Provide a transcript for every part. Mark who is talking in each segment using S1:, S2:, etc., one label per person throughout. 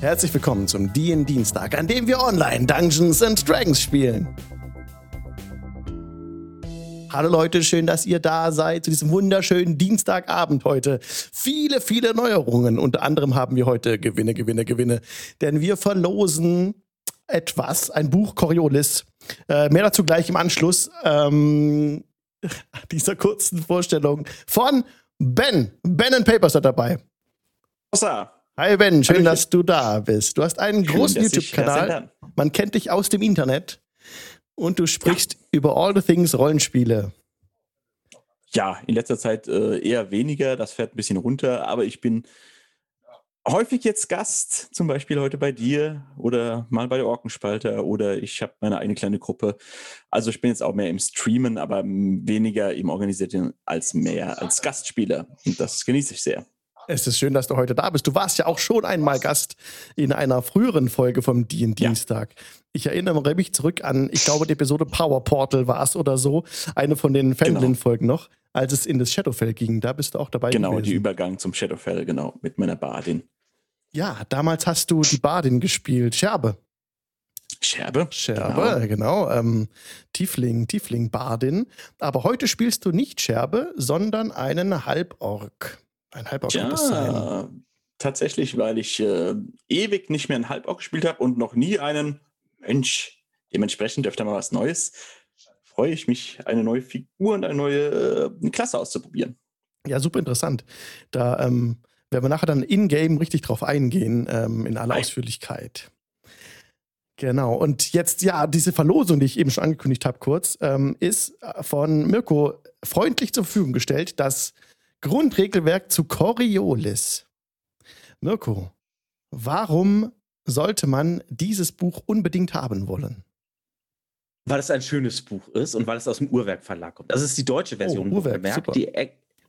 S1: Herzlich willkommen zum DIN Dienstag, an dem wir online Dungeons and Dragons spielen. Hallo Leute, schön, dass ihr da seid zu diesem wunderschönen Dienstagabend heute. Viele, viele Neuerungen. Unter anderem haben wir heute Gewinne, Gewinne, Gewinne. Denn wir verlosen etwas, ein Buch Coriolis. Äh, mehr dazu gleich im Anschluss ähm, dieser kurzen Vorstellung von Ben. Ben and Papers hat dabei.
S2: Außer.
S1: Hi Ben, schön, dass du da bist. Du hast einen
S2: Schön,
S1: großen YouTube-Kanal. Man kennt dich aus dem Internet und du sprichst über all the things Rollenspiele.
S2: Ja, in letzter Zeit äh, eher weniger. Das fährt ein bisschen runter, aber ich bin häufig jetzt Gast, zum Beispiel heute bei dir oder mal bei der Orkenspalter oder ich habe meine eigene kleine Gruppe. Also ich bin jetzt auch mehr im Streamen, aber weniger im Organisierten als mehr als Gastspieler. Und das genieße ich sehr.
S1: Es ist schön, dass du heute da bist. Du warst ja auch schon einmal Gast in einer früheren Folge vom DIN
S2: Ja.
S1: Dienstag. Ich erinnere mich zurück an, ich glaube, die Episode Power Portal war es oder so. Eine von den Fanlin-Folgen noch, als es in das Shadowfell ging. Da bist du auch dabei
S2: Genau, die
S1: gewesen.
S2: Übergang zum Shadowfell, genau, mit meiner Badin.
S1: Ja, damals hast du die Badin gespielt. Scherbe.
S2: Scherbe.
S1: Scherbe, genau. Ähm, Tiefling, Tiefling-Bardin. Aber heute spielst du nicht Scherbe, sondern einen Halborg. Ein Halborg es sein.
S2: Ja, tatsächlich, weil ich äh, ewig nicht mehr einen Halborg gespielt habe und noch nie einen Mensch. Dementsprechend öfter mal was Neues. Freue ich mich, eine neue Figur und eine neue äh, Klasse auszuprobieren.
S1: Ja, super interessant. Da ähm, werden wir nachher dann in-game richtig drauf eingehen, ähm, in aller
S2: Ei.
S1: Ausführlichkeit. Genau. Und jetzt, ja, diese Verlosung, die ich eben schon angekündigt habe, kurz, ähm, ist äh, von Mirko freundlich zur Verfügung gestellt. Das Grundregelwerk zu Coriolis. Mirko, warum sollte man dieses Buch unbedingt haben wollen?
S3: Weil es ein schönes Buch ist und weil es aus dem Uhrwerk Verlag kommt. Das ist die deutsche Version.
S1: Oh, Uhrwerk.
S3: Die,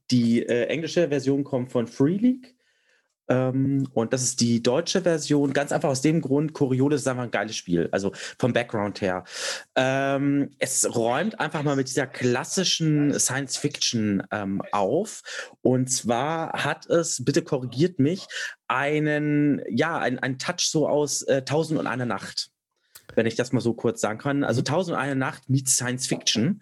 S3: die äh, englische Version kommt von Free League. Ähm, und das ist die deutsche Version, ganz einfach aus dem Grund, Coriolis ist einfach ein geiles Spiel, also vom Background her. Ähm, es räumt einfach mal mit dieser klassischen Science Fiction ähm, auf. Und zwar hat es, bitte korrigiert mich, einen, ja, ein, einen Touch so aus äh, Tausend und eine Nacht wenn ich das mal so kurz sagen kann. Also Tausend und eine Nacht meets Science Fiction.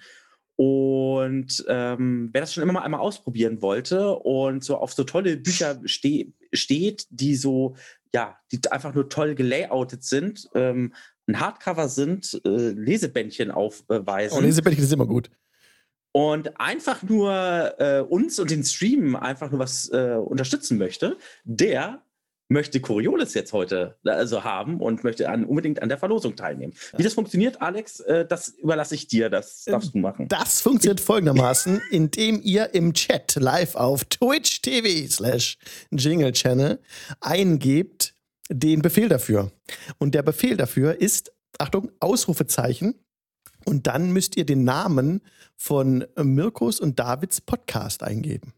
S3: Und ähm, wer das schon immer mal einmal ausprobieren wollte und so auf so tolle Bücher ste steht, die so, ja, die einfach nur toll gelayoutet sind, ähm, ein Hardcover sind, äh, Lesebändchen aufweisen
S1: Oh, Lesebändchen ist immer gut.
S3: und einfach nur äh, uns und den Stream einfach nur was äh, unterstützen möchte, der möchte Coriolis jetzt heute also haben und möchte an, unbedingt an der Verlosung teilnehmen. Wie das funktioniert, Alex, äh, das überlasse ich dir, das darfst du machen.
S1: Das funktioniert folgendermaßen, indem ihr im Chat live auf Twitch TV slash Jingle Channel eingebt den Befehl dafür. Und der Befehl dafür ist, Achtung, Ausrufezeichen. Und dann müsst ihr den Namen von Mirkus und Davids Podcast eingeben.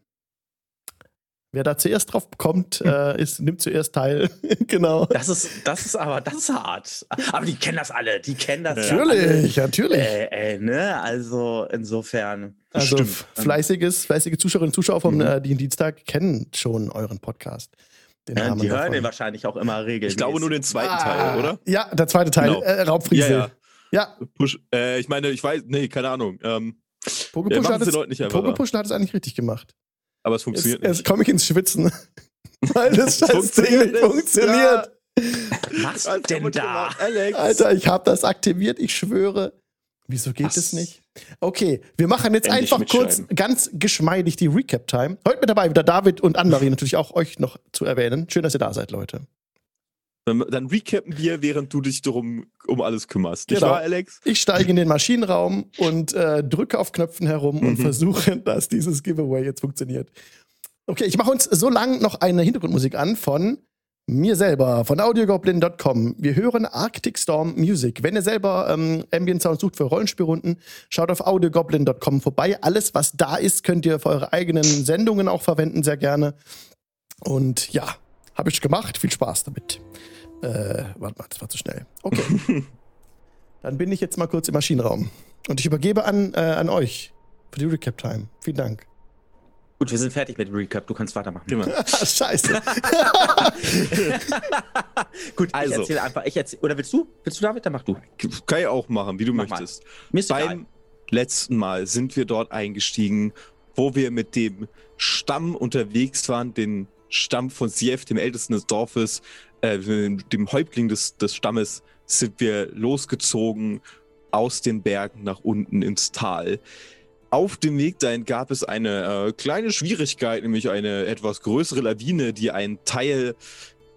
S1: Wer da zuerst drauf kommt, äh, ist, nimmt zuerst teil. genau.
S3: Das ist, das ist aber, das ist hart. Aber die kennen das alle, die kennen das ja
S1: Natürlich,
S3: alle.
S1: natürlich.
S3: Äh, äh, ne? Also insofern.
S1: Also
S2: Stimmt.
S1: fleißiges, fleißige Zuschauerinnen und Zuschauer vom
S2: Mhm.
S1: äh, die Dienstag kennen schon euren Podcast. Den
S3: Ja, die hören
S1: davon.
S3: den wahrscheinlich auch immer regelmäßig.
S4: Ich glaube nur den zweiten
S1: Ah,
S4: Teil, oder?
S1: Ja, der zweite Teil,
S4: Genau.
S1: äh, Raubfriese.
S4: Ja,
S1: Ja,
S4: Push, äh, ich meine, ich weiß, nee, keine Ahnung. Ähm,
S1: Pokepush
S4: machen
S1: hat, es-. Pokepush hat es eigentlich richtig gemacht.
S4: Aber es
S1: Jetzt,
S4: funktioniert
S1: jetzt
S4: nicht.
S1: komme ich ins Schwitzen. Weil das scheiß Ding
S4: Funktioniert
S1: nicht funktioniert.
S3: Was
S4: Als
S3: denn da?
S4: gemacht, Alex.
S1: Alter, ich habe das aktiviert, ich schwöre. Wieso geht es nicht? Okay, wir machen jetzt
S2: Endlich
S1: einfach kurz ganz geschmeidig die Recap-Time. Heute mit dabei wieder David und Annemarie natürlich auch euch noch zu erwähnen. Schön, dass ihr da seid, Leute.
S4: Dann, dann recappen wir, während du dich darum um alles kümmerst.
S1: Genau.
S4: wahr, Alex?
S1: Ich steige in den Maschinenraum und äh, drücke auf Knöpfen herum und
S2: Mhm.
S1: versuche, dass dieses Giveaway jetzt funktioniert. Okay, ich mache uns so lang noch eine Hintergrundmusik an von mir selber, von audiogoblin.com. Wir hören Arctic Storm Music. Wenn ihr selber ähm, Ambient Sound sucht für Rollenspielrunden, schaut auf audiogoblin.com vorbei. Alles, was da ist, könnt ihr für eure eigenen Sendungen auch verwenden, sehr gerne. Und ja, habe ich gemacht. Viel Spaß damit. Äh, warte mal, das war zu schnell. Okay. Dann bin ich jetzt mal kurz im Maschinenraum. Und ich übergebe an, äh, an euch für die Recap-Time. Vielen Dank.
S3: Gut, wir sind fertig mit Recap. Du kannst weitermachen.
S4: Genau.
S1: Scheiße.
S3: Gut, ich
S4: Also.
S3: erzähle einfach. Ich erzähl, oder willst du? Willst du David? Dann mach du.
S4: Kann ich auch machen, wie du
S3: Mach mal.
S4: möchtest.
S3: Egal.
S4: Beim letzten Mal sind wir dort eingestiegen, wo wir mit dem Stamm unterwegs waren, den Stamm von Sief, dem Ältesten des Dorfes, äh, dem Häuptling des, des Stammes, sind wir losgezogen aus den Bergen nach unten ins Tal. Auf dem Weg dahin gab es eine äh, kleine Schwierigkeit, nämlich eine etwas größere Lawine, die einen Teil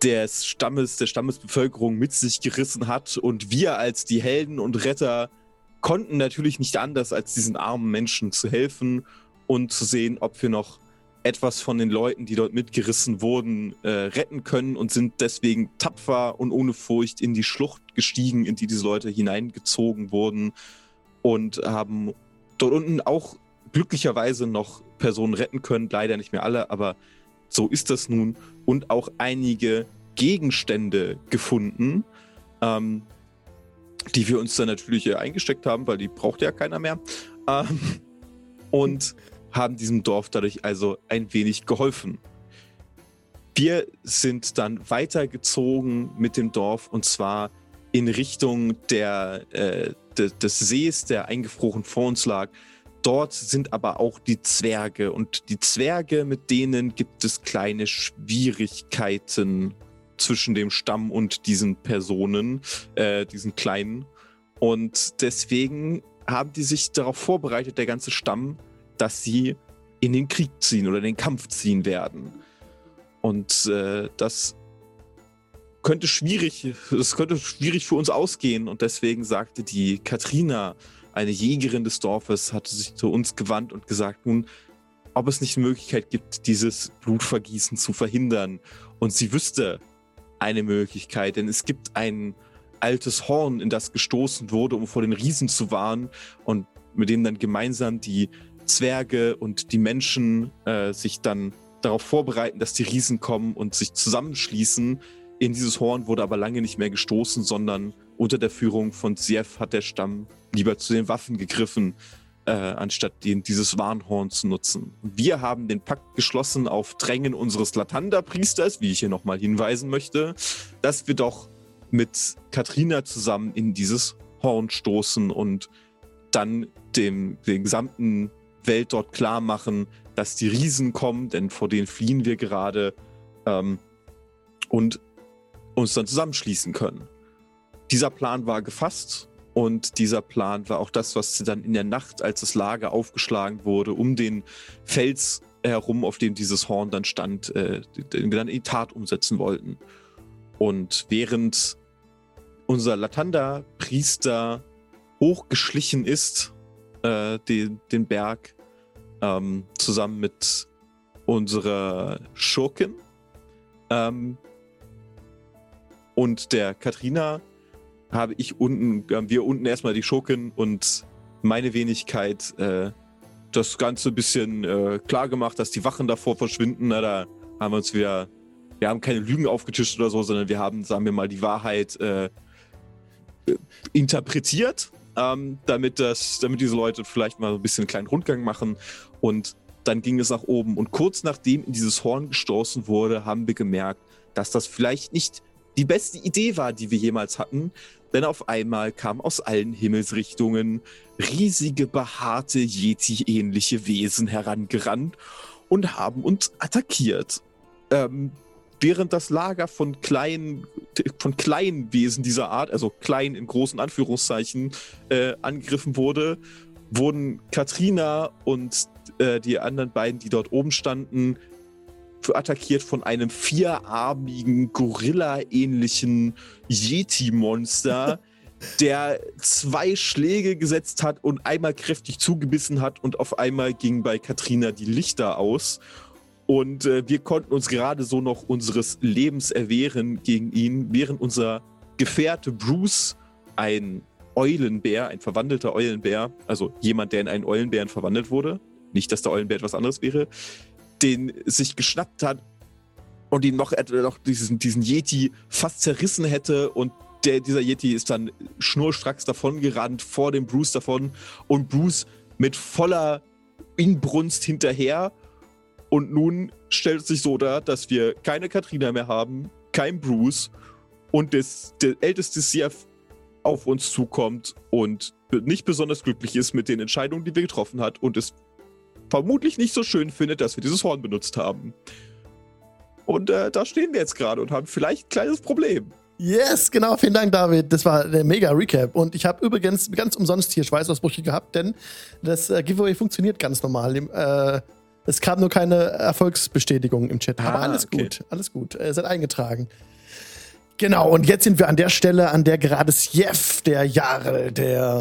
S4: des Stammes, der Stammesbevölkerung mit sich gerissen hat. Und wir als die Helden und Retter konnten natürlich nicht anders, als diesen armen Menschen zu helfen und zu sehen, ob wir noch etwas von den Leuten, die dort mitgerissen wurden, äh, retten können und sind deswegen tapfer und ohne Furcht in die Schlucht gestiegen, in die diese Leute hineingezogen wurden und haben dort unten auch glücklicherweise noch Personen retten können, leider nicht mehr alle, aber so ist das nun und auch einige Gegenstände gefunden, ähm, die wir uns dann natürlich äh, eingesteckt haben, weil die braucht ja keiner mehr. Ähm, und haben diesem Dorf dadurch also ein wenig geholfen. Wir sind dann weitergezogen mit dem Dorf und zwar in Richtung der, äh, de, des Sees, der eingefroren vor uns lag. Dort sind aber auch die Zwerge und die Zwerge, mit denen gibt es kleine Schwierigkeiten zwischen dem Stamm und diesen Personen, äh, diesen kleinen. Und deswegen haben die sich darauf vorbereitet, der ganze Stamm, dass sie in den Krieg ziehen oder in den Kampf ziehen werden. Und äh, das könnte schwierig, das könnte schwierig für uns ausgehen. Und deswegen sagte die Katrina, eine Jägerin des Dorfes, hatte sich zu uns gewandt und gesagt, nun, ob es nicht eine Möglichkeit gibt, dieses Blutvergießen zu verhindern. Und sie wüsste eine Möglichkeit, denn es gibt ein altes Horn, in das gestoßen wurde, um vor den Riesen zu warnen und mit dem dann gemeinsam die Zwerge und die Menschen äh, sich dann darauf vorbereiten, dass die Riesen kommen und sich zusammenschließen. In dieses Horn wurde aber lange nicht mehr gestoßen, sondern unter der Führung von Sief hat der Stamm lieber zu den Waffen gegriffen, äh, anstatt den, dieses Warnhorn zu nutzen. Wir haben den Pakt geschlossen auf Drängen unseres Latanda-Priesters, wie ich hier nochmal hinweisen möchte, dass wir doch mit Katrina zusammen in dieses Horn stoßen und dann dem, den gesamten Welt dort klar machen, dass die Riesen kommen, denn vor denen fliehen wir gerade ähm, und uns dann zusammenschließen können. Dieser Plan war gefasst und dieser Plan war auch das, was dann in der Nacht, als das Lager aufgeschlagen wurde, um den Fels herum, auf dem dieses Horn dann stand, äh, dann in Tat umsetzen wollten. Und während unser Latanda-Priester hochgeschlichen ist, äh, den, den Berg, ähm, zusammen mit unserer Schurkin ähm, und der Katrina, habe ich unten, haben wir unten erstmal die Schurkin und meine Wenigkeit äh, das Ganze ein bisschen äh, klar gemacht, dass die Wachen davor verschwinden. Na, da haben wir uns wieder, wir haben keine Lügen aufgetischt oder so, sondern wir haben, sagen wir mal, die Wahrheit äh, interpretiert, ähm, damit, das, damit diese Leute vielleicht mal ein bisschen einen kleinen Rundgang machen. Und dann ging es nach oben. Und kurz nachdem in dieses Horn gestoßen wurde, haben wir gemerkt, dass das vielleicht nicht die beste Idee war, die wir jemals hatten. Denn auf einmal kamen aus allen Himmelsrichtungen riesige, behaarte, Yeti-ähnliche Wesen herangerannt und haben uns attackiert. Ähm, während das Lager von kleinen, von kleinen Wesen dieser Art, also klein in großen Anführungszeichen, äh, angegriffen wurde, wurden Katrina und äh, die anderen beiden, die dort oben standen, attackiert von einem vierarmigen, Gorilla-ähnlichen Yeti-Monster, der zwei Schläge gesetzt hat und einmal kräftig zugebissen hat und auf einmal ging bei Katrina die Lichter aus. Und äh, wir konnten uns gerade so noch unseres Lebens erwehren gegen ihn, während unser Gefährte Bruce, ein Eulenbär, ein verwandelter Eulenbär, also jemand, der in einen Eulenbären verwandelt wurde, nicht, dass der Eulenbär etwas anderes wäre, den sich geschnappt hat und ihn noch, et- noch diesen, diesen Yeti fast zerrissen hätte und der, dieser Yeti ist dann schnurstracks davongerannt, vor dem Bruce davon und Bruce mit voller Inbrunst hinterher Und nun stellt es sich so dar, dass wir keine Katrina mehr haben, kein Bruce und das, der älteste CF auf uns zukommt und nicht besonders glücklich ist mit den Entscheidungen, die wir getroffen hat und es vermutlich nicht so schön findet, dass wir dieses Horn benutzt haben. Und äh, da stehen wir jetzt gerade und haben vielleicht ein kleines Problem.
S1: Yes, genau, vielen Dank, David. Das war der mega Recap. Und ich habe übrigens ganz umsonst hier Schweißausbrüche gehabt, denn das äh, Giveaway funktioniert ganz normal. Äh, es kam nur keine Erfolgsbestätigung im Chat. Aber
S4: Ah,
S1: alles
S4: okay.
S1: gut, alles gut. Äh, seid eingetragen. Genau, und jetzt sind wir an der Stelle, an der gerade Sjef, der Jarl, der,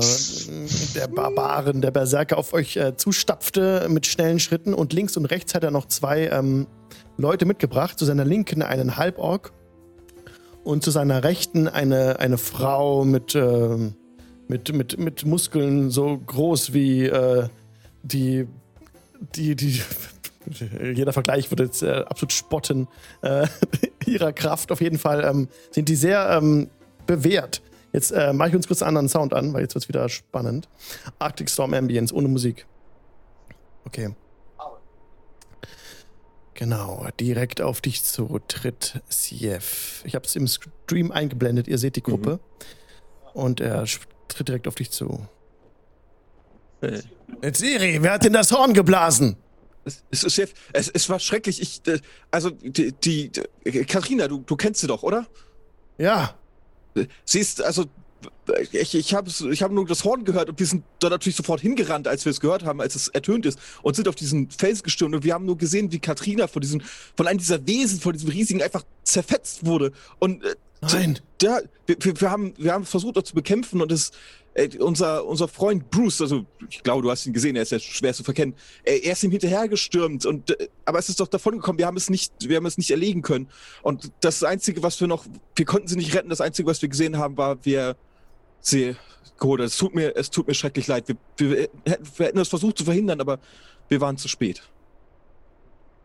S1: der Barbaren, der Berserker auf euch äh, zustapfte mit schnellen Schritten. Und links und rechts hat er noch zwei ähm, Leute mitgebracht. Zu seiner Linken einen Halborg und zu seiner Rechten eine, eine Frau mit, ähm, mit, mit, mit Muskeln so groß wie äh, die, die, die, jeder Vergleich würde jetzt äh, absolut spotten äh, ihrer Kraft. Auf jeden Fall ähm, sind die sehr ähm, bewährt. Jetzt äh, mache ich uns kurz einen anderen Sound an, weil jetzt wird es wieder spannend. Arctic Storm Ambience ohne Musik. Okay. Genau, direkt auf dich zu tritt Sief. Ich habe es im Stream eingeblendet, ihr seht die Gruppe. Und er tritt direkt auf dich zu.
S4: Äh,
S1: Siri, wer hat denn das Horn geblasen?
S4: es, es, ist jetzt, es, es war schrecklich. Ich, äh, also, die, die, die Katharina, du, du kennst sie doch, oder?
S1: Ja,
S4: Sie ist, also, ich, ich habe ich hab nur das Horn gehört und wir sind da natürlich sofort hingerannt, als wir es gehört haben, als es ertönt ist und sind auf diesen Fels gestürmt und wir haben nur gesehen, wie Katrina von diesem, von einem dieser Wesen, von diesem riesigen einfach zerfetzt wurde und äh,
S1: nein.
S4: ja, wir, wir, haben, wir haben versucht, uns zu bekämpfen und es, äh, unser, unser Freund Bruce, also ich glaube, du hast ihn gesehen, er ist ja schwer zu verkennen, äh, er ist ihm hinterhergestürmt und äh, aber es ist doch davon gekommen, wir haben es nicht, wir haben es nicht erlegen können. Und das Einzige, was wir noch, wir konnten sie nicht retten, das Einzige, was wir gesehen haben, war, wir sie geholt. Es tut mir, es tut mir schrecklich leid. Wir, wir, hätten, wir hätten es versucht zu verhindern, aber wir waren zu spät.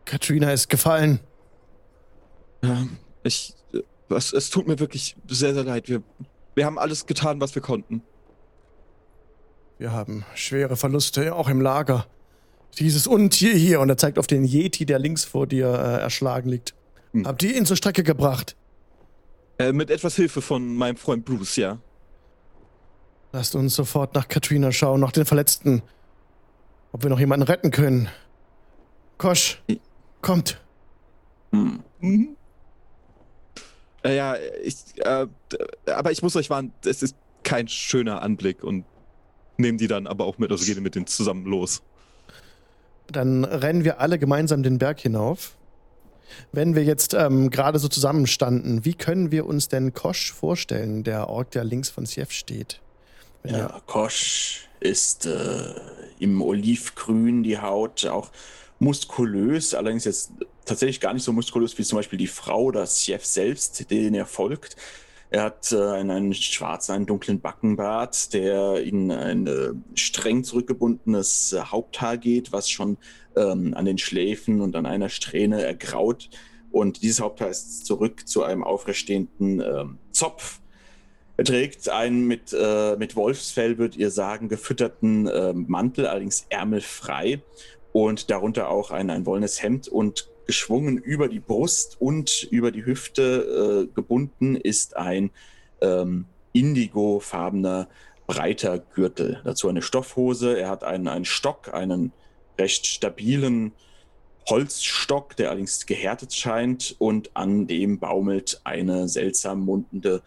S1: Katrina ist gefallen.
S4: Ähm, Ich, äh, es, es tut mir wirklich sehr, sehr leid. Wir, wir haben alles getan, was wir konnten.
S1: Wir haben schwere Verluste, auch im Lager. Dieses Untier hier, und er zeigt auf den Yeti, der links vor dir äh, erschlagen liegt.
S4: Hm.
S1: Habt ihr ihn zur Strecke gebracht?
S4: Äh, mit etwas Hilfe von meinem Freund Bruce, ja.
S1: Lasst uns sofort nach Katrina schauen, nach den Verletzten. Ob wir noch jemanden retten können. Kosch, kommt.
S2: Hm.
S4: Mhm. Äh, ja, ich, äh, aber ich muss euch warnen, es ist kein schöner Anblick und nehmen die dann aber auch mit, also gehen mit denen zusammen los.
S1: Dann rennen wir alle gemeinsam den Berg hinauf. Wenn wir jetzt ähm, gerade so zusammenstanden, wie können wir uns denn Kosch vorstellen, der Ork, der links von Sief steht? Wenn
S2: Ja, Kosch ist äh, im Olivgrün, die Haut auch muskulös, allerdings jetzt tatsächlich gar nicht so muskulös wie zum Beispiel die Frau oder Chef selbst, den er folgt. Er hat äh, einen, einen schwarzen, einen dunklen Backenbart, der in ein äh, streng zurückgebundenes äh, Haupthaar geht, was schon ähm, an den Schläfen und an einer Strähne ergraut. Und dieses Haupthaar ist zurück zu einem aufrechtstehenden ähm, Zopf. Er trägt einen mit, äh, mit Wolfsfell, würdet ihr sagen, gefütterten äh, Mantel, allerdings ärmelfrei. Und darunter auch ein, ein wollenes Hemd und geschwungen über die Brust und über die Hüfte äh, gebunden ist ein ähm, indigofarbener breiter Gürtel. Dazu eine Stoffhose. Er hat einen, einen Stock, einen recht stabilen Holzstock, der allerdings gehärtet scheint. Und an dem baumelt eine seltsam mundende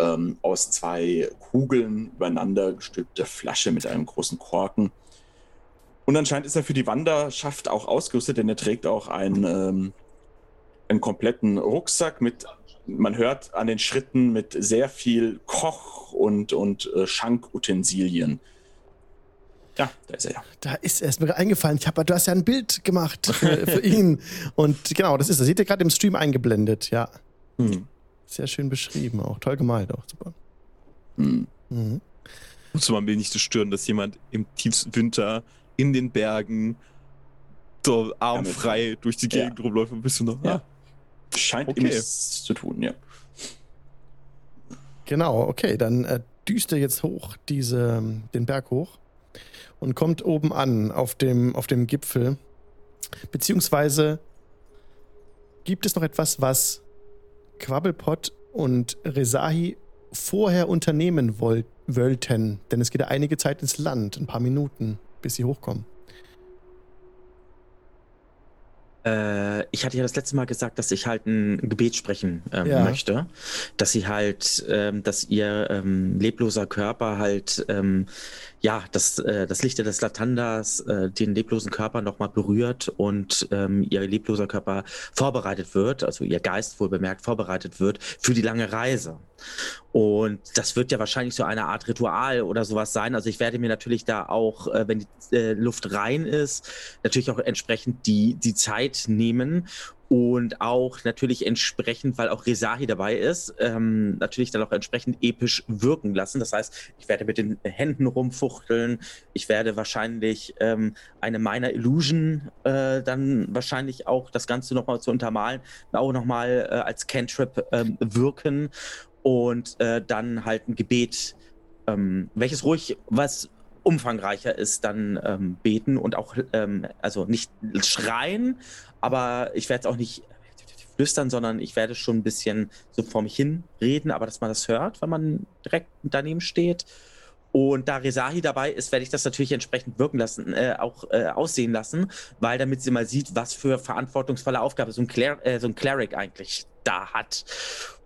S2: ähm, aus zwei Kugeln übereinander gestülpte Flasche mit einem großen Korken. Und anscheinend ist er für die Wanderschaft auch ausgerüstet, denn er trägt auch einen, ähm, einen kompletten Rucksack mit, man hört an den Schritten, mit sehr viel Koch- und, und äh, Schankutensilien. Ja, da ist er ja.
S1: Da ist er, ist mir eingefallen. Ich hab, du hast ja ein Bild gemacht für, für ihn. Und genau, das ist das. Seht ihr gerade im Stream eingeblendet. Ja,
S4: Hm.
S1: sehr schön beschrieben auch. Toll gemalt auch. Super.
S2: Hm.
S1: Mhm.
S4: Muss man mir nicht so stören, dass jemand im tiefsten Winter in den Bergen so armfrei durch die
S2: Ja.
S4: Gegend rumläuft und ein bisschen noch.
S2: Ja. Scheint
S4: Okay.
S2: ihm nichts zu tun, ja.
S1: Genau, okay. Dann äh, düst er jetzt hoch, diese, den Berg hoch und kommt oben an auf dem, auf dem Gipfel Beziehungsweise gibt es noch etwas, was Quabbelpot und Resahi vorher unternehmen woll wollten? Denn es geht ja einige Zeit ins Land, ein paar Minuten, bis sie hochkommen.
S3: Äh, ich hatte ja das letzte Mal gesagt, dass ich halt ein Gebet sprechen ähm,
S1: Ja.
S3: möchte. Dass sie halt, ähm, dass ihr ähm, lebloser Körper halt, ähm, ja, das, äh, das Licht des Latandas äh, den leblosen Körper nochmal berührt und ähm, ihr lebloser Körper vorbereitet wird, also ihr Geist wohl bemerkt vorbereitet wird für die lange Reise. Und das wird ja wahrscheinlich so eine Art Ritual oder sowas sein. Also ich werde mir natürlich da auch, äh, wenn die äh, Luft rein ist, natürlich auch entsprechend die, die Zeit nehmen und auch natürlich entsprechend, weil auch Resahi dabei ist, ähm, natürlich dann auch entsprechend episch wirken lassen. Das heißt, ich werde mit den Händen rumfuchteln, ich werde wahrscheinlich ähm, eine Minor Illusion äh, dann wahrscheinlich auch das Ganze nochmal zu untermalen, auch nochmal äh, als Cantrip ähm, wirken und äh, dann halt ein Gebet, ähm, welches ruhig was umfangreicher ist, dann ähm, beten und auch, ähm, also nicht schreien, aber ich werde es auch nicht flüstern, sondern ich werde schon ein bisschen so vor mich hin reden, aber dass man das hört, wenn man direkt daneben steht. Und da Resahi dabei ist, werde ich das natürlich entsprechend wirken lassen, äh, auch äh, aussehen lassen, weil damit sie mal sieht, was für verantwortungsvolle Aufgabe so ein, Cler äh, so ein Cleric eigentlich da hat.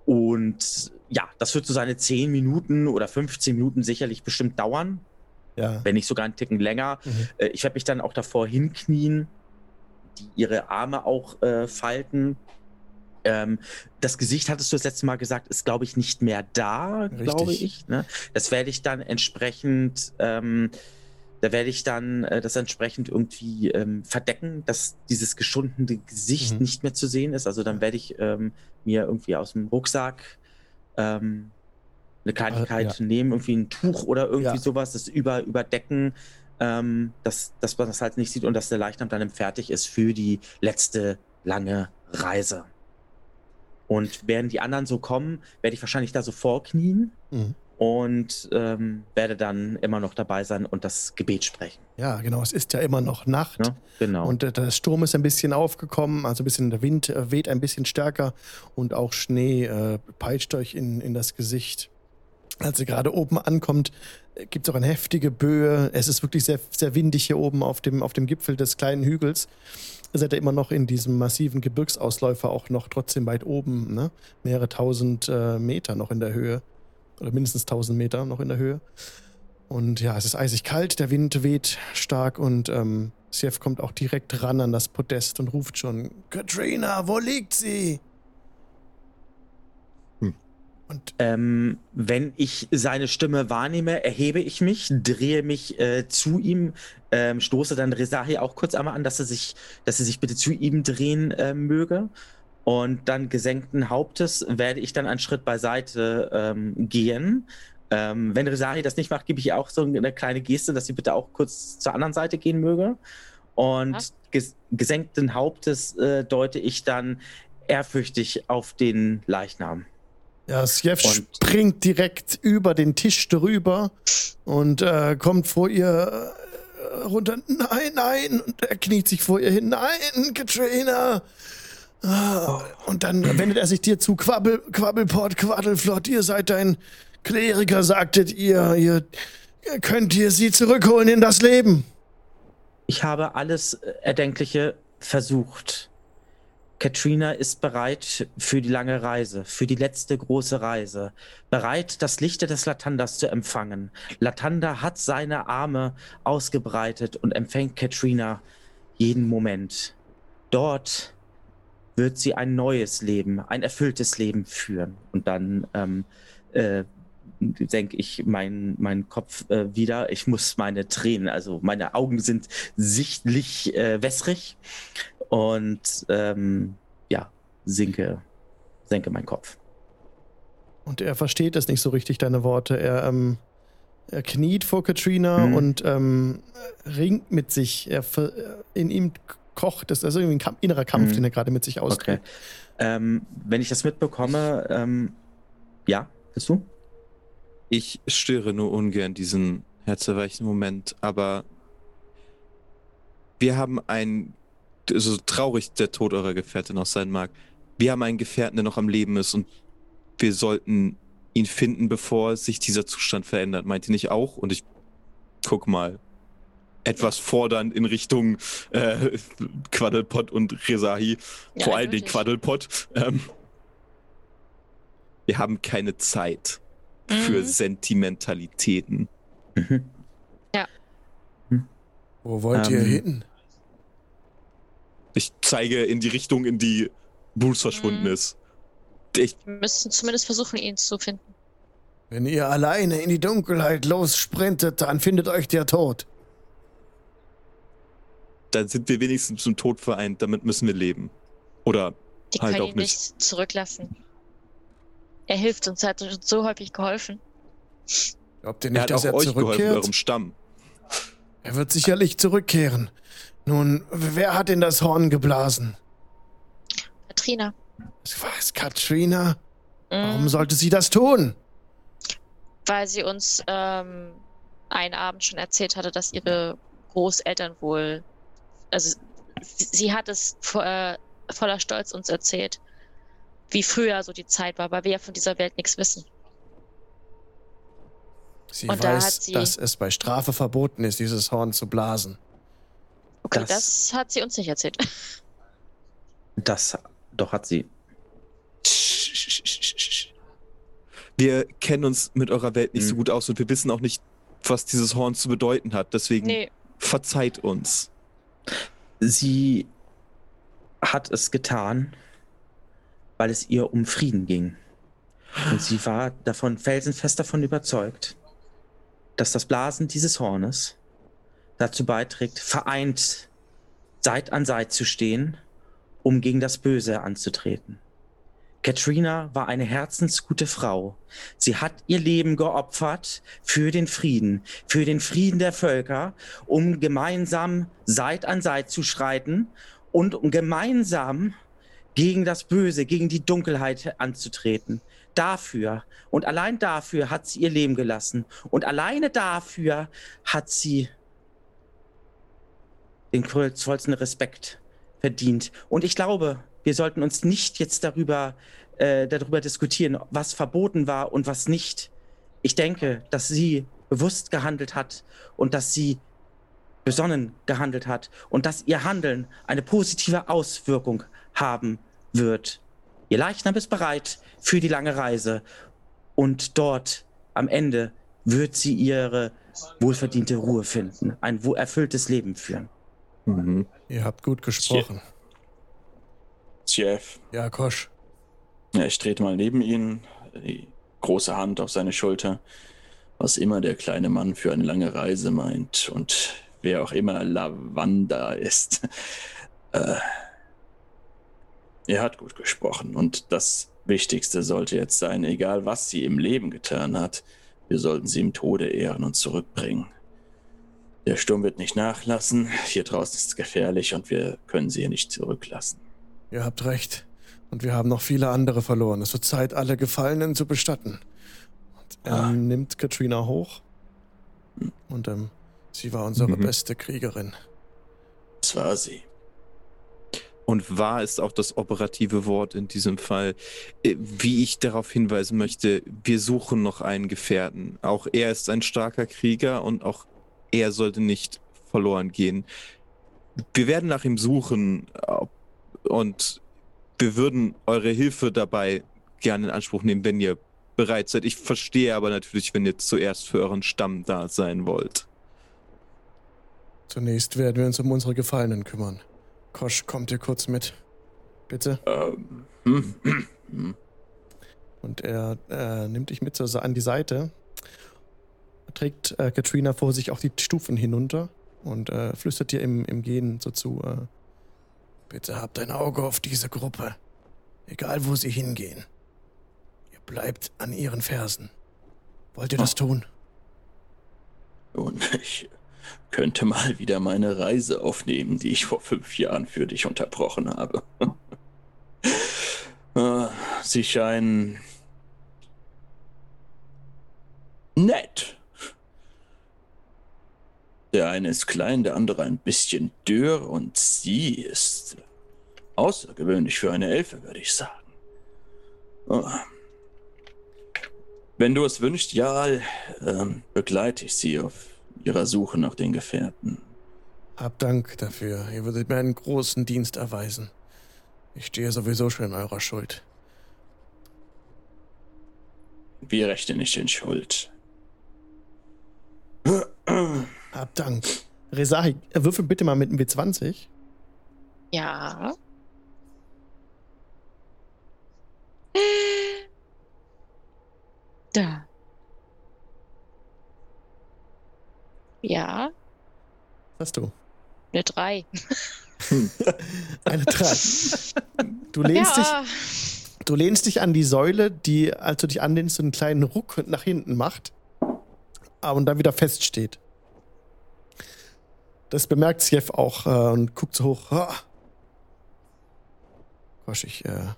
S3: Und ja, das wird so seine 10 Minuten oder 15 Minuten sicherlich bestimmt dauern,
S1: Ja.
S3: wenn nicht sogar einen Ticken länger.
S1: Mhm.
S3: Äh, ich werde mich dann auch davor hinknien, die ihre Arme auch äh, falten. Ähm, das Gesicht, hattest du das letzte Mal gesagt, ist, glaube ich, nicht mehr da, glaube ich. Ne? Das werde ich dann entsprechend, ähm, da werde ich dann äh, das entsprechend irgendwie ähm, verdecken, dass dieses geschundene Gesicht
S1: Mhm.
S3: nicht mehr zu sehen ist. Also dann werde ich ähm, mir irgendwie aus dem Rucksack ähm, eine Kleinigkeit nehmen, irgendwie ein Tuch oder irgendwie
S1: Ja.
S3: sowas, das über, überdecken, ähm, dass, dass man das halt nicht sieht und dass der Leichnam dann fertig ist für die letzte lange Reise. Und während die anderen so kommen, werde ich wahrscheinlich da so vorknien
S1: Mhm.
S3: und ähm, werde dann immer noch dabei sein und das Gebet sprechen.
S1: ja, genau. Es ist ja immer noch Nacht.
S3: Ne? Genau.
S1: Und äh, der Sturm ist ein bisschen aufgekommen, also ein bisschen der Wind äh, weht ein bisschen stärker und auch Schnee äh, peitscht euch in, in das Gesicht. Als ihr gerade oben ankommt, gibt es auch eine heftige Böe. Es ist wirklich sehr, sehr windig hier oben auf dem, auf dem Gipfel des kleinen Hügels. Ihr seid ja immer noch in diesem massiven Gebirgsausläufer, auch noch trotzdem weit oben, ne? mehrere tausend äh, Meter noch in der Höhe. Oder mindestens tausend Meter noch in der Höhe. Und ja, es ist eisig kalt, der Wind weht stark und ähm, Siev kommt auch direkt ran an das Podest und ruft schon: Katrina, wo liegt sie? Und
S3: Ähm, wenn ich seine Stimme wahrnehme, erhebe ich mich, drehe mich äh, zu ihm, ähm, stoße dann Resahi auch kurz einmal an, dass er sich, dass er sich bitte zu ihm drehen äh, möge. Und dann gesenkten Hauptes werde ich dann einen Schritt beiseite ähm, gehen. Ähm, wenn Resahi das nicht macht, gebe ich ihr auch so eine kleine Geste, dass sie bitte auch kurz zur anderen Seite gehen möge. Und ges gesenkten Hauptes äh, deute ich dann ehrfürchtig auf den Leichnam.
S1: Ja,
S3: Und-
S1: springt direkt über den Tisch drüber und äh, kommt vor ihr äh, runter. Nein, nein! Und er kniet sich vor ihr hin. Nein, Katrina! Ah, Und dann wendet er sich dir zu. Quabbel, Quabbelport, Quaddelflott, ihr seid ein Kleriker, sagtet ihr. Ihr könnt ihr sie zurückholen in das Leben.
S3: Ich habe alles äh, Erdenkliche versucht. Katrina ist bereit für die lange Reise, für die letzte große Reise. Bereit, das Licht des Latandas zu empfangen. Latanda hat seine Arme ausgebreitet und empfängt Katrina jeden Moment. Dort wird sie ein neues Leben, ein erfülltes Leben führen. Und dann ähm, äh, senke ich meinen meinen Kopf äh, wieder. Ich muss meine Tränen, also meine Augen sind sichtlich äh, wässrig und ähm, ja, sinke, senke meinen Kopf.
S1: Und er versteht es nicht so richtig, deine Worte. Er, ähm, er kniet vor Katrina
S3: Mhm.
S1: und ähm, ringt mit sich. Er ver- in ihm kocht es, also irgendwie ein Kampf, innerer Kampf,
S3: Mhm.
S1: den er gerade mit sich
S3: Okay.
S1: austrägt.
S3: Ähm, wenn ich das mitbekomme, ähm, ja, bist du?
S4: Ich störe nur ungern diesen herzerweichen Moment, aber wir haben ein so traurig der Tod eurer Gefährtin auch sein mag, wir haben einen Gefährten, der noch am Leben ist und wir sollten ihn finden, bevor sich dieser Zustand verändert. Meint ihr nicht auch? Und ich guck mal etwas fordernd in Richtung äh, Quaddlepot und Rezahi.
S5: Ja,
S4: Vor allen Dingen
S5: eindeutig.
S4: Quaddlepot. Ähm, wir haben keine Zeit für
S5: Mhm.
S4: Sentimentalitäten.
S3: Mhm.
S1: Wo wollt ihr
S3: Ähm,
S1: hin?
S4: Ich zeige in die Richtung, in die Bruce verschwunden
S5: Mhm.
S4: ist. Ich,
S5: Wir müssen zumindest versuchen, ihn zu finden.
S1: Wenn ihr alleine in die Dunkelheit lossprintet, dann findet euch der Tod.
S4: dann sind wir wenigstens zum Tod vereint. Damit müssen wir leben. Oder
S5: Die
S4: Halt
S5: können
S4: auch
S5: ihn nicht zurücklassen. Er hilft uns, er hat uns so häufig geholfen.
S1: Glaubt ihr
S4: er
S1: nicht,
S4: hat
S1: dass
S4: auch
S1: er
S4: euch geholfen,
S1: zurückkehrt?
S4: eurem Stamm.
S1: Er wird sicherlich zurückkehren. Nun, wer hat in das Horn geblasen?
S5: Katrina.
S1: Es Katrina. Warum
S5: mm,
S1: sollte sie das tun?
S5: Weil sie uns ähm, einen Abend schon erzählt hatte, dass ihre Großeltern wohl. Also, sie, sie hat es vo äh, voller Stolz uns erzählt, wie früher so die Zeit war, weil wir ja von dieser Welt nichts wissen.
S1: Sie
S5: Und da
S1: weiß,
S5: hat sie-
S1: dass es bei Strafe verboten ist, dieses Horn zu blasen.
S5: Okay,
S3: Das-
S5: das, hat sie uns nicht erzählt.
S3: Das doch hat sie.
S4: Wir kennen uns mit eurer Welt nicht so
S3: Mhm.
S4: gut aus und wir wissen auch nicht, was dieses Horn zu bedeuten hat. Deswegen
S5: Nee,
S4: verzeiht uns.
S3: Sie hat es getan, weil es ihr um Frieden ging. Und sie war davon felsenfest davon überzeugt, dass das Blasen dieses Hornes dazu beiträgt, vereint Seit an Seit zu stehen, um gegen das Böse anzutreten. Katrina war eine herzensgute Frau. Sie hat ihr Leben geopfert für den Frieden, für den Frieden der Völker, um gemeinsam Seit an Seit zu schreiten und um gemeinsam gegen das Böse, gegen die Dunkelheit anzutreten. Dafür und allein dafür hat sie ihr Leben gelassen. Und alleine dafür hat sie den vollsten Respekt verdient. Und ich glaube, wir sollten uns nicht jetzt darüber, äh, darüber diskutieren, was verboten war und was nicht. Ich denke, dass sie bewusst gehandelt hat und dass sie besonnen gehandelt hat und dass ihr Handeln eine positive Auswirkung haben wird. Ihr Leichnam ist bereit für die lange Reise und dort am Ende wird sie ihre wohlverdiente Ruhe finden, ein erfülltes Leben führen.
S4: Mhm.
S1: Ihr habt gut gesprochen.
S2: Chef.
S1: Ja, Kosch.
S2: Ja, ich trete mal neben ihn, die große Hand auf seine Schulter. Was immer der kleine Mann für eine lange Reise meint und wer auch immer Lavanda ist. Äh, er hat gut gesprochen und das Wichtigste sollte jetzt sein, egal was sie im Leben getan hat, wir sollten sie im Tode ehren und zurückbringen. Der Sturm wird nicht nachlassen, hier draußen ist es gefährlich und wir können sie hier nicht zurücklassen.
S1: Ihr habt recht. Und wir haben noch viele andere verloren. Es wird Zeit, alle Gefallenen zu bestatten. Und er
S2: Ah.
S1: nimmt Katrina hoch. Und ähm, sie war unsere
S4: Mhm.
S1: beste Kriegerin.
S2: Das war sie.
S4: Und wahr ist auch das operative Wort in diesem Fall. Äh, Wie ich darauf hinweisen möchte, wir suchen noch einen Gefährten. Auch er ist ein starker Krieger und auch er sollte nicht verloren gehen. Wir werden nach ihm suchen und wir würden eure Hilfe dabei gerne in Anspruch nehmen, wenn ihr bereit seid. Ich verstehe aber natürlich, wenn ihr zuerst für euren Stamm da sein wollt.
S1: Zunächst werden wir uns um unsere Gefallenen kümmern. Kosch, kommt ihr kurz mit? Bitte?
S2: Ähm, hm, hm, hm.
S1: Und er äh, nimmt dich mit so an die Seite, trägt äh, Katrina vor sich auch die Stufen hinunter und äh, flüstert dir im, im Gehen so zu: äh, Bitte habt ein Auge auf diese Gruppe. Egal wo sie hingehen. Ihr bleibt an ihren Fersen. Wollt ihr das tun?
S2: Und ich könnte mal wieder meine Reise aufnehmen, die ich vor fünf Jahren für dich unterbrochen habe. Ah, Sie scheinen nett. Der eine ist klein, der andere ein bisschen dürr und sie ist außergewöhnlich für eine Elfe, würde ich sagen. Oh. Wenn du es wünschst, ja, ähm, begleite ich sie auf ihrer Suche nach den Gefährten.
S1: Hab Dank dafür. Ihr würdet mir einen großen Dienst erweisen. Ich stehe sowieso schon in eurer Schuld.
S2: Wir rechnen nicht in Schuld.
S1: Hab Dank. Resahi, würfel bitte mal mit einem W20.
S5: Ja. Da. Ja,
S1: Was hast du?
S5: eine 3.
S1: Eine 3. Du lehnst, dich,
S5: Ja.
S1: du lehnst dich an die Säule, die, als du dich anlehnst, so einen kleinen Ruck nach hinten macht ah, und dann wieder feststeht. Das bemerkt Sjef auch äh, und guckt so hoch. Ah. Gosh, ich äh,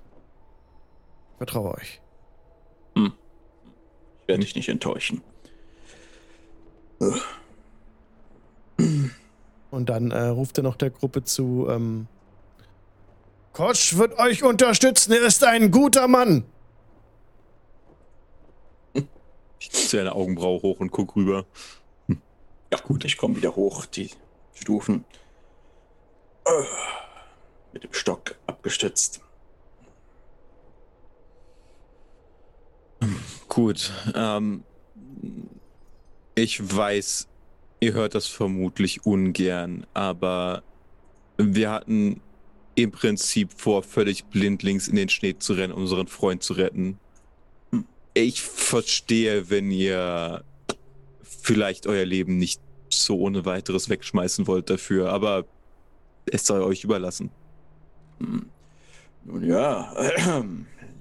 S1: vertraue euch.
S2: Ich werde dich nicht enttäuschen.
S1: Und dann äh, ruft er noch der Gruppe zu, ähm, Kosch wird euch unterstützen, er ist ein guter Mann.
S4: Ich ziehe eine Augenbraue hoch und guck rüber.
S2: Ja, gut, ich komme wieder hoch, die Stufen. Mit dem Stock abgestützt.
S4: Gut. Ähm, ich weiß, ihr hört das vermutlich ungern, aber wir hatten im Prinzip vor, völlig blindlings in den Schnee zu rennen, unseren Freund zu retten. Ich verstehe, wenn ihr vielleicht euer Leben nicht so ohne weiteres wegschmeißen wollt dafür, aber es sei euch überlassen.
S2: Hm. Nun ja,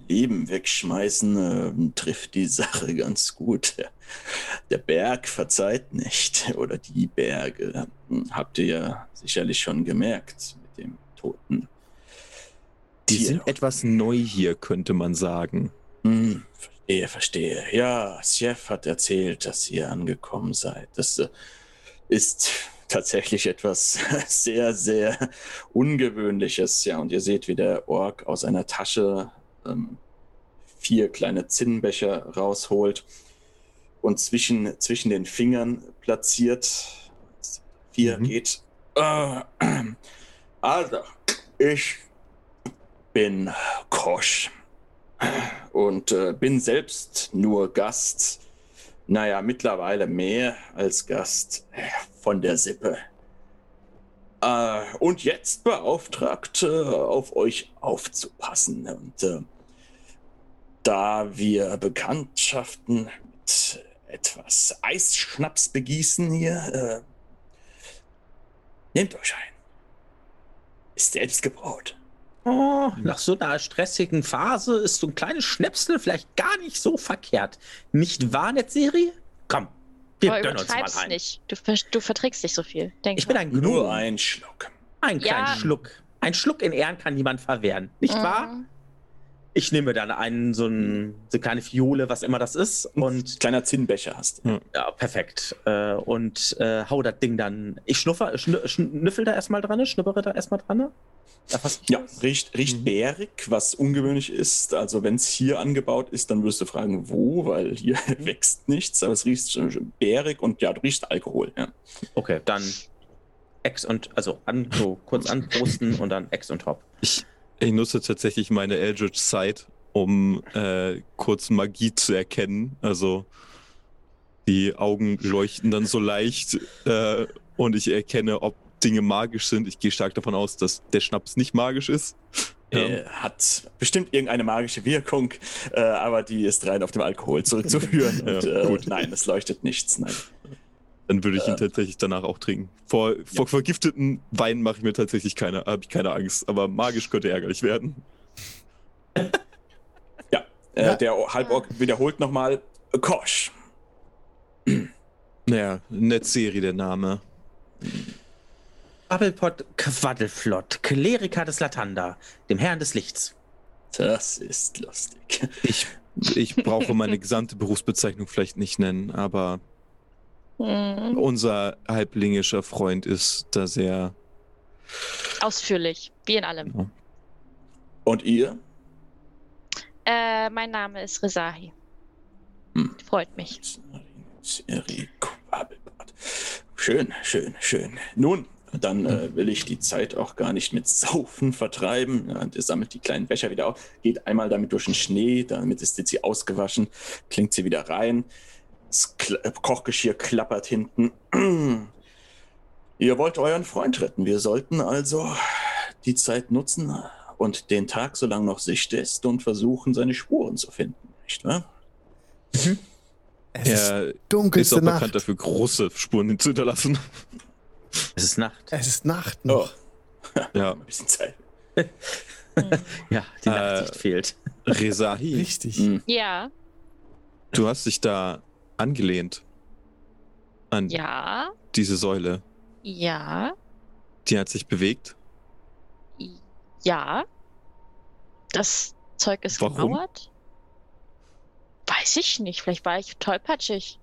S2: Leben wegschmeißen äh, trifft die Sache ganz gut. Der, Berg verzeiht nicht. Oder die Berge. Hm, Habt ihr ja sicherlich schon gemerkt mit dem toten.
S4: Die
S2: Tier.
S4: sind etwas neu hier, könnte man sagen.
S2: Hm, verstehe, verstehe. Ja, Chef hat erzählt, dass ihr angekommen seid. Das äh, ist tatsächlich etwas sehr, sehr Ungewöhnliches. Ja, und ihr seht, wie der Ork aus einer Tasche ähm, vier kleine Zinnbecher rausholt und zwischen, zwischen den Fingern platziert. Vier
S4: Mhm.
S2: geht. Äh, also, ich bin Kosch und äh, bin selbst nur Gast. Naja, mittlerweile mehr als Gast äh, von der Sippe. Äh, und jetzt beauftragt, äh, auf euch aufzupassen. Und äh, da wir Bekanntschaften mit etwas Eisschnaps begießen hier, äh, nehmt euch ein. Ist selbst gebraut.
S3: Oh, nach so einer stressigen Phase ist so ein kleines Schnäpsel vielleicht gar nicht so verkehrt. Nicht wahr, Netzserie? Komm, wir
S5: Aber
S3: gönnen uns mal ein.
S5: nicht. Du, ver- du verträgst nicht so viel. Denk
S3: Ich bin
S5: mal.
S3: ein
S2: Nur
S3: Gnome.
S2: ein Schluck.
S3: Ein kleiner
S5: Ja.
S3: Schluck. Ein Schluck in Ehren kann niemand verwehren. Nicht wahr? Ich nehme dann einen, so, ein, so eine kleine Fiole, was immer das ist. Und
S2: Kleiner Zinnbecher hast du.
S3: ja, perfekt. Äh, und äh, hau das Ding dann. Ich schnuffer, schn schnüffel da erstmal dran, schnuppere da erstmal dran. Da fass ich
S2: Ja, riecht, riecht
S4: Mhm.
S2: bärig, was ungewöhnlich ist. Also wenn es hier angebaut ist, dann wirst du fragen, wo, weil hier wächst nichts, aber es riecht schon bärig und ja, du riechst Alkohol. Ja.
S3: Okay, dann Ex und, also an, so kurz anprosten und dann Ex und Hop.
S4: Ich, ich nutze tatsächlich meine Eldritch Sight, um äh, kurz Magie zu erkennen. Also die Augen leuchten dann so leicht äh, und ich erkenne, ob Dinge magisch sind. Ich gehe stark davon aus, dass der Schnaps nicht magisch ist.
S2: Äh, hat bestimmt irgendeine magische Wirkung, äh, aber die ist rein auf dem Alkohol zurückzuführen. Und, äh,
S4: gut.
S2: Nein, es leuchtet nichts. Nein.
S4: Dann würde ich ihn
S2: Äh.
S4: tatsächlich danach auch trinken. Vor, vor vergifteten Wein mache ich mir tatsächlich keine, habe ich keine Angst, aber magisch könnte ärgerlich werden.
S2: Ja, äh,
S1: Ja.
S2: der Halborg wiederholt nochmal Kosch.
S4: Naja, Netzserie der Name.
S3: Babbelpot Quaddelflott, Kleriker des Latanda, dem Herrn des Lichts.
S2: Das ist lustig.
S4: Ich, ich brauche meine gesamte Berufsbezeichnung vielleicht nicht nennen, aber
S5: Hm,
S4: Unser halblingischer Freund ist da sehr.
S5: ausführlich, wie in allem.
S2: Und ihr?
S5: Äh, mein Name ist Rezahi.
S2: Hm.
S5: Freut mich.
S2: Schön, schön, schön. Nun, dann äh, will ich die Zeit auch gar nicht mit Saufen vertreiben. Ja, und ihr sammelt die kleinen Becher wieder auf, geht einmal damit durch den Schnee, damit ist sie ausgewaschen, klingt sie wieder rein. Das Kla äh, Kochgeschirr klappert hinten. ihr wollt euren Freund retten. Wir sollten also die Zeit nutzen und den Tag, solange noch Sicht ist, und versuchen, seine Spuren zu finden. Nicht wahr?
S1: Es ist
S4: Er ist
S1: dunkelste
S4: auch bekannt
S1: Nacht.
S4: dafür, große Spuren hinzuhinterlassen.
S3: Es ist Nacht.
S1: Es ist Nacht
S2: Oh,
S1: noch.
S4: Ja.
S2: ein bisschen Zeit.
S3: Ja, die
S4: Äh,
S3: Nachtsicht fehlt.
S4: Resahi,
S1: Richtig.
S2: Hm.
S5: Ja,
S4: du hast dich da angelehnt an
S5: ja,
S4: diese Säule.
S5: ja,
S4: Die hat sich bewegt.
S5: ja. Das Zeug ist
S4: Warum?
S5: gemauert. Weiß ich nicht. Vielleicht war ich tollpatschig.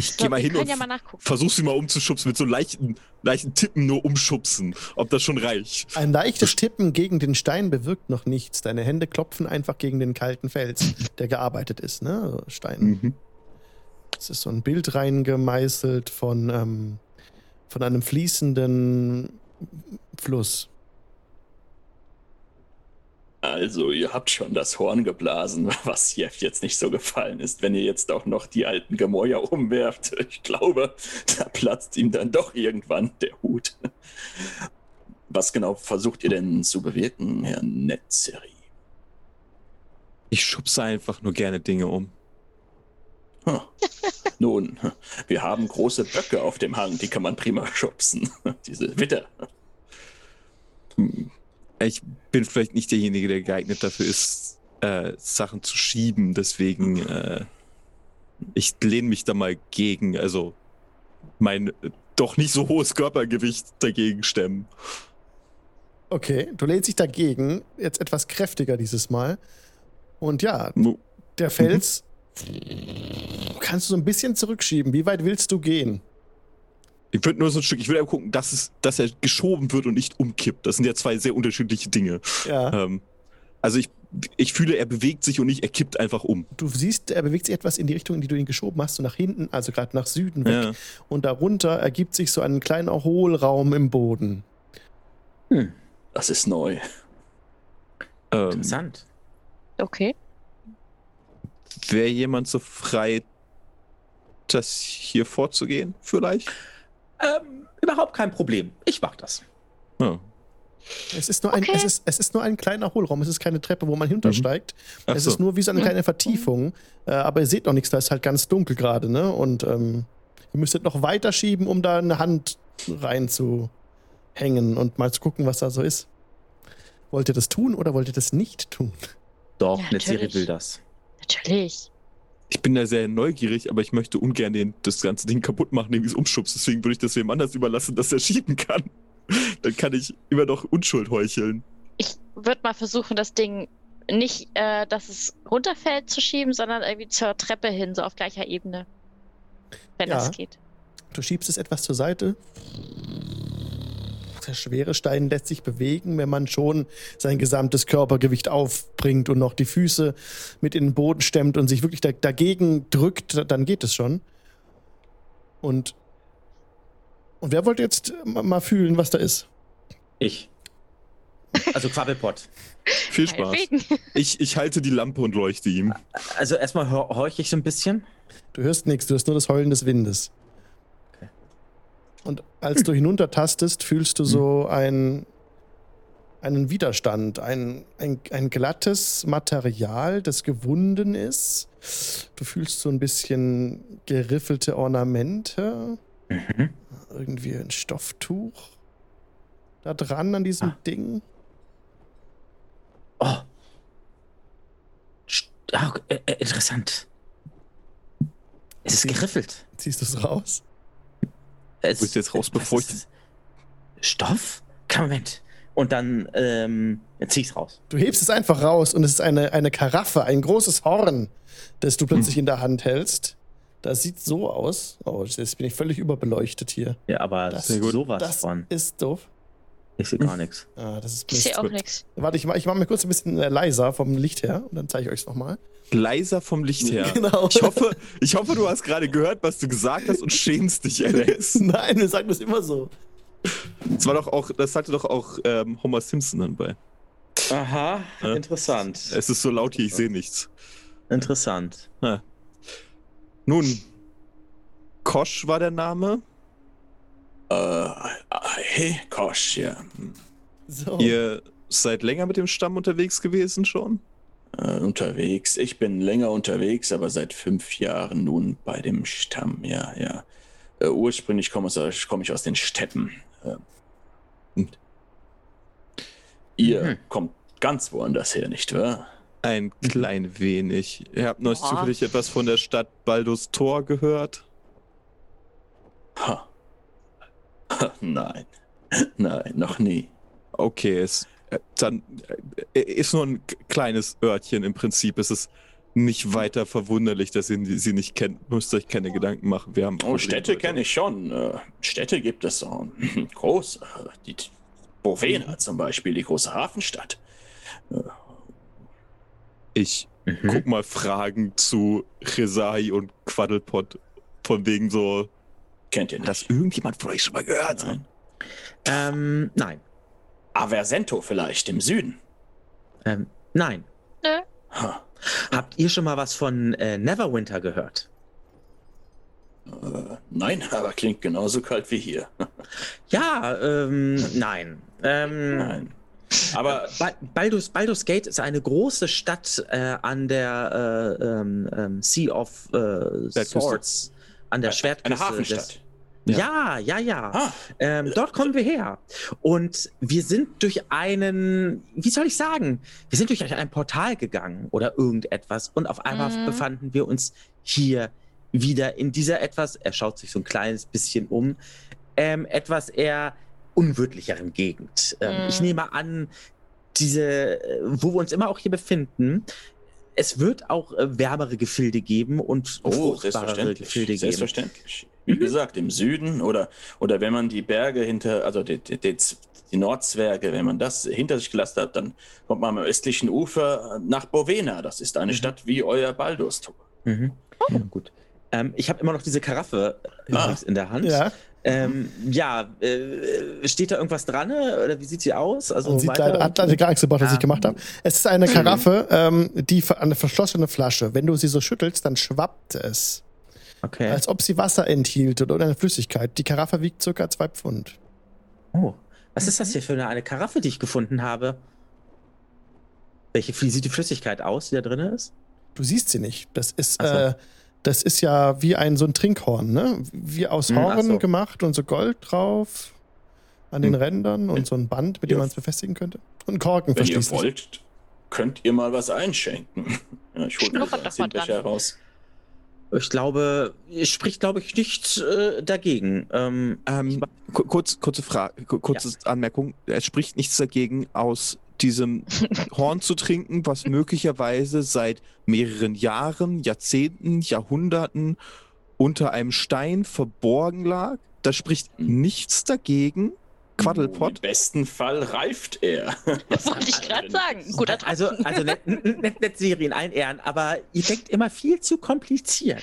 S4: Ich
S5: So,
S4: geh mal hin und
S5: ja mal
S4: versuch sie mal umzuschubsen mit so leichten, leichten Tippen nur umschubsen. Ob das schon reicht.
S1: Ein leichtes Tippen gegen den Stein bewirkt noch nichts. Deine Hände klopfen einfach gegen den kalten Fels, der gearbeitet ist, ne? Also Stein.
S4: Mhm.
S1: Es ist so ein Bild reingemeißelt von, ähm, von einem fließenden Fluss.
S2: Also, ihr habt schon das Horn geblasen, was Jeff jetzt nicht so gefallen ist, wenn ihr jetzt auch noch die alten Gemäuer umwerft. Ich glaube, da platzt ihm dann doch irgendwann der Hut. Was genau versucht ihr denn zu bewirken, Herr Netzeri?
S4: Ich schubse einfach nur gerne Dinge um.
S2: Hm. Nun, wir haben große Böcke auf dem Hang, die kann man prima schubsen. Diese Witter.
S4: Hm. Ich bin vielleicht nicht derjenige, der geeignet dafür ist, äh, Sachen zu schieben. Deswegen, äh, ich lehne mich da mal gegen, also mein äh, doch nicht so hohes Körpergewicht dagegen stemmen.
S1: Okay, du lehnst dich dagegen, jetzt etwas kräftiger dieses Mal. Und ja, der Fels kannst du so ein bisschen zurückschieben. Wie weit willst du gehen?
S4: Ich würde nur so ein Stück, ich würde gucken, dass, es, dass er geschoben wird und nicht umkippt. Das sind ja zwei sehr unterschiedliche Dinge.
S1: Ja.
S4: Ähm, also ich, ich fühle, er bewegt sich und nicht, er kippt einfach um.
S1: Du siehst, er bewegt sich etwas in die Richtung, in die du ihn geschoben hast, so nach hinten, also gerade nach Süden weg.
S4: Ja.
S1: Und darunter ergibt sich so ein kleiner Hohlraum im Boden.
S3: Hm,
S2: Das ist neu.
S4: Ähm,
S3: interessant.
S5: Okay.
S4: Wäre jemand so frei, das hier vorzugehen, vielleicht?
S3: Ähm, überhaupt kein Problem. Ich mach das.
S4: Ja.
S1: Es ist, nur ein,
S5: Okay.
S1: es, ist, es ist nur ein kleiner Hohlraum, es ist keine Treppe, wo man hintersteigt.
S4: Ach
S1: Es
S4: so.
S1: ist nur wie so eine kleine Vertiefung. Äh, aber ihr seht noch nichts, da ist halt ganz dunkel gerade, ne? Und ähm, ihr müsstet noch weiter schieben, um da eine Hand reinzuhängen und mal zu gucken, was da so ist. Wollt ihr das tun oder wollt ihr das nicht tun?
S3: Doch,
S5: Ja,
S3: Netzeri
S5: natürlich.
S3: will das.
S5: Natürlich.
S4: Ich bin da sehr neugierig, aber ich möchte ungern den, das ganze Ding kaputt machen, indem ich es umschubst. Deswegen würde ich das wem anders überlassen, dass er schieben kann. Dann kann ich immer noch Unschuld heucheln.
S5: Ich würde mal versuchen, das Ding nicht, äh, dass es runterfällt, zu schieben, sondern irgendwie zur Treppe hin, so auf gleicher Ebene. Wenn
S1: Ja.
S5: das geht.
S1: Du schiebst es etwas zur Seite. Der schwere Stein lässt sich bewegen, wenn man schon sein gesamtes Körpergewicht aufbringt und noch die Füße mit in den Boden stemmt und sich wirklich da, dagegen drückt, dann geht es schon. Und, und wer wollte jetzt ma- mal fühlen, was da ist?
S3: Ich. Also Quabbelpott.
S4: Viel Spaß. Ich, ich halte die Lampe und leuchte ihm.
S3: Also erstmal hor horche ich so ein bisschen.
S1: Du hörst nichts, du hörst nur das Heulen des Windes. Und als du hinuntertastest, fühlst du so ein, einen Widerstand, ein, ein, ein glattes Material, das gewunden ist. Du fühlst so ein bisschen geriffelte Ornamente,
S3: Mhm.
S1: irgendwie ein Stofftuch da dran an diesem
S3: Ah.
S1: Ding.
S3: Oh. St- äh, interessant. Es ist geriffelt.
S1: Ziehst du es raus?
S3: Es,
S4: du jetzt raus, bevor ich-?
S3: Stoff? Moment. Und dann ähm, zieh ich's raus.
S1: Du hebst es einfach raus und es ist eine, eine Karaffe, ein großes Horn, das du plötzlich in der Hand hältst. Das sieht so aus. Oh, jetzt bin ich völlig überbeleuchtet hier.
S3: Ja, aber
S1: Das-
S3: sowas
S1: Das
S3: von.
S1: ist doof.
S3: Ich sehe gar nichts.
S1: Ah, das ist
S5: Ich sehe auch nichts.
S1: Warte, ich, mach- ich mache mir kurz ein bisschen äh, leiser vom Licht her und dann zeige ich euch es nochmal.
S4: Leiser vom Licht her.
S1: Genau.
S4: Ich hoffe, ich hoffe, du hast gerade gehört, was du gesagt hast und schämst dich, Alex.
S1: Nein, wir sagen das immer so.
S4: Das war doch auch, das sagte doch auch ähm, Homer Simpson dann bei.
S3: Aha,
S4: Ja.
S3: interessant.
S4: Es ist so laut hier, ich sehe nichts.
S3: Interessant.
S4: Nun, Kosch war der Name.
S2: Äh, hey, Kosch, ja. Hm.
S1: So.
S4: Ihr seid länger mit dem Stamm unterwegs gewesen schon?
S2: Äh, unterwegs. Ich bin länger unterwegs, aber seit fünf Jahren nun bei dem Stamm, ja, ja. Äh, ursprünglich komme komme ich aus den Steppen. Äh, und ihr
S3: Mhm.
S2: kommt ganz woanders her, nicht wahr?
S4: Ein klein wenig. Ihr habt neulich zufällig etwas von der Stadt Baldus Tor gehört?
S2: Ha. nein. Nein, noch nie.
S4: Okay, es äh, dann äh, ist nur ein kleines Örtchen im Prinzip. Es ist nicht weiter verwunderlich, dass ihr sie nicht kennt. Müsst euch keine Gedanken machen. Wir haben
S2: Oh, Städte kenne ich schon. Äh, Städte gibt es so. Groß. Äh, die Bovena zum Beispiel, die große Hafenstadt.
S4: Ich
S3: Mhm.
S4: guck mal Fragen zu Resai und Quaddlepot. Von wegen so,
S2: Kennt ihr
S4: hat das
S2: nicht?
S4: irgendjemand von euch schon mal gehört?
S2: Nein.
S3: Ähm, nein.
S2: Aversento vielleicht im Süden.
S3: Ähm, nein.
S5: Nö.
S2: Ha.
S3: Habt ihr schon mal was von äh, Neverwinter gehört?
S2: Äh, nein, aber klingt genauso kalt wie hier.
S3: Ja, ähm, nein. Ähm,
S2: Nein. Aber
S3: Ba- Baldur's, Baldur's Gate ist eine große Stadt äh, an der äh, ähm, ähm, Sea of äh. Swords, an der Schwertküste.
S2: eine Hafenstadt.
S3: Des, ja, ja, ja.
S2: Ah,
S3: Ähm, dort kommen wir her. Und wir sind durch einen, wie soll ich sagen, wir sind durch ein Portal gegangen oder irgendetwas und auf einmal
S5: Mhm.
S3: befanden wir uns hier wieder in dieser etwas, er schaut sich so ein kleines bisschen um, ähm, etwas eher unwirtlicheren Gegend. Ähm,
S5: Mhm.
S3: Ich nehme an, diese, äh, wo wir uns immer auch hier befinden, es wird auch äh, wärmere Gefilde geben und
S2: oh,
S3: fruchtbarere
S2: selbstverständlich.
S3: Gefilde geben.
S2: Selbstverständlich. Wie
S3: Mhm.
S2: gesagt, im Süden oder, oder wenn man die Berge hinter, also die, die, die, die Nordzwerge, wenn man das hinter sich gelassen hat, dann kommt man am östlichen Ufer nach Bovena. Das ist eine
S3: Mhm.
S2: Stadt wie euer Baldur's-Tor.
S3: Mhm. Ja, gut. Ähm, ich habe immer noch diese Karaffe äh,
S2: Ah.
S3: übrigens in der Hand.
S1: Ja,
S3: Ähm, ja, äh, steht da irgendwas dran äh, oder wie sieht sie aus? Also
S1: man sieht
S3: weiter-
S1: leider, hat leider gar nichts gebracht, was
S3: Ja.
S1: ich gemacht habe. Es ist eine Karaffe, ähm, die eine verschlossene Flasche. Wenn du sie so schüttelst, dann schwappt es.
S3: Okay.
S1: Als ob sie Wasser enthielt oder eine Flüssigkeit. Die Karaffe wiegt circa zwei Pfund.
S3: Oh, was ist das hier für eine, eine Karaffe, die ich gefunden habe? Welche wie sieht die Flüssigkeit aus, die da drin ist?
S1: Du siehst sie nicht. Das ist,
S3: so.
S1: äh, das ist ja wie ein so ein Trinkhorn, ne? Wie aus
S3: Hm,
S1: Horn
S3: so.
S1: gemacht und so Gold drauf an den
S4: Hm.
S1: Rändern und so ein Band, mit dem
S2: Ja.
S1: man es befestigen könnte. Und ein Korken
S2: Wenn ihr wollt, könnt ihr mal was einschenken. Ja, ich hole Zimtbecher
S5: dran.
S2: raus.
S3: Ich glaube, es spricht, glaube ich, nichts äh, dagegen. Ähm,
S4: Ähm, ku- kurz, kurze Frage, ku- kurze Anmerkung. Es spricht nichts dagegen, aus diesem Horn zu trinken, was möglicherweise seit mehreren Jahren, Jahrzehnten, Jahrhunderten unter einem Stein verborgen lag. Da spricht nichts dagegen.
S2: Im
S4: Quaddlepot.
S2: besten Fall reift er.
S5: Das wollte ich gerade sagen. Guter Tag.
S3: also, also nett, nett, nett Serie in allen Ehren, aber ihr denkt immer viel zu kompliziert.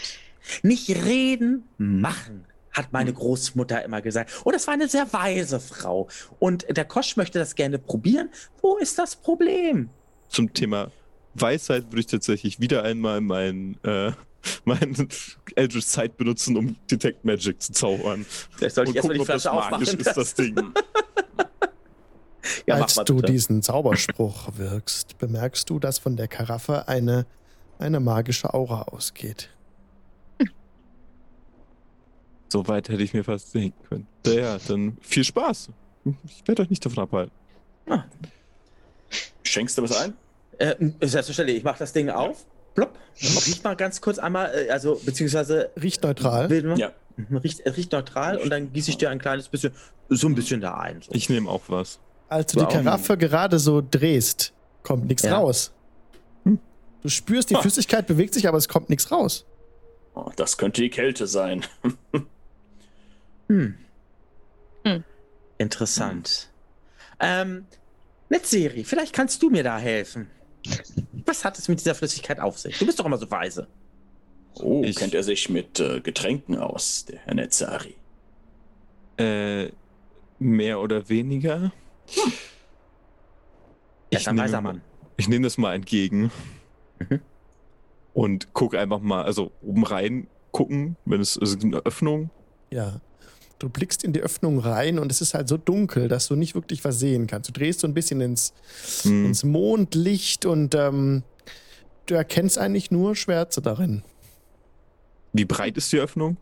S3: Nicht reden, machen, hat meine Großmutter immer gesagt. Und das war eine sehr weise Frau. Und der Kosch möchte das gerne probieren. Wo ist das Problem?
S4: Zum Thema Weisheit würde ich tatsächlich wieder einmal mein, äh, mein Eldritch Sight benutzen, um Detect Magic zu zaubern.
S3: Vielleicht sollte ich erstmal die
S4: ob das
S3: Flasche
S4: magisch
S3: aufmachen.
S4: ist, das Ding.
S3: Ja,
S1: Als du
S3: bitte.
S1: diesen Zauberspruch wirkst, bemerkst du, dass von der Karaffe eine, eine magische Aura ausgeht.
S4: So weit hätte ich mir fast denken können. Ja, ja, dann viel Spaß. Ich werde euch nicht davon abhalten.
S2: Schenkst du was ein?
S3: Äh, selbstverständlich, ich mache das Ding auf. Plopp. Riecht mal ganz kurz einmal, äh, also beziehungsweise
S1: Riecht neutral.
S2: Ja.
S3: Mhm, Riecht, riecht neutral und dann gieße ich dir ein kleines bisschen, so ein bisschen da ein. So.
S4: Ich nehme auch was.
S1: Als du die. Karaffe gerade so drehst, kommt nichts
S3: Ja.
S1: raus.
S4: Hm.
S1: Du spürst, die
S2: Ha.
S1: Flüssigkeit bewegt sich, aber es kommt nichts raus.
S2: Oh, das könnte die Kälte sein.
S3: Hm.
S5: Hm.
S3: Interessant. Ähm, Netzserie, vielleicht kannst du mir da helfen. Was hat es mit dieser Flüssigkeit auf sich? Du bist doch immer so weise.
S2: Oh,
S4: Ich-
S2: kennt er sich mit äh, Getränken aus, der Herr Netzari?
S4: Äh, mehr oder weniger.
S3: Er ist ein
S4: nehme
S3: weiser Mann.
S4: Ich nehme das mal entgegen
S3: Mhm.
S4: und gucke einfach mal, also oben rein gucken, wenn es also eine Öffnung.
S1: Ja. Du blickst in die Öffnung rein und es ist halt so dunkel, dass du nicht wirklich was sehen kannst. Du drehst so ein bisschen ins,
S4: Hm.
S1: ins Mondlicht und ähm, du erkennst eigentlich nur Schwärze darin.
S4: Wie breit ist die Öffnung?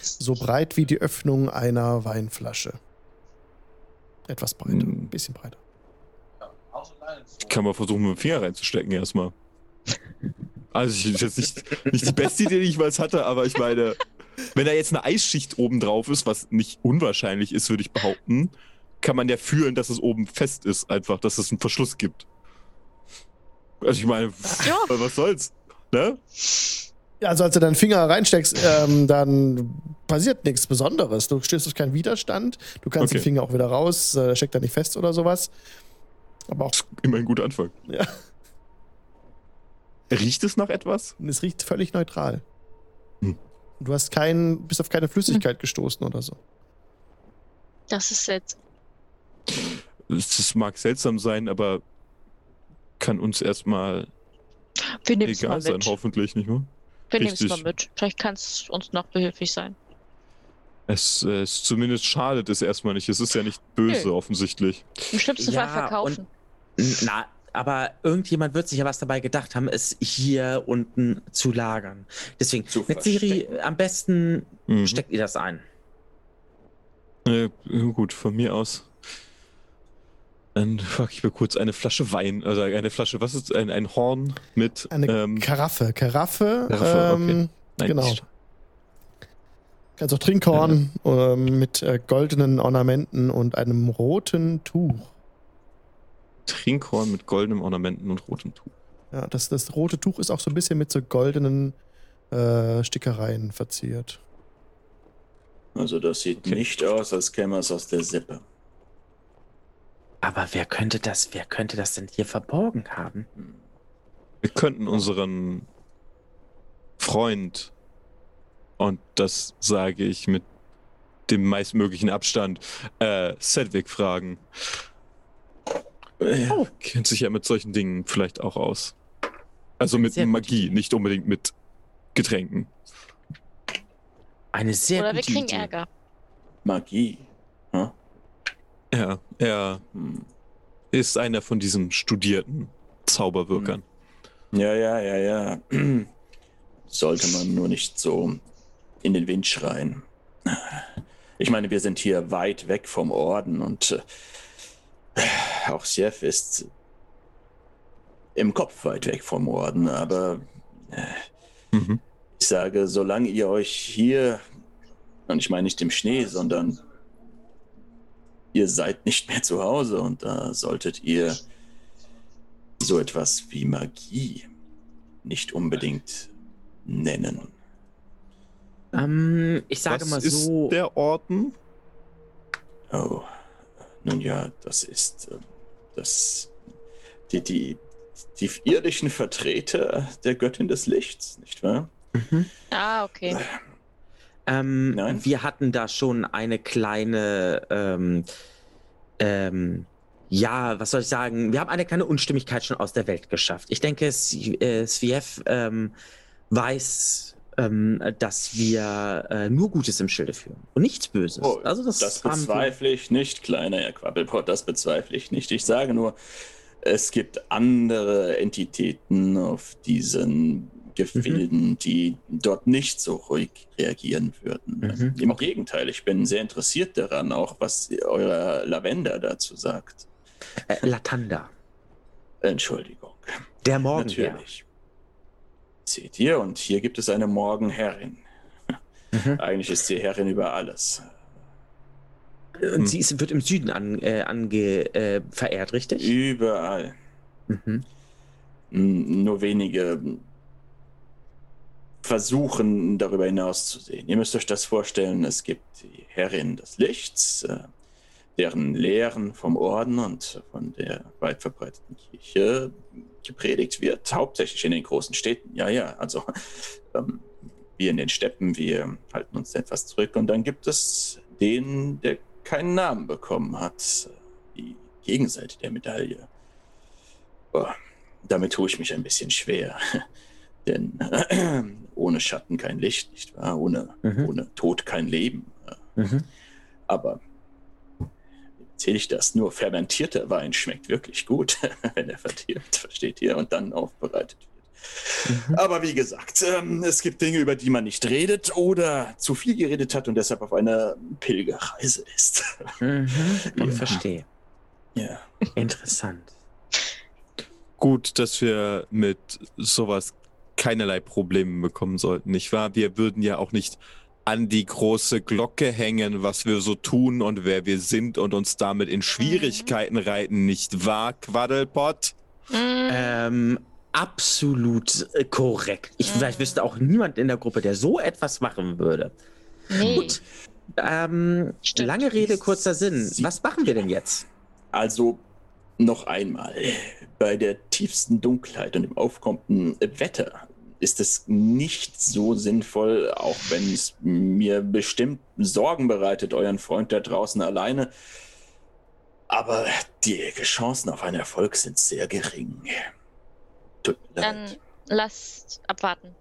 S1: So breit wie die Öffnung einer Weinflasche. Etwas breiter,
S4: Hm.
S1: ein bisschen breiter.
S4: Ich kann mal versuchen, mit dem Finger reinzustecken erstmal. Also ich ist jetzt nicht, nicht die beste Idee, die ich jemals hatte, aber ich meine, wenn da jetzt eine Eisschicht oben drauf ist, was nicht unwahrscheinlich ist, würde ich behaupten, kann man ja fühlen, dass es oben fest ist, einfach, dass es einen Verschluss gibt. Also ich meine,
S5: Ja.
S4: was soll's? Ne?
S1: Ja, also als du deinen Finger reinsteckst, ähm, dann passiert nichts Besonderes. Du stößt auf keinen Widerstand. Du kannst
S4: Okay.
S1: den Finger auch wieder raus, äh, steckt da nicht fest oder sowas. Aber auch,
S4: Das ist immer ein guter Anfang.
S1: ja,
S4: Riecht es nach etwas?
S1: es riecht völlig neutral.
S4: Hm.
S1: Du hast keinen, bist auf keine Flüssigkeit gestoßen oder so.
S5: Das ist.
S4: Es es mag seltsam sein, aber kann uns erstmal
S5: Wir nehmen es mal
S4: egal sein,
S5: mit.
S4: hoffentlich, nicht wahr?
S5: Wir nehmen es mal mit. Vielleicht kann es uns noch behilflich sein.
S4: Es, es zumindest schadet es erstmal nicht. Es ist ja nicht böse,
S5: Nö.
S4: offensichtlich.
S5: Im schlimmsten
S3: Ja,
S5: Fall verkaufen.
S3: N- Na, aber irgendjemand wird sich ja was dabei gedacht haben, es hier unten zu lagern. Deswegen,
S2: Zu verstecken.
S3: am besten
S4: Mhm.
S3: steckt ihr das ein.
S4: Äh, gut, von mir aus. Dann frag ich mir kurz eine Flasche Wein, also eine Flasche, was ist ein, ein Horn mit
S1: Eine
S4: ähm,
S1: Karaffe. Karaffe,
S4: Karaffe,
S1: ähm,
S4: okay. nein,
S1: genau.
S4: nicht-
S1: Kannst auch Trinkhorn ähm, mit äh, goldenen Ornamenten und einem roten Tuch.
S4: Trinkhorn mit goldenem Ornamenten und rotem Tuch.
S1: Ja, das, das rote Tuch ist auch so ein bisschen mit so goldenen äh, Stickereien verziert.
S2: Also das sieht
S4: Okay.
S2: nicht aus, als käme es aus der Sippe.
S3: Aber wer könnte das, wer könnte das denn hier verborgen haben?
S4: Wir könnten unseren Freund, und das sage ich mit dem meistmöglichen Abstand, äh, Sedwick fragen.
S2: Äh,
S3: Oh.
S4: Kennt sich ja mit solchen Dingen vielleicht auch aus. Also mit
S3: Sehr
S4: Magie,
S3: Idee.
S4: nicht unbedingt mit Getränken.
S3: Eine sehr
S5: Oder wir
S3: gute
S5: kriegen
S3: Idee.
S5: Ärger.
S2: Magie. Hm?
S4: Ja, er
S2: Hm.
S4: ist einer von diesen studierten Zauberwirkern.
S2: Ja, ja, ja, ja. Sollte man nur nicht so in den Wind schreien. Ich meine, wir sind hier weit weg vom Orden und äh, auch Chef ist im Kopf weit weg vom Orden, aber
S4: Mhm.
S2: ich sage, solange ihr euch hier, und ich meine nicht im Schnee, sondern ihr seid nicht mehr zu Hause und da solltet ihr so etwas wie Magie nicht unbedingt nennen.
S3: Ähm, ich sage
S4: Was
S3: mal
S4: ist
S3: so.
S4: der Orden?
S2: Oh, nun ja, das ist äh, das die, die, die irdischen Vertreter der Göttin des Lichts, nicht wahr?
S3: Mhm.
S5: Ah, okay.
S3: Ähm,
S2: Nein.
S3: wir hatten da schon eine kleine, ähm, ähm, ja, was soll ich sagen? Wir haben eine kleine Unstimmigkeit schon aus der Welt geschafft. Ich denke, äh, Sviev ähm, weiß, ähm, dass wir äh, nur Gutes im Schilde führen und nichts Böses.
S2: Oh,
S3: also das,
S2: Das bezweifle ich nicht, kleiner Herr Quabbelpot, das bezweifle ich nicht. Ich sage nur, es gibt andere Entitäten auf diesen Gefilden, die dort nicht so ruhig reagieren würden.
S3: Mhm.
S2: Im Gegenteil, ich bin sehr interessiert daran, auch was euer Lavender dazu sagt.
S3: Äh, Latanda,
S2: Entschuldigung.
S3: der Morgenherr.
S2: Natürlich. Seht ihr, und hier gibt es eine Morgenherrin.
S3: Mhm.
S2: Eigentlich ist sie Herrin über alles.
S3: Und
S4: Hm.
S3: sie ist, wird im Süden an, äh, ange, äh, verehrt, richtig?
S2: Überall.
S3: Mhm.
S2: N- Nur wenige versuchen, darüber hinaus zu sehen. Ihr müsst euch das vorstellen, es gibt die Herrin des Lichts, äh, deren Lehren vom Orden und von der weit verbreiteten Kirche gepredigt wird, hauptsächlich in den großen Städten. Ja, ja, also ähm, wir in den Steppen, wir halten uns etwas zurück. Und dann gibt es den, der keinen Namen bekommen hat, die Gegenseite der Medaille. Boah, damit tue ich mich ein bisschen schwer. Denn äh, ohne Schatten kein Licht, nicht wahr? Ohne, mhm. ohne Tod kein Leben. Mhm. Aber erzähle ich das? Nur fermentierter Wein schmeckt wirklich gut, wenn er verdirbt, versteht ihr, und dann aufbereitet wird. Mhm. Aber wie gesagt, ähm, es gibt Dinge, über die man nicht redet oder zu viel geredet hat und deshalb auf einer Pilgerreise ist.
S3: Mhm, ich ja. verstehe.
S2: Ja.
S3: Interessant.
S4: Gut, dass wir mit sowas keinerlei Probleme bekommen sollten, nicht wahr? Wir würden ja auch nicht an die große Glocke hängen, was wir so tun und wer wir sind und uns damit in Schwierigkeiten reiten, nicht wahr, Quaddelpot?
S3: Mhm. Ähm, absolut äh, korrekt. Ich mhm. vielleicht wüsste auch niemand in der Gruppe, der so etwas machen würde.
S5: Nee. Gut.
S3: Ähm, lange Rede, kurzer Sinn. Was machen wir denn jetzt?
S2: Also, noch einmal. Bei der tiefsten Dunkelheit und dem aufkommenden Wetter ist es nicht so sinnvoll, auch wenn es mir bestimmt Sorgen bereitet, euren Freund da draußen alleine. Aber die Chancen auf einen Erfolg sind sehr gering.
S5: Tut mir Dann leid. lasst abwarten,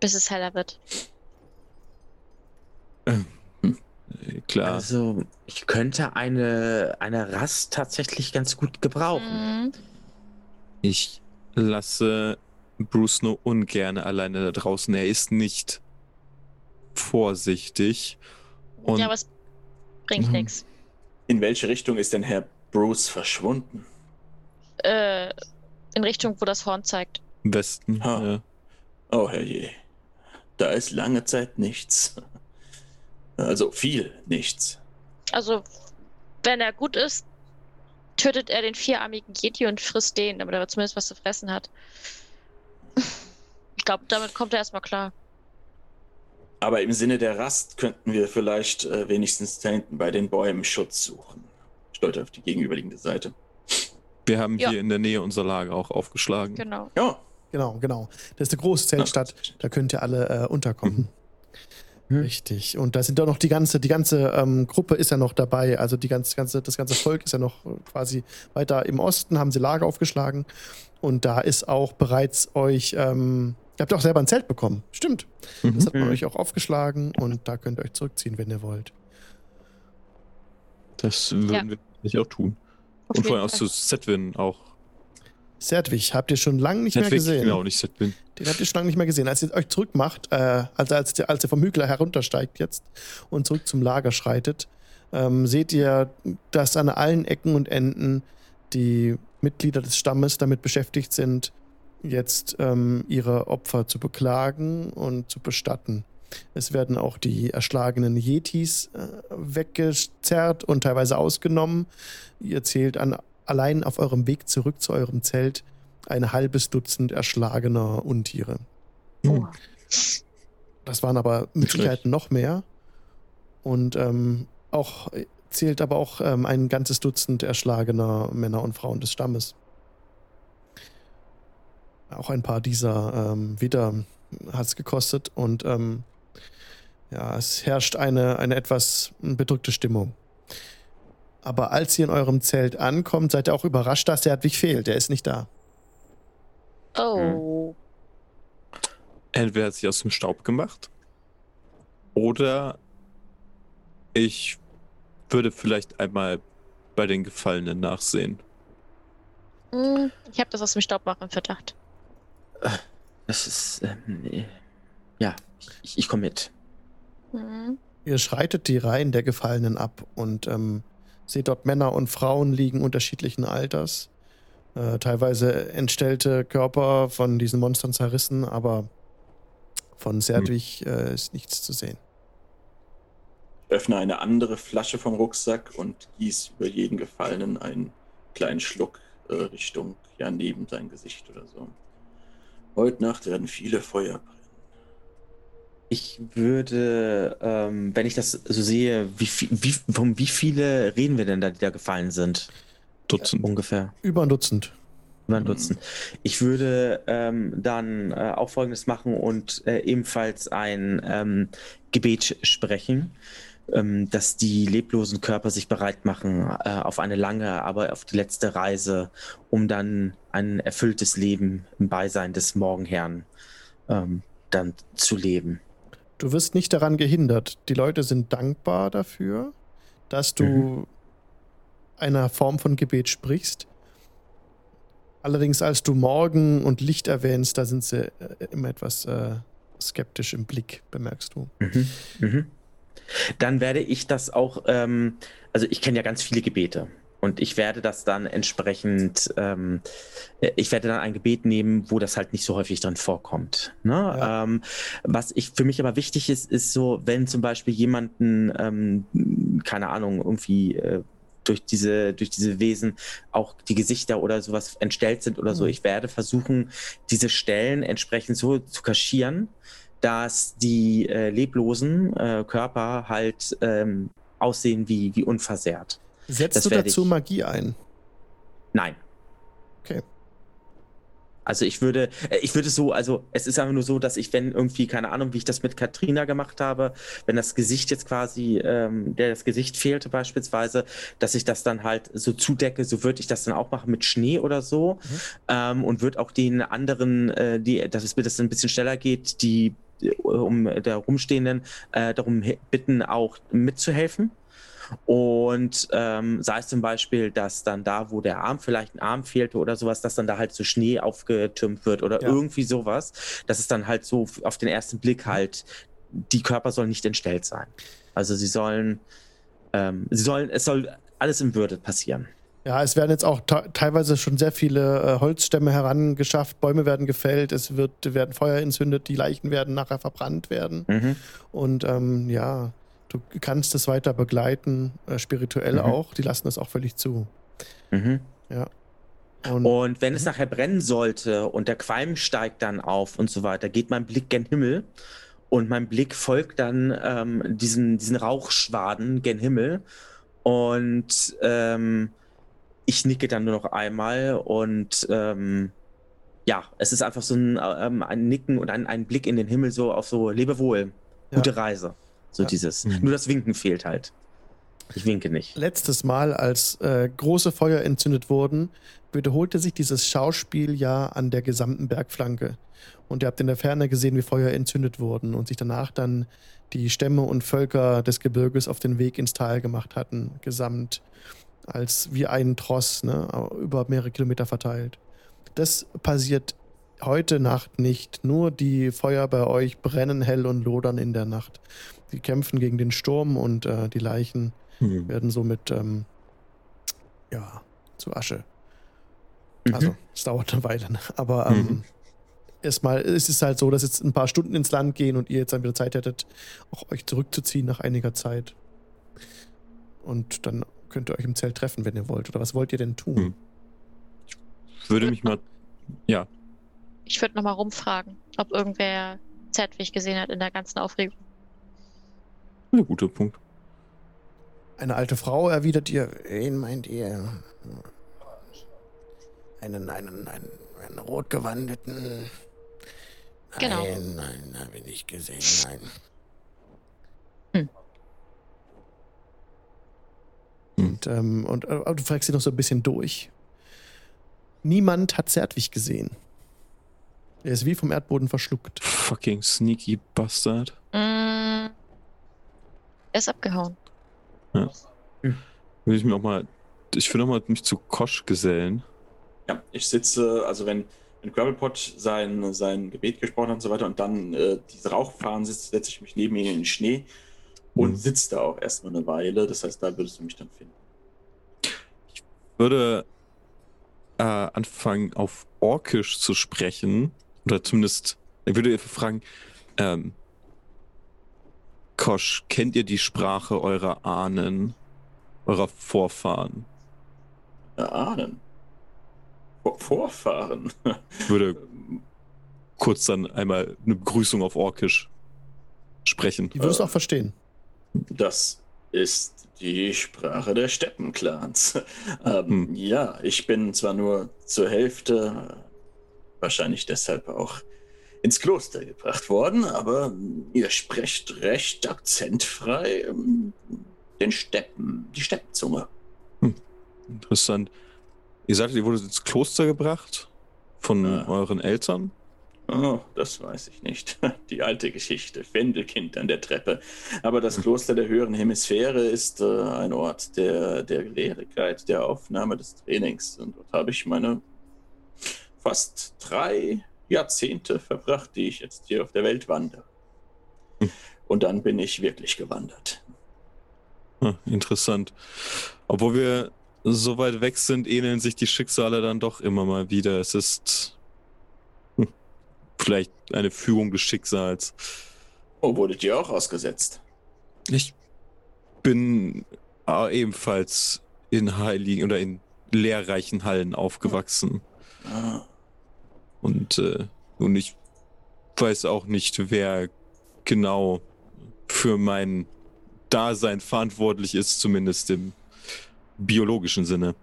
S5: bis es heller wird.
S4: Hm. Klar.
S3: Also, ich könnte eine, eine Rast tatsächlich ganz gut gebrauchen. Mhm.
S4: Ich lasse Bruce nur ungern alleine da draußen. Er ist nicht vorsichtig.
S5: Und ja, was bringt mhm. nichts.
S2: In welche Richtung ist denn Herr Bruce verschwunden?
S5: Äh, in Richtung, wo das Horn zeigt.
S4: Westen.
S2: Ja. Oh herrje. Da ist lange Zeit nichts. Also viel nichts.
S5: Also, wenn er gut ist, tötet er den vierarmigen Yeti und frisst den, damit er zumindest was zu fressen hat. Ich glaube, damit kommt er erstmal klar.
S2: Aber im Sinne der Rast könnten wir vielleicht äh, wenigstens da hinten bei den Bäumen Schutz suchen. Stolz auf die gegenüberliegende Seite.
S4: Wir haben ja. hier in der Nähe unser Lager auch aufgeschlagen.
S5: Genau.
S1: Ja. Genau, genau. Das ist eine große Zeltstadt. Da könnt ihr alle äh, unterkommen. Mhm. Hm? Richtig. Und da sind doch noch die ganze, die ganze ähm, Gruppe ist ja noch dabei. Also die ganze, ganze, das ganze Volk ist ja noch quasi weiter im Osten, haben sie Lager aufgeschlagen. Und da ist auch bereits euch, ähm, ihr habt auch selber ein Zelt bekommen. Stimmt. Mhm. Das hat man mhm. euch auch aufgeschlagen und da könnt ihr euch zurückziehen, wenn ihr wollt.
S4: Das würden ja. wir nicht auch tun. Auf und vorher aus zu Setwin auch
S1: Serdwig habt ihr schon lange nicht Sedwig, mehr gesehen.
S4: Genau, nicht Sedwin.
S1: Den habt ihr schon lange nicht mehr gesehen. Als ihr euch zurückmacht, äh, also als, als ihr vom Hügel heruntersteigt jetzt und zurück zum Lager schreitet, ähm, seht ihr, dass an allen Ecken und Enden die Mitglieder des Stammes damit beschäftigt sind, jetzt ähm, ihre Opfer zu beklagen und zu bestatten. Es werden auch die erschlagenen Yetis äh, weggezerrt und teilweise ausgenommen. Ihr zählt an allein auf eurem Weg zurück zu eurem Zelt ein halbes Dutzend erschlagener Untiere. Oh. Das waren aber mit Sicherheit noch mehr. Und ähm, auch zählt aber auch ähm, ein ganzes Dutzend erschlagener Männer und Frauen des Stammes. Auch ein paar dieser ähm, wieder hat es gekostet und ähm, ja, es herrscht eine, eine etwas bedrückte Stimmung. Aber als ihr in eurem Zelt ankommt, seid ihr auch überrascht, dass der Hedwig fehlt. Der ist nicht da.
S5: Oh.
S4: Entweder hat sich aus dem Staub gemacht oder ich würde vielleicht einmal bei den Gefallenen nachsehen.
S5: Hm, ich habe das aus dem Staub machen Verdacht.
S3: Das ist. Ähm, ja, ich, ich komme mit.
S1: Mhm. Ihr schreitet die Reihen der Gefallenen ab und ähm, Seht dort Männer und Frauen liegen unterschiedlichen Alters. Äh, teilweise entstellte Körper von diesen Monstern zerrissen, aber von Serdwig hm. äh, ist nichts zu sehen.
S2: Ich öffne eine andere Flasche vom Rucksack und gieße über jeden Gefallenen einen kleinen Schluck äh, Richtung, ja, neben sein Gesicht oder so. Heute Nacht werden viele Feuer brennen.
S3: Ich würde, ähm, wenn ich das so sehe, wie, viel, wie, um wie viele reden wir denn da, die da gefallen sind?
S4: Dutzend.
S3: Ungefähr.
S1: Über ein Dutzend.
S3: Über ein Dutzend. Ich würde ähm, dann äh, auch Folgendes machen und äh, ebenfalls ein ähm, Gebet sprechen, dass die leblosen Körper sich bereit machen äh, auf eine lange, aber auf die letzte Reise, um dann ein erfülltes Leben im Beisein des Morgenherrn ähm, dann zu leben.
S1: Du wirst nicht daran gehindert. Die Leute sind dankbar dafür, dass du
S3: Mhm.
S1: einer Form von Gebet sprichst. Allerdings, als du Morgen und Licht erwähnst, da sind sie äh, immer etwas äh, skeptisch im Blick, bemerkst du.
S3: Mhm. Mhm. Dann werde ich das auch, ähm, also ich kenne ja ganz viele Gebete und ich werde das dann entsprechend, ähm, äh, ich werde dann ein Gebet nehmen, wo das halt nicht so häufig drin vorkommt. Ne?
S1: Ja.
S3: Ähm, was ich für mich aber wichtig ist, ist so, wenn zum Beispiel jemanden, ähm, keine Ahnung, irgendwie äh, durch diese, durch diese Wesen auch die Gesichter oder sowas entstellt sind oder so.
S1: Mhm.
S3: Ich werde versuchen, diese Stellen entsprechend so zu kaschieren, dass die äh, leblosen äh, Körper halt ähm, aussehen wie, wie unversehrt.
S1: Setzt
S3: Das
S1: du dazu
S3: ich-
S1: Magie ein?
S3: Nein.
S1: Okay.
S3: Also ich würde, äh, ich würde so, also es ist einfach nur so, dass ich, wenn irgendwie, keine Ahnung, wie ich das mit Katrina gemacht habe, wenn das Gesicht jetzt quasi, ähm, der das Gesicht fehlte beispielsweise, dass ich das dann halt so zudecke, so würde ich das dann auch machen mit Schnee oder so. Ähm, und würde auch den anderen, äh, die, dass es mir das ein bisschen schneller geht, die um der rumstehenden äh, darum bitten, auch mitzuhelfen. Und ähm, sei es zum Beispiel, dass dann da, wo der Arm vielleicht ein Arm fehlte oder sowas, dass dann da halt so Schnee aufgetürmt wird oder
S1: Ja.
S3: irgendwie sowas, dass es dann halt so auf den ersten Blick halt, die Körper sollen nicht entstellt sein. Also sie sollen, ähm, sie sollen, es soll alles in Würde passieren.
S1: Ja, es werden jetzt auch te- teilweise schon sehr viele äh, Holzstämme herangeschafft, Bäume werden gefällt, es wird, werden Feuer entzündet, die Leichen werden nachher verbrannt werden.
S3: Mhm.
S1: Und ähm, ja, du kannst es weiter begleiten, äh, spirituell
S3: Mhm.
S1: auch. Die lassen das auch völlig zu.
S3: Mhm.
S1: Und,
S3: Und wenn es
S1: Mhm.
S3: nachher brennen sollte und der Qualm steigt dann auf und so weiter, geht mein Blick gen Himmel und mein Blick folgt dann ähm, diesen, diesen Rauchschwaden gen Himmel und ähm, ich nicke dann nur noch einmal und ähm, ja, es ist einfach so ein, ähm, ein Nicken und ein, ein Blick in den Himmel so auf so Lebewohl,
S1: Ja.
S3: gute Reise. So
S1: Ja.
S3: dieses.
S4: Mhm.
S3: Nur das Winken fehlt halt. Ich winke nicht.
S1: letztes Mal, als äh, große Feuer entzündet wurden, wiederholte sich dieses Schauspiel ja an der gesamten Bergflanke. Und ihr habt in der Ferne gesehen, wie Feuer entzündet wurden und sich danach dann die Stämme und Völker des Gebirges auf den Weg ins Tal gemacht hatten, gesamt, als wie ein Tross, ne, über mehrere Kilometer verteilt. Das passiert heute Nacht nicht. Nur die Feuer bei euch brennen hell und lodern in der Nacht. Die kämpfen gegen den Sturm und äh, die Leichen
S4: Hm.
S1: werden somit ähm, ja zu Asche.
S3: Mhm.
S1: Also es dauert eine Weile, ne? aber ähm,
S4: Mhm.
S1: erstmal ist es halt so, dass jetzt ein paar Stunden ins Land gehen und ihr jetzt dann wieder Zeit hättet, auch euch zurückzuziehen nach einiger Zeit. Und dann könnt ihr euch im Zelt treffen, wenn ihr wollt. Oder was wollt ihr denn tun?
S4: Mhm. Ich würde mich mal. Ja,
S5: Ich würde nochmal rumfragen, ob irgendwer Zedwig gesehen hat in der ganzen Aufregung.
S4: ein guter Punkt.
S1: Eine alte Frau erwidert ihr, wen meint ihr? Einen, einen, einen, einen rotgewandeten.
S5: Genau.
S1: Nein, nein, habe ich nicht gesehen, nein. Und, ähm, und äh, du fragst sie noch so ein bisschen durch. Niemand hat Zertwig gesehen. Er ist wie vom Erdboden verschluckt.
S4: Fucking sneaky Bastard.
S5: Mm, er ist abgehauen.
S4: Würde ich mir auch mal. Ich würde auch mal mich zu Kosch gesellen.
S2: Ja, ich sitze, also wenn, wenn Gravelpot sein, sein Gebet gesprochen hat und so weiter und dann äh, diese Rauchfahren sitzt, setze ich mich neben ihn in den Schnee und
S4: Mhm.
S2: sitze da auch erstmal eine Weile. Das heißt, da würdest du mich dann finden.
S4: Würde äh, anfangen, auf Orkisch zu sprechen. Oder zumindest, ich würde fragen, ähm, Kosch, kennt ihr die Sprache eurer Ahnen, eurer Vorfahren?
S2: Ahnen. Vor Vorfahren.
S4: Ich würde kurz dann einmal eine Begrüßung auf Orkisch sprechen.
S1: Die würdest du auch verstehen.
S2: Das ist die Sprache der Steppenclans. ähm,
S4: Hm.
S2: Ja, ich bin zwar nur zur Hälfte, wahrscheinlich deshalb auch ins Kloster gebracht worden, aber ihr sprecht recht akzentfrei ähm, den Steppen, die Steppenzunge.
S4: Interessant. Ihr sagtet, ihr wurdet ins Kloster gebracht von
S2: Ja.
S4: euren Eltern?
S2: Oh, das weiß ich nicht. Die alte Geschichte. Wendelkind an der Treppe. Aber das Kloster der höheren Hemisphäre ist äh, ein Ort der, der Gelehrigkeit, der Aufnahme des Trainings. Und dort habe ich meine fast drei Jahrzehnte verbracht, die ich jetzt hier auf der Welt wandere.
S4: Hm.
S2: Und dann bin ich wirklich gewandert.
S4: Ah, interessant. Obwohl wir so weit weg sind, ähneln sich die Schicksale dann doch immer mal wieder. Es ist hm, vielleicht eine Fügung des Schicksals.
S2: Oh, wurdet ihr auch ausgesetzt?
S4: Ich bin äh, ebenfalls in heiligen oder in lehrreichen Hallen aufgewachsen.
S2: Ah,
S4: Und, äh, und ich weiß auch nicht, wer genau für mein Dasein verantwortlich ist, zumindest im biologischen Sinne.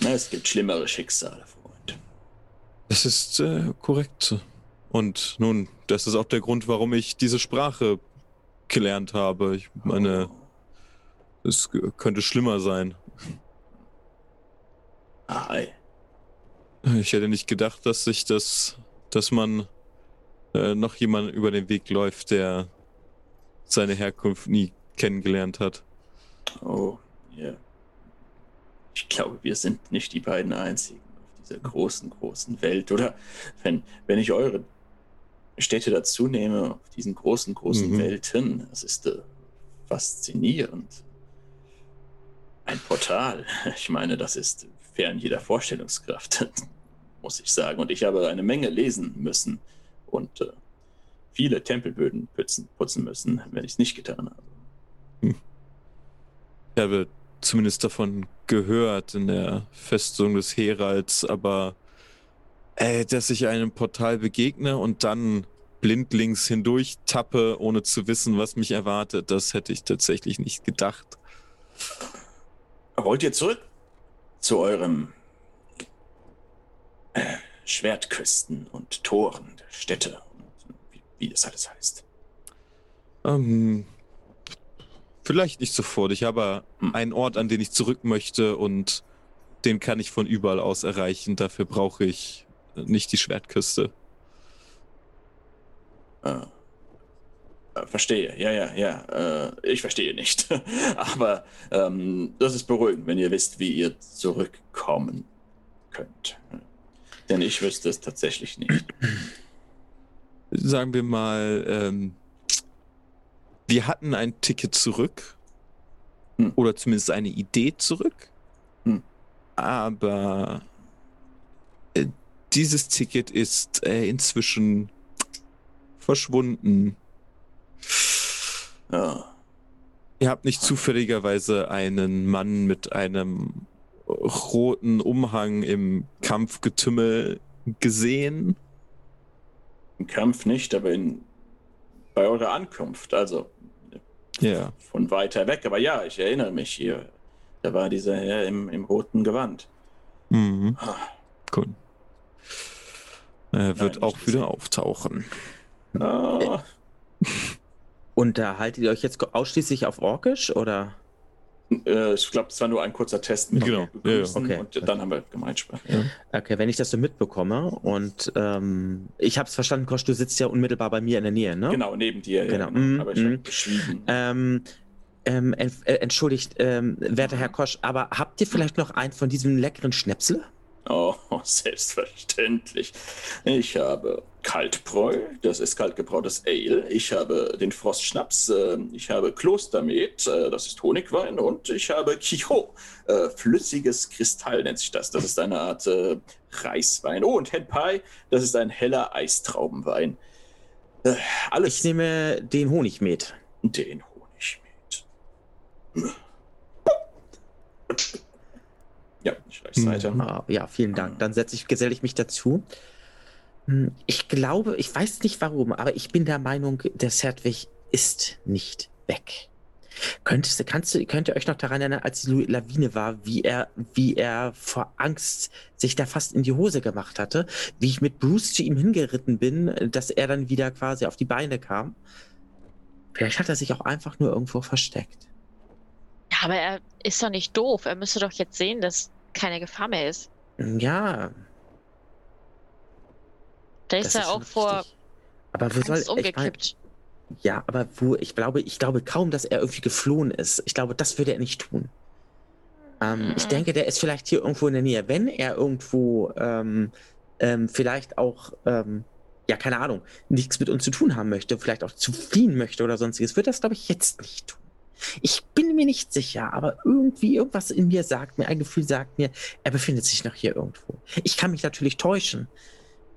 S2: na, es gibt schlimmere Schicksale, Freund.
S4: Das ist äh, korrekt. Und nun, das ist auch der Grund, warum ich diese Sprache gelernt habe. Ich meine, es g- könnte schlimmer sein.
S2: Ei.
S4: Ich hätte nicht gedacht, dass sich das, dass man äh, noch jemand über den Weg läuft, der seine Herkunft nie kennengelernt hat.
S2: Oh, ja. Ich glaube, wir sind nicht die beiden Einzigen auf dieser großen, großen Welt. Oder wenn, wenn ich eure Städte dazu nehme, auf diesen großen, großen
S4: Mhm.
S2: Welten, das ist äh, faszinierend. Ein Portal. Ich meine, das ist fern jeder Vorstellungskraft, muss ich sagen. Und ich habe eine Menge lesen müssen und äh, viele Tempelböden putzen, putzen müssen, wenn ich es nicht getan habe.
S4: Ich habe zumindest davon gehört in der Festung des Heralds, aber äh, dass ich einem Portal begegne und dann blindlings hindurch tappe, ohne zu wissen, was mich erwartet, das hätte ich tatsächlich nicht gedacht.
S2: Wollt ihr zurück zu eurem äh, Schwertküsten und Toren der Städte und wie, wie das alles heißt?
S4: Ähm, vielleicht nicht sofort. Ich habe
S2: Hm.
S4: einen Ort, an den ich zurück möchte und den kann ich von überall aus erreichen. Dafür brauche ich nicht die Schwertküste.
S2: Äh, äh, verstehe, ja, ja, ja. Äh, ich verstehe nicht. Aber ähm, das ist beruhigend, wenn ihr wisst, wie ihr zurückkommen könnt. Denn ich wüsste es tatsächlich nicht.
S4: Sagen wir mal, ähm, wir hatten ein Ticket zurück.
S2: Hm.
S4: Oder zumindest eine Idee zurück.
S2: Hm.
S4: Aber dieses Ticket ist äh, inzwischen verschwunden.
S2: Ja.
S4: Ihr habt nicht zufälligerweise einen Mann mit einem roten Umhang im Kampfgetümmel gesehen?
S2: Im Kampf nicht, aber in, bei eurer Ankunft, also
S4: Ja.
S2: von weiter weg. Aber ja, ich erinnere mich hier. Da war dieser Herr im, im roten Gewand.
S4: Mhm.
S2: Ah,
S4: Gut. Er wird
S2: nicht
S4: auch wieder auftauchen.
S2: Ah,
S3: Unterhaltet ihr euch jetzt ausschließlich auf Orkisch oder?
S2: äh, ich glaube, es war nur ein kurzer Test mit
S4: Genau,
S3: ja, ja.
S2: und dann haben wir Gemeinsprache.
S3: Okay, wenn ich das so mitbekomme und ähm, ich habe es verstanden, Kosch, du sitzt ja unmittelbar bei mir in der Nähe, ne?
S2: Genau, neben dir.
S3: Genau,
S2: Ja,
S3: mm,
S2: Aber ich
S3: mm.
S2: habe geschwiegen.
S3: Ähm, ähm, äh, entschuldigt, ähm, werter Herr Kosch, aber habt ihr vielleicht noch einen von diesem leckeren Schnäpsel?
S2: Oh, selbstverständlich. Ich habe Kaltbräu, das ist kaltgebrautes Ale. Ich habe den Frostschnaps. äh, Ich habe Klostermet, äh, das ist Honigwein. Und ich habe Quichot, äh, flüssiges Kristall nennt sich das. Das ist eine Art äh, Reiswein. Oh, und Henpai, das ist ein heller Eistraubenwein. Äh, Alles
S3: Ich nehme den Honigmet.
S2: den Honigmet. Ja, ich reich's
S4: Hm.
S2: weiter.
S3: Ah, ja, vielen Dank. Dann setze ich, geselle ich mich dazu. Hm, Ich glaube, ich weiß nicht warum, aber ich bin der Meinung, der Sedwig ist nicht weg. Könntest, du- kannst du, könnt ihr euch noch daran erinnern, als die Lawine war, wie er, wie er vor Angst sich da fast in die Hose gemacht hatte, wie ich mit Bruce zu ihm hingeritten bin, dass er dann wieder quasi auf die Beine kam? Vielleicht hat er sich auch einfach nur irgendwo versteckt.
S5: Ja, aber er ist doch nicht doof. Er müsste doch jetzt sehen, dass keine Gefahr mehr ist.
S3: Ja,
S5: Da ist er auch vor
S3: richtig. Aber wo soll
S5: Angst
S3: ich mein,
S5: umgekippt.
S3: Ja, aber wo, ich glaube, ich glaube kaum, dass er irgendwie geflohen ist. Ich glaube, das würde er nicht tun. Ähm, Ich
S5: Mhm.
S3: denke, der ist vielleicht hier irgendwo in der Nähe. Wenn er irgendwo ähm, ähm, vielleicht auch, ähm, ja, keine Ahnung, nichts mit uns zu tun haben möchte, vielleicht auch zu fliehen möchte oder sonstiges, wird er das, glaube ich, jetzt nicht tun. Ich bin mir nicht sicher, aber irgendwie irgendwas in mir sagt mir, ein Gefühl sagt mir, er befindet sich noch hier irgendwo. Ich kann mich natürlich täuschen.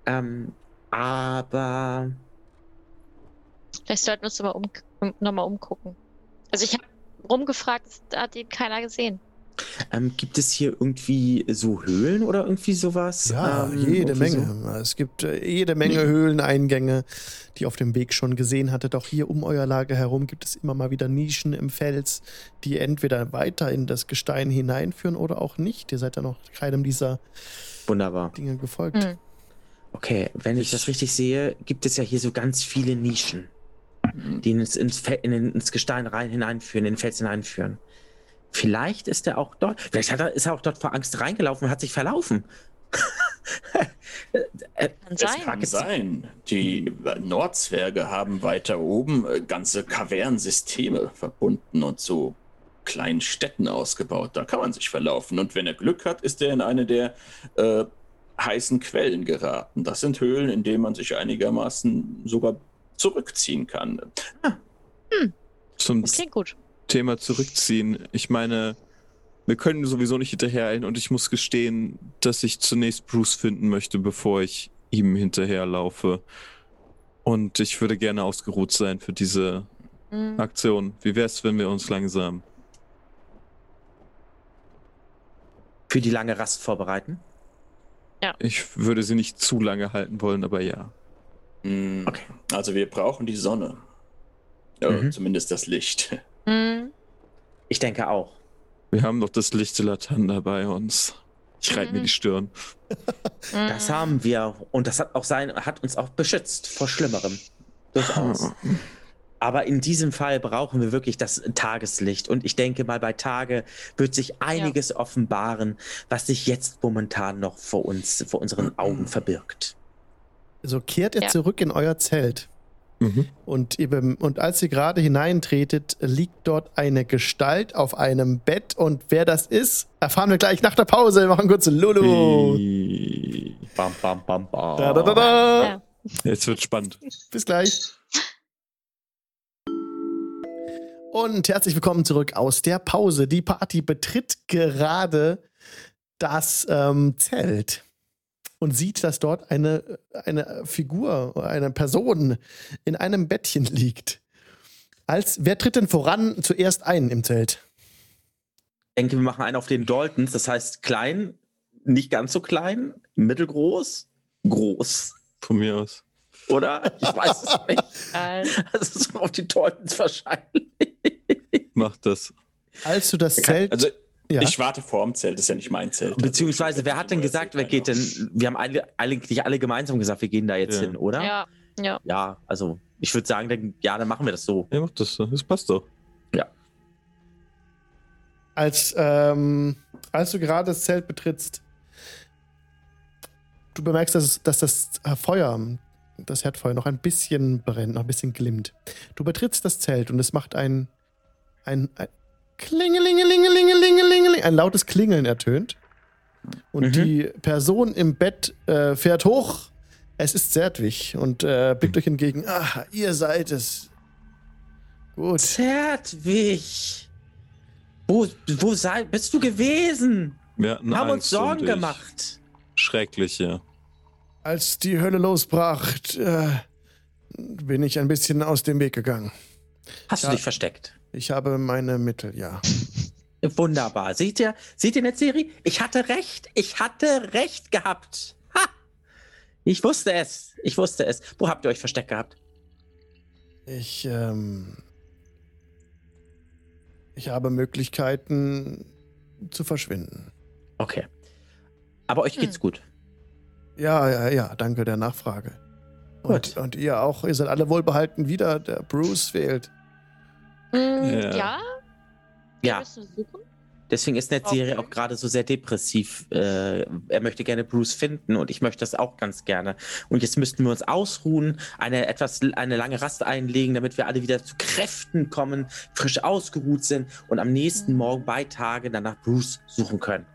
S3: Ähm, aber
S5: Vielleicht sollten wir uns nochmal um, noch umgucken. Also ich habe rumgefragt, da hat ihn keiner gesehen.
S3: Ähm, gibt es hier irgendwie so Höhlen oder irgendwie sowas?
S1: Ja,
S3: ähm,
S1: jede
S3: irgendwie so?
S1: Menge. Es gibt äh, jede Menge Höhleneingänge, die ihr auf dem Weg schon gesehen hattet. Auch hier um euer Lager herum gibt es immer mal wieder Nischen im Fels, die entweder weiter in das Gestein hineinführen oder auch nicht. Ihr seid ja noch keinem dieser
S3: Wunderbar.
S1: Dinge gefolgt.
S5: Hm.
S3: Okay, wenn ich das richtig sehe, gibt es ja hier so ganz viele Nischen, die ins, ins, ins Gestein rein hineinführen, in den Fels hineinführen. Vielleicht ist er auch dort. Vielleicht hat er, ist er auch dort vor Angst reingelaufen und hat sich verlaufen. Äh,
S5: Kann
S2: Es
S5: sein.
S2: kann sein. Die Nordzwerge haben weiter oben äh, ganze Kavernsysteme verbunden und zu kleinen Städten ausgebaut. Da kann man sich verlaufen. Und wenn er Glück hat, ist er in eine der äh, heißen Quellen geraten. Das sind Höhlen, in denen man sich einigermaßen sogar zurückziehen kann.
S4: Zum
S5: Das klingt gut.
S4: Thema zurückziehen. Ich meine, wir können sowieso nicht hinterhereilen und ich muss gestehen, dass ich zunächst Bruce finden möchte, bevor ich ihm hinterherlaufe. Und ich würde gerne ausgeruht sein für diese
S5: Hm.
S4: Aktion. Wie wär's, wenn wir uns langsam.
S3: für die lange Rast vorbereiten.
S4: Ich würde sie nicht zu lange halten wollen, aber ja.
S2: Hm,
S3: Okay.
S2: Also wir brauchen die Sonne. Ja,
S3: Mhm.
S2: Zumindest das Licht.
S5: Hm.
S3: Ich denke auch.
S4: Wir haben doch das Licht der Latanda bei uns. Ich reibe mir
S5: Mhm.
S4: die Stirn.
S3: Das haben wir. Und das hat auch sein, hat uns auch beschützt vor Schlimmerem. Durchaus. Aber in diesem Fall brauchen wir wirklich das Tageslicht. Und ich denke mal, bei Tage wird sich einiges offenbaren, was sich jetzt momentan noch vor uns, vor unseren Augen verbirgt.
S1: So kehrt ihr
S5: Ja.
S1: zurück in euer Zelt.
S4: Mhm.
S1: Und, bem- und als ihr gerade hineintretet, liegt dort eine Gestalt auf einem Bett. Und wer das ist, erfahren wir gleich nach der Pause. Wir machen kurz Lulu.
S3: Bam, bam, bam, bam.
S1: Da, da, da, da.
S5: Ja.
S4: Jetzt wird spannend.
S1: Bis gleich. Und herzlich willkommen zurück aus der Pause. Die Party betritt gerade das ähm, Zelt und sieht, dass dort eine, eine Figur, eine Person in einem Bettchen liegt. Als, wer tritt denn voran zuerst ein im Zelt?
S3: Ich denke, wir machen einen auf den Daltons. Das heißt klein, nicht ganz so klein, mittelgroß, groß.
S4: Von mir aus.
S3: Oder? Ich weiß es nicht. Also so auf die Daltons wahrscheinlich.
S4: Macht das.
S1: Als du das Zelt.
S2: Also
S1: ja,
S2: ich warte vorm Zelt, das ist ja nicht mein Zelt.
S3: Beziehungsweise,
S2: Also,
S3: wer hat denn gesagt, wer geht denn? Wir haben alle, eigentlich alle gemeinsam gesagt, wir gehen da jetzt
S4: Ja.
S3: hin, oder?
S5: Ja, ja.
S3: Ja, also ich würde sagen, dann, ja, dann machen wir das so.
S4: Ja, macht das so. Das passt doch.
S1: als, ähm, als du gerade das Zelt betrittst, du bemerkst, dass, dass das äh, Feuer, das Herdfeuer noch ein bisschen brennt, noch ein bisschen glimmt. Du betrittst das Zelt und es macht ein, ein, ein Klingelingelingelingelingelingeling, ein lautes Klingeln ertönt. Und
S3: Mhm.
S1: die Person im Bett äh, fährt hoch. Es ist Zertwig und äh, blickt euch entgegen. Ah, ihr seid es. Gut.
S3: Zertwig! Wo, wo sei, bist du gewesen?
S4: Wir hatten
S3: haben uns
S4: Angst
S3: Sorgen
S4: um dich.
S3: gemacht.
S4: Schrecklich, ja.
S1: Als die Hölle losbrach, äh, bin ich ein bisschen aus dem Weg gegangen.
S3: Hast
S1: Ja.
S3: du dich versteckt?
S1: Ich habe meine Mittel, ja.
S3: Wunderbar. Seht ihr, seht ihr in der Serie? Ich hatte recht. Ich hatte recht gehabt. Ha! Ich wusste es. Ich wusste es. Wo habt ihr euch versteckt gehabt?
S1: Ich, ähm, ich habe Möglichkeiten zu verschwinden.
S3: Okay. Aber euch geht's
S5: Hm.
S3: gut.
S1: Ja, ja, ja, danke der Nachfrage. Und,
S3: Gut.
S1: und ihr auch, ihr seid alle wohlbehalten wieder, der Bruce fehlt.
S5: Mm,
S4: Ja.
S5: ja.
S3: Ja, deswegen ist Netzserie
S5: Okay.
S3: auch gerade so sehr depressiv. Äh, er möchte gerne Bruce finden und ich möchte das auch ganz gerne. Und jetzt müssten wir uns ausruhen, eine etwas eine lange Rast einlegen, damit wir alle wieder zu Kräften kommen, frisch ausgeruht sind und am nächsten
S5: Mhm.
S3: Morgen bei Tage dann nach Bruce suchen können.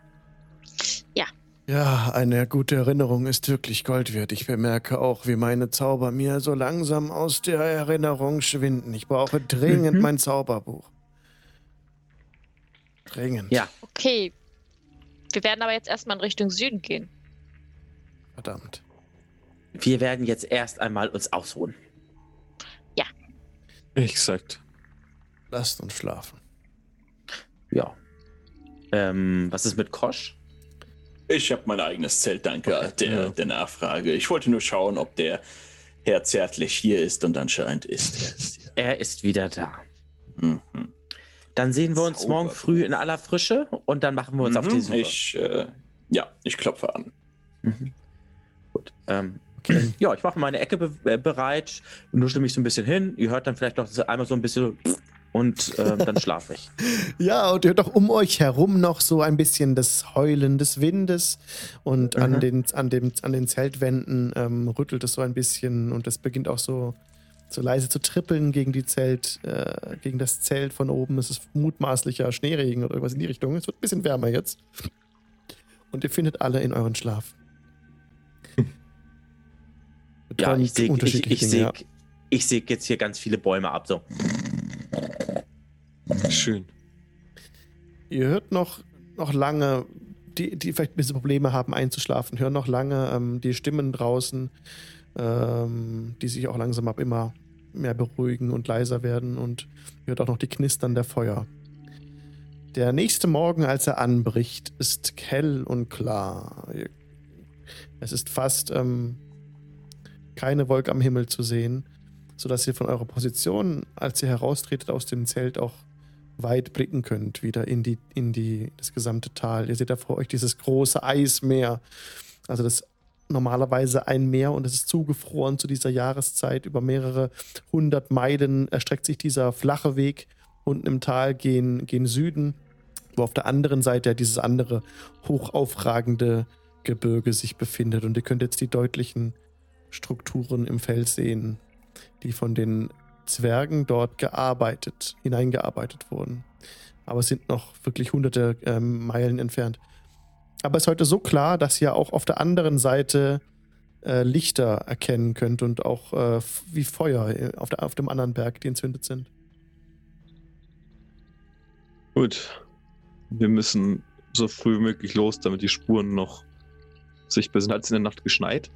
S1: Ja, eine gute Erinnerung ist wirklich Gold wert. Ich bemerke auch, wie meine Zauber mir so langsam aus der Erinnerung schwinden. Ich brauche dringend
S3: Mhm.
S1: mein Zauberbuch. Dringend.
S3: Ja.
S5: Okay. Wir werden aber jetzt erstmal in Richtung Süden gehen.
S1: Verdammt.
S3: Wir werden jetzt erst einmal uns ausruhen.
S4: Exakt.
S1: Lasst uns schlafen.
S3: Ja. Ähm, was ist mit Kosch?
S2: Ich habe mein eigenes Zelt, danke der,
S4: Ja.
S2: der Nachfrage. Ich wollte nur schauen, ob der Herr zärtlich hier ist und anscheinend ist er es.
S3: Er ist wieder da.
S2: Mhm.
S3: Dann sehen wir uns
S2: Sauber.
S3: morgen früh in aller Frische und dann machen wir uns auf die
S2: Mhm.
S3: Suche.
S2: Ich, äh, ja, ich klopfe an.
S3: Mhm. Gut. Ähm, ja, ich mache meine Ecke be äh, bereit, nuschel mich so ein bisschen hin. Ihr hört dann vielleicht noch einmal so ein bisschen so und ähm, dann schlafe ich.
S1: Ja, und ihr hört auch um euch herum noch so ein bisschen das Heulen des Windes. Und an,
S3: Mhm.
S1: den, an, dem, an den Zeltwänden ähm, rüttelt es so ein bisschen und es beginnt auch so, so leise zu trippeln gegen die Zelt, äh, gegen das Zelt von oben. Es ist mutmaßlicher Schneeregen oder irgendwas in die Richtung. Es wird ein bisschen wärmer jetzt. Und ihr findet alle in euren Schlaf.
S3: Ja, ich sehe ich, ich
S1: Dinge,
S3: seh, ich seh jetzt hier ganz viele Bäume ab. So.
S4: Schön.
S1: Ihr hört noch, noch lange, die, die vielleicht ein bisschen Probleme haben einzuschlafen, hören noch lange ähm, die Stimmen draußen, ähm, die sich auch langsam ab immer mehr beruhigen und leiser werden und ihr hört auch noch die Knistern der Feuer. Der nächste Morgen, als er anbricht, ist hell und klar. Es ist fast ähm, keine Wolke am Himmel zu sehen, sodass ihr von eurer Position, als ihr heraustretet aus dem Zelt, auch weit blicken könnt, wieder in die, in die, das gesamte Tal. Ihr seht da vor euch dieses große Eismeer. Also das normalerweise ein Meer und es ist zugefroren zu dieser Jahreszeit. Über mehrere hundert Meilen erstreckt sich dieser flache Weg unten im Tal gen, gen Süden, wo auf der anderen Seite ja dieses andere hochaufragende Gebirge sich befindet. Und ihr könnt jetzt die deutlichen Strukturen im Fels sehen, die von den Zwergen dort gearbeitet, hineingearbeitet wurden. Aber es sind noch wirklich hunderte ähm, Meilen entfernt. Aber es ist heute so klar, dass ihr auch auf der anderen Seite äh, Lichter erkennen könnt und auch äh, wie Feuer äh, auf, der, auf dem anderen Berg, die entzündet sind.
S4: Gut. Wir müssen so früh wie möglich los, damit die Spuren noch sich besinnen. Hat es in der Nacht geschneit?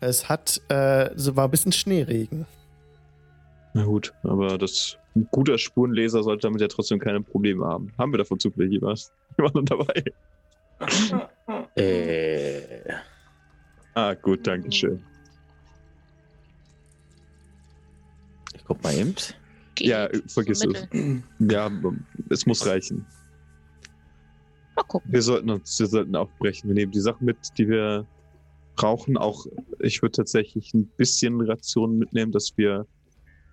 S1: Es hat, äh, so war ein bisschen Schneeregen.
S4: Na gut, aber das ein guter Spurenleser sollte damit ja trotzdem keine Probleme haben. Haben wir davon zufällig was? Jemanden dabei?
S3: Äh,
S4: Ah, gut, danke schön.
S3: ich guck mal eben.
S5: Geht.
S4: Ja, vergiss es.
S5: mittel.
S4: Ja, es muss reichen.
S5: Mal gucken.
S4: Wir sollten uns, wir sollten aufbrechen. Wir nehmen die Sachen mit, die wir brauchen. Auch ich würde tatsächlich ein bisschen Rationen mitnehmen, dass wir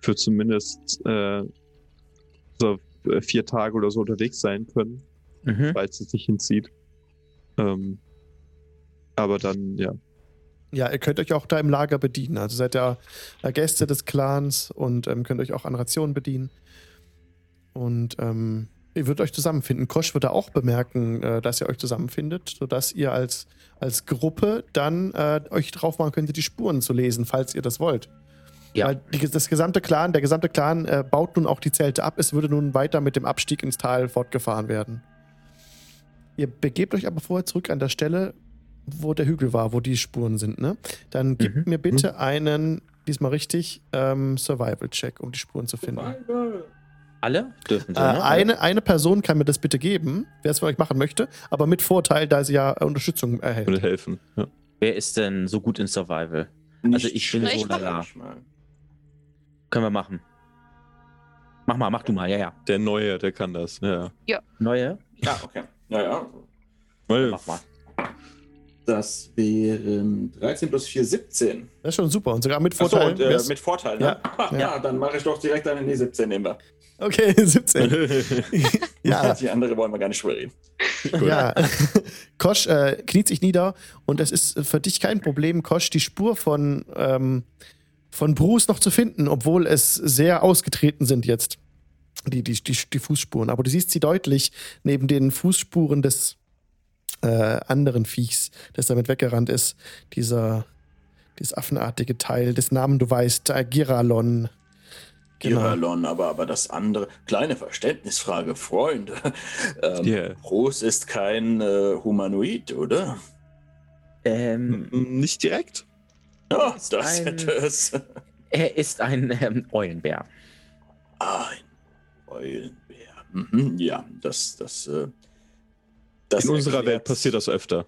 S4: für zumindest äh, so äh, vier Tage oder so unterwegs sein können,
S3: Mhm.
S4: falls es sich hinzieht. Ähm, aber dann, ja.
S1: Ja, ihr könnt euch auch da im Lager bedienen. Also seid ihr äh, Gäste des Clans und ähm, könnt euch auch an Rationen bedienen. Und ähm, ihr würdet euch zusammenfinden. Kosch würde auch bemerken, äh, dass ihr euch zusammenfindet, sodass ihr als, als Gruppe dann äh, euch drauf machen könntet, die Spuren zu lesen, falls ihr das wollt.
S3: Ja.
S1: Weil die, das gesamte Clan, der gesamte Clan äh, baut nun auch die Zelte ab. Es würde nun weiter mit dem Abstieg ins Tal fortgefahren werden. Ihr begebt euch aber vorher zurück an der Stelle, wo der Hügel war, wo die Spuren sind, ne? Dann gebt
S3: Mhm.
S1: mir bitte einen, diesmal richtig, ähm, Survival-Check, um die Spuren zu finden.
S3: Alle dürfen
S1: Äh,
S3: ne?
S1: eine, eine Person kann mir das bitte geben, wer es für euch machen möchte, aber mit Vorteil, da sie ja äh, Unterstützung erhält.
S4: Würde helfen. Ja.
S3: Wer ist denn so gut in Survival?
S2: Nicht
S3: Also ich bin so lala. Können wir machen. Mach mal, mach du mal, ja, ja.
S4: Der Neue, der kann das. Ja.
S3: Neue?
S2: Ja, okay. Naja,
S4: Weil,
S3: Mach mal.
S2: das wären 13 plus 4, 17.
S1: Das ist schon super. Und sogar mit
S2: Achso,
S1: Vorteil.
S2: und, äh, mit Vorteil, ne?
S1: Ja,
S2: Ja,
S1: ja.
S2: ja. dann mache ich doch direkt eine nee, 17 nehmen wir.
S1: okay, 17. ja,
S2: Die andere wollen wir gar nicht drüber reden.
S1: ja. Kosch äh, kniet sich nieder und es ist für dich kein Problem, Kosch, die Spur von, ähm, von Bruce noch zu finden, obwohl es sehr ausgetreten sind jetzt. Die, die, die, die Fußspuren. Aber du siehst sie deutlich neben den Fußspuren des äh, anderen Viechs, das damit weggerannt ist. Dieser, dieses affenartige Teil, des Namen du weißt, äh, Giralon. Genau.
S2: Giralon, aber, aber das andere, kleine Verständnisfrage, Freunde. Ähm,
S4: Yeah.
S2: Bruce ist kein äh, Humanoid, oder?
S3: Ähm,
S4: Mm, Nicht direkt?
S3: Ist
S2: das
S3: ein-
S2: hätte es.
S3: er ist ein ähm, Eulenbär.
S2: Ein Eulenbär. Mhm, ja, das, das, äh, das
S4: In unserer Welt passiert das öfter.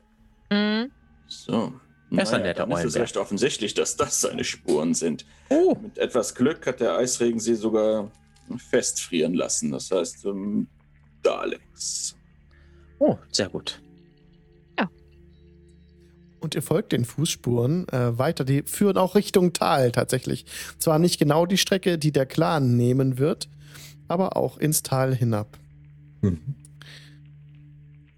S5: Mhm.
S2: So.
S3: Er ist ein
S2: Naja,
S3: netter
S2: dann ist es
S3: Eulenbär.
S2: recht offensichtlich, dass das seine Spuren sind.
S3: Oh,
S2: Mit etwas Glück hat der Eisregen sie sogar festfrieren lassen. Das heißt, ähm, Daleks.
S3: oh, sehr gut.
S1: Und ihr folgt den Fußspuren äh, weiter. Die führen auch Richtung Tal tatsächlich. Zwar nicht genau die Strecke, die der Clan nehmen wird, aber auch ins Tal hinab.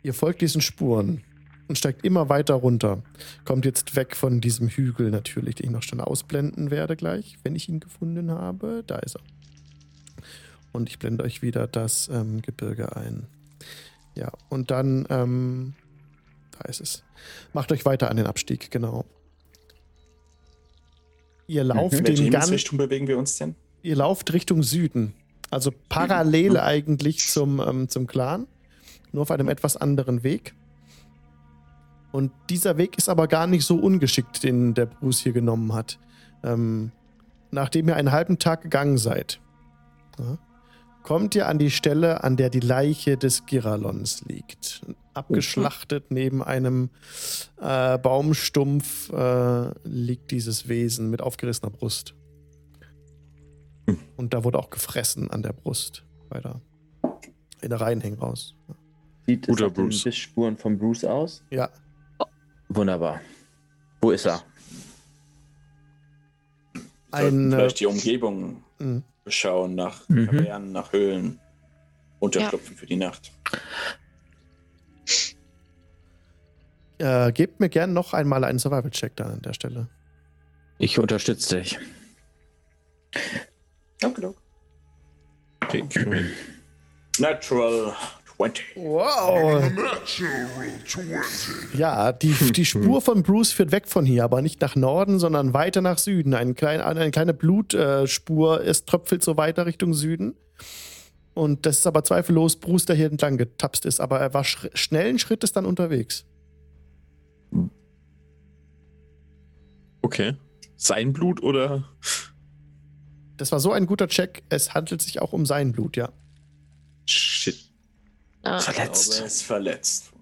S1: Ihr folgt diesen Spuren und steigt immer weiter runter. Kommt jetzt weg von diesem Hügel natürlich, den ich noch schnell ausblenden werde gleich, wenn ich ihn gefunden habe. Da ist er. Und ich blende euch wieder das ähm, Gebirge ein. Ja, und dann, ähm, da ist es. Macht euch weiter an den Abstieg, genau. Ihr lauft
S2: In welche
S1: den ganz,
S2: Himmelsrichtung bewegen wir uns denn?
S1: ihr lauft Richtung Süden. Also parallel eigentlich zum, ähm, zum Clan. Nur auf einem etwas anderen Weg. Und dieser Weg ist aber gar nicht so ungeschickt, den der Bruce hier genommen hat. Ähm, nachdem ihr einen halben Tag gegangen seid, ja, kommt ihr an die Stelle, an der die Leiche des Giralons liegt. Abgeschlachtet neben einem äh, Baumstumpf äh, liegt dieses Wesen mit aufgerissener Brust. Und da wurde auch gefressen an der Brust. Weiter. In der Reihen hängen raus.
S3: Sieht es
S4: Guter
S3: nach den
S4: Bruce.
S3: Bissspuren von Bruce aus?
S1: Ja,
S3: Wunderbar. Wo ist er?
S1: Ein. Äh,
S2: vielleicht die Umgebung
S1: mh.
S2: Beschauen, nach
S3: Mhm.
S2: Kavernen, nach Höhlen. Unterschlupfen für die Nacht.
S1: äh, gebt mir gern noch einmal einen Survival-Check da an der Stelle.
S3: Ich unterstütze dich.
S2: Danke,
S4: Okay.
S2: Natural 20.
S1: Wow! Ja, die, die Spur von Bruce führt weg von hier, aber nicht nach Norden, sondern weiter nach Süden. Ein klein, eine kleine Blutspur, es tröpfelt so weiter Richtung Süden. Und das ist aber zweifellos Bruce, der hier entlang getapst ist. Aber er war sch schnellen Schrittes dann unterwegs.
S4: Okay. Sein Blut oder?
S1: Das war so ein guter Check. Es handelt sich auch um sein Blut, ja.
S4: Shit.
S5: Ja.
S2: Ich glaube, er
S3: Verletzt.
S2: ist verletzt.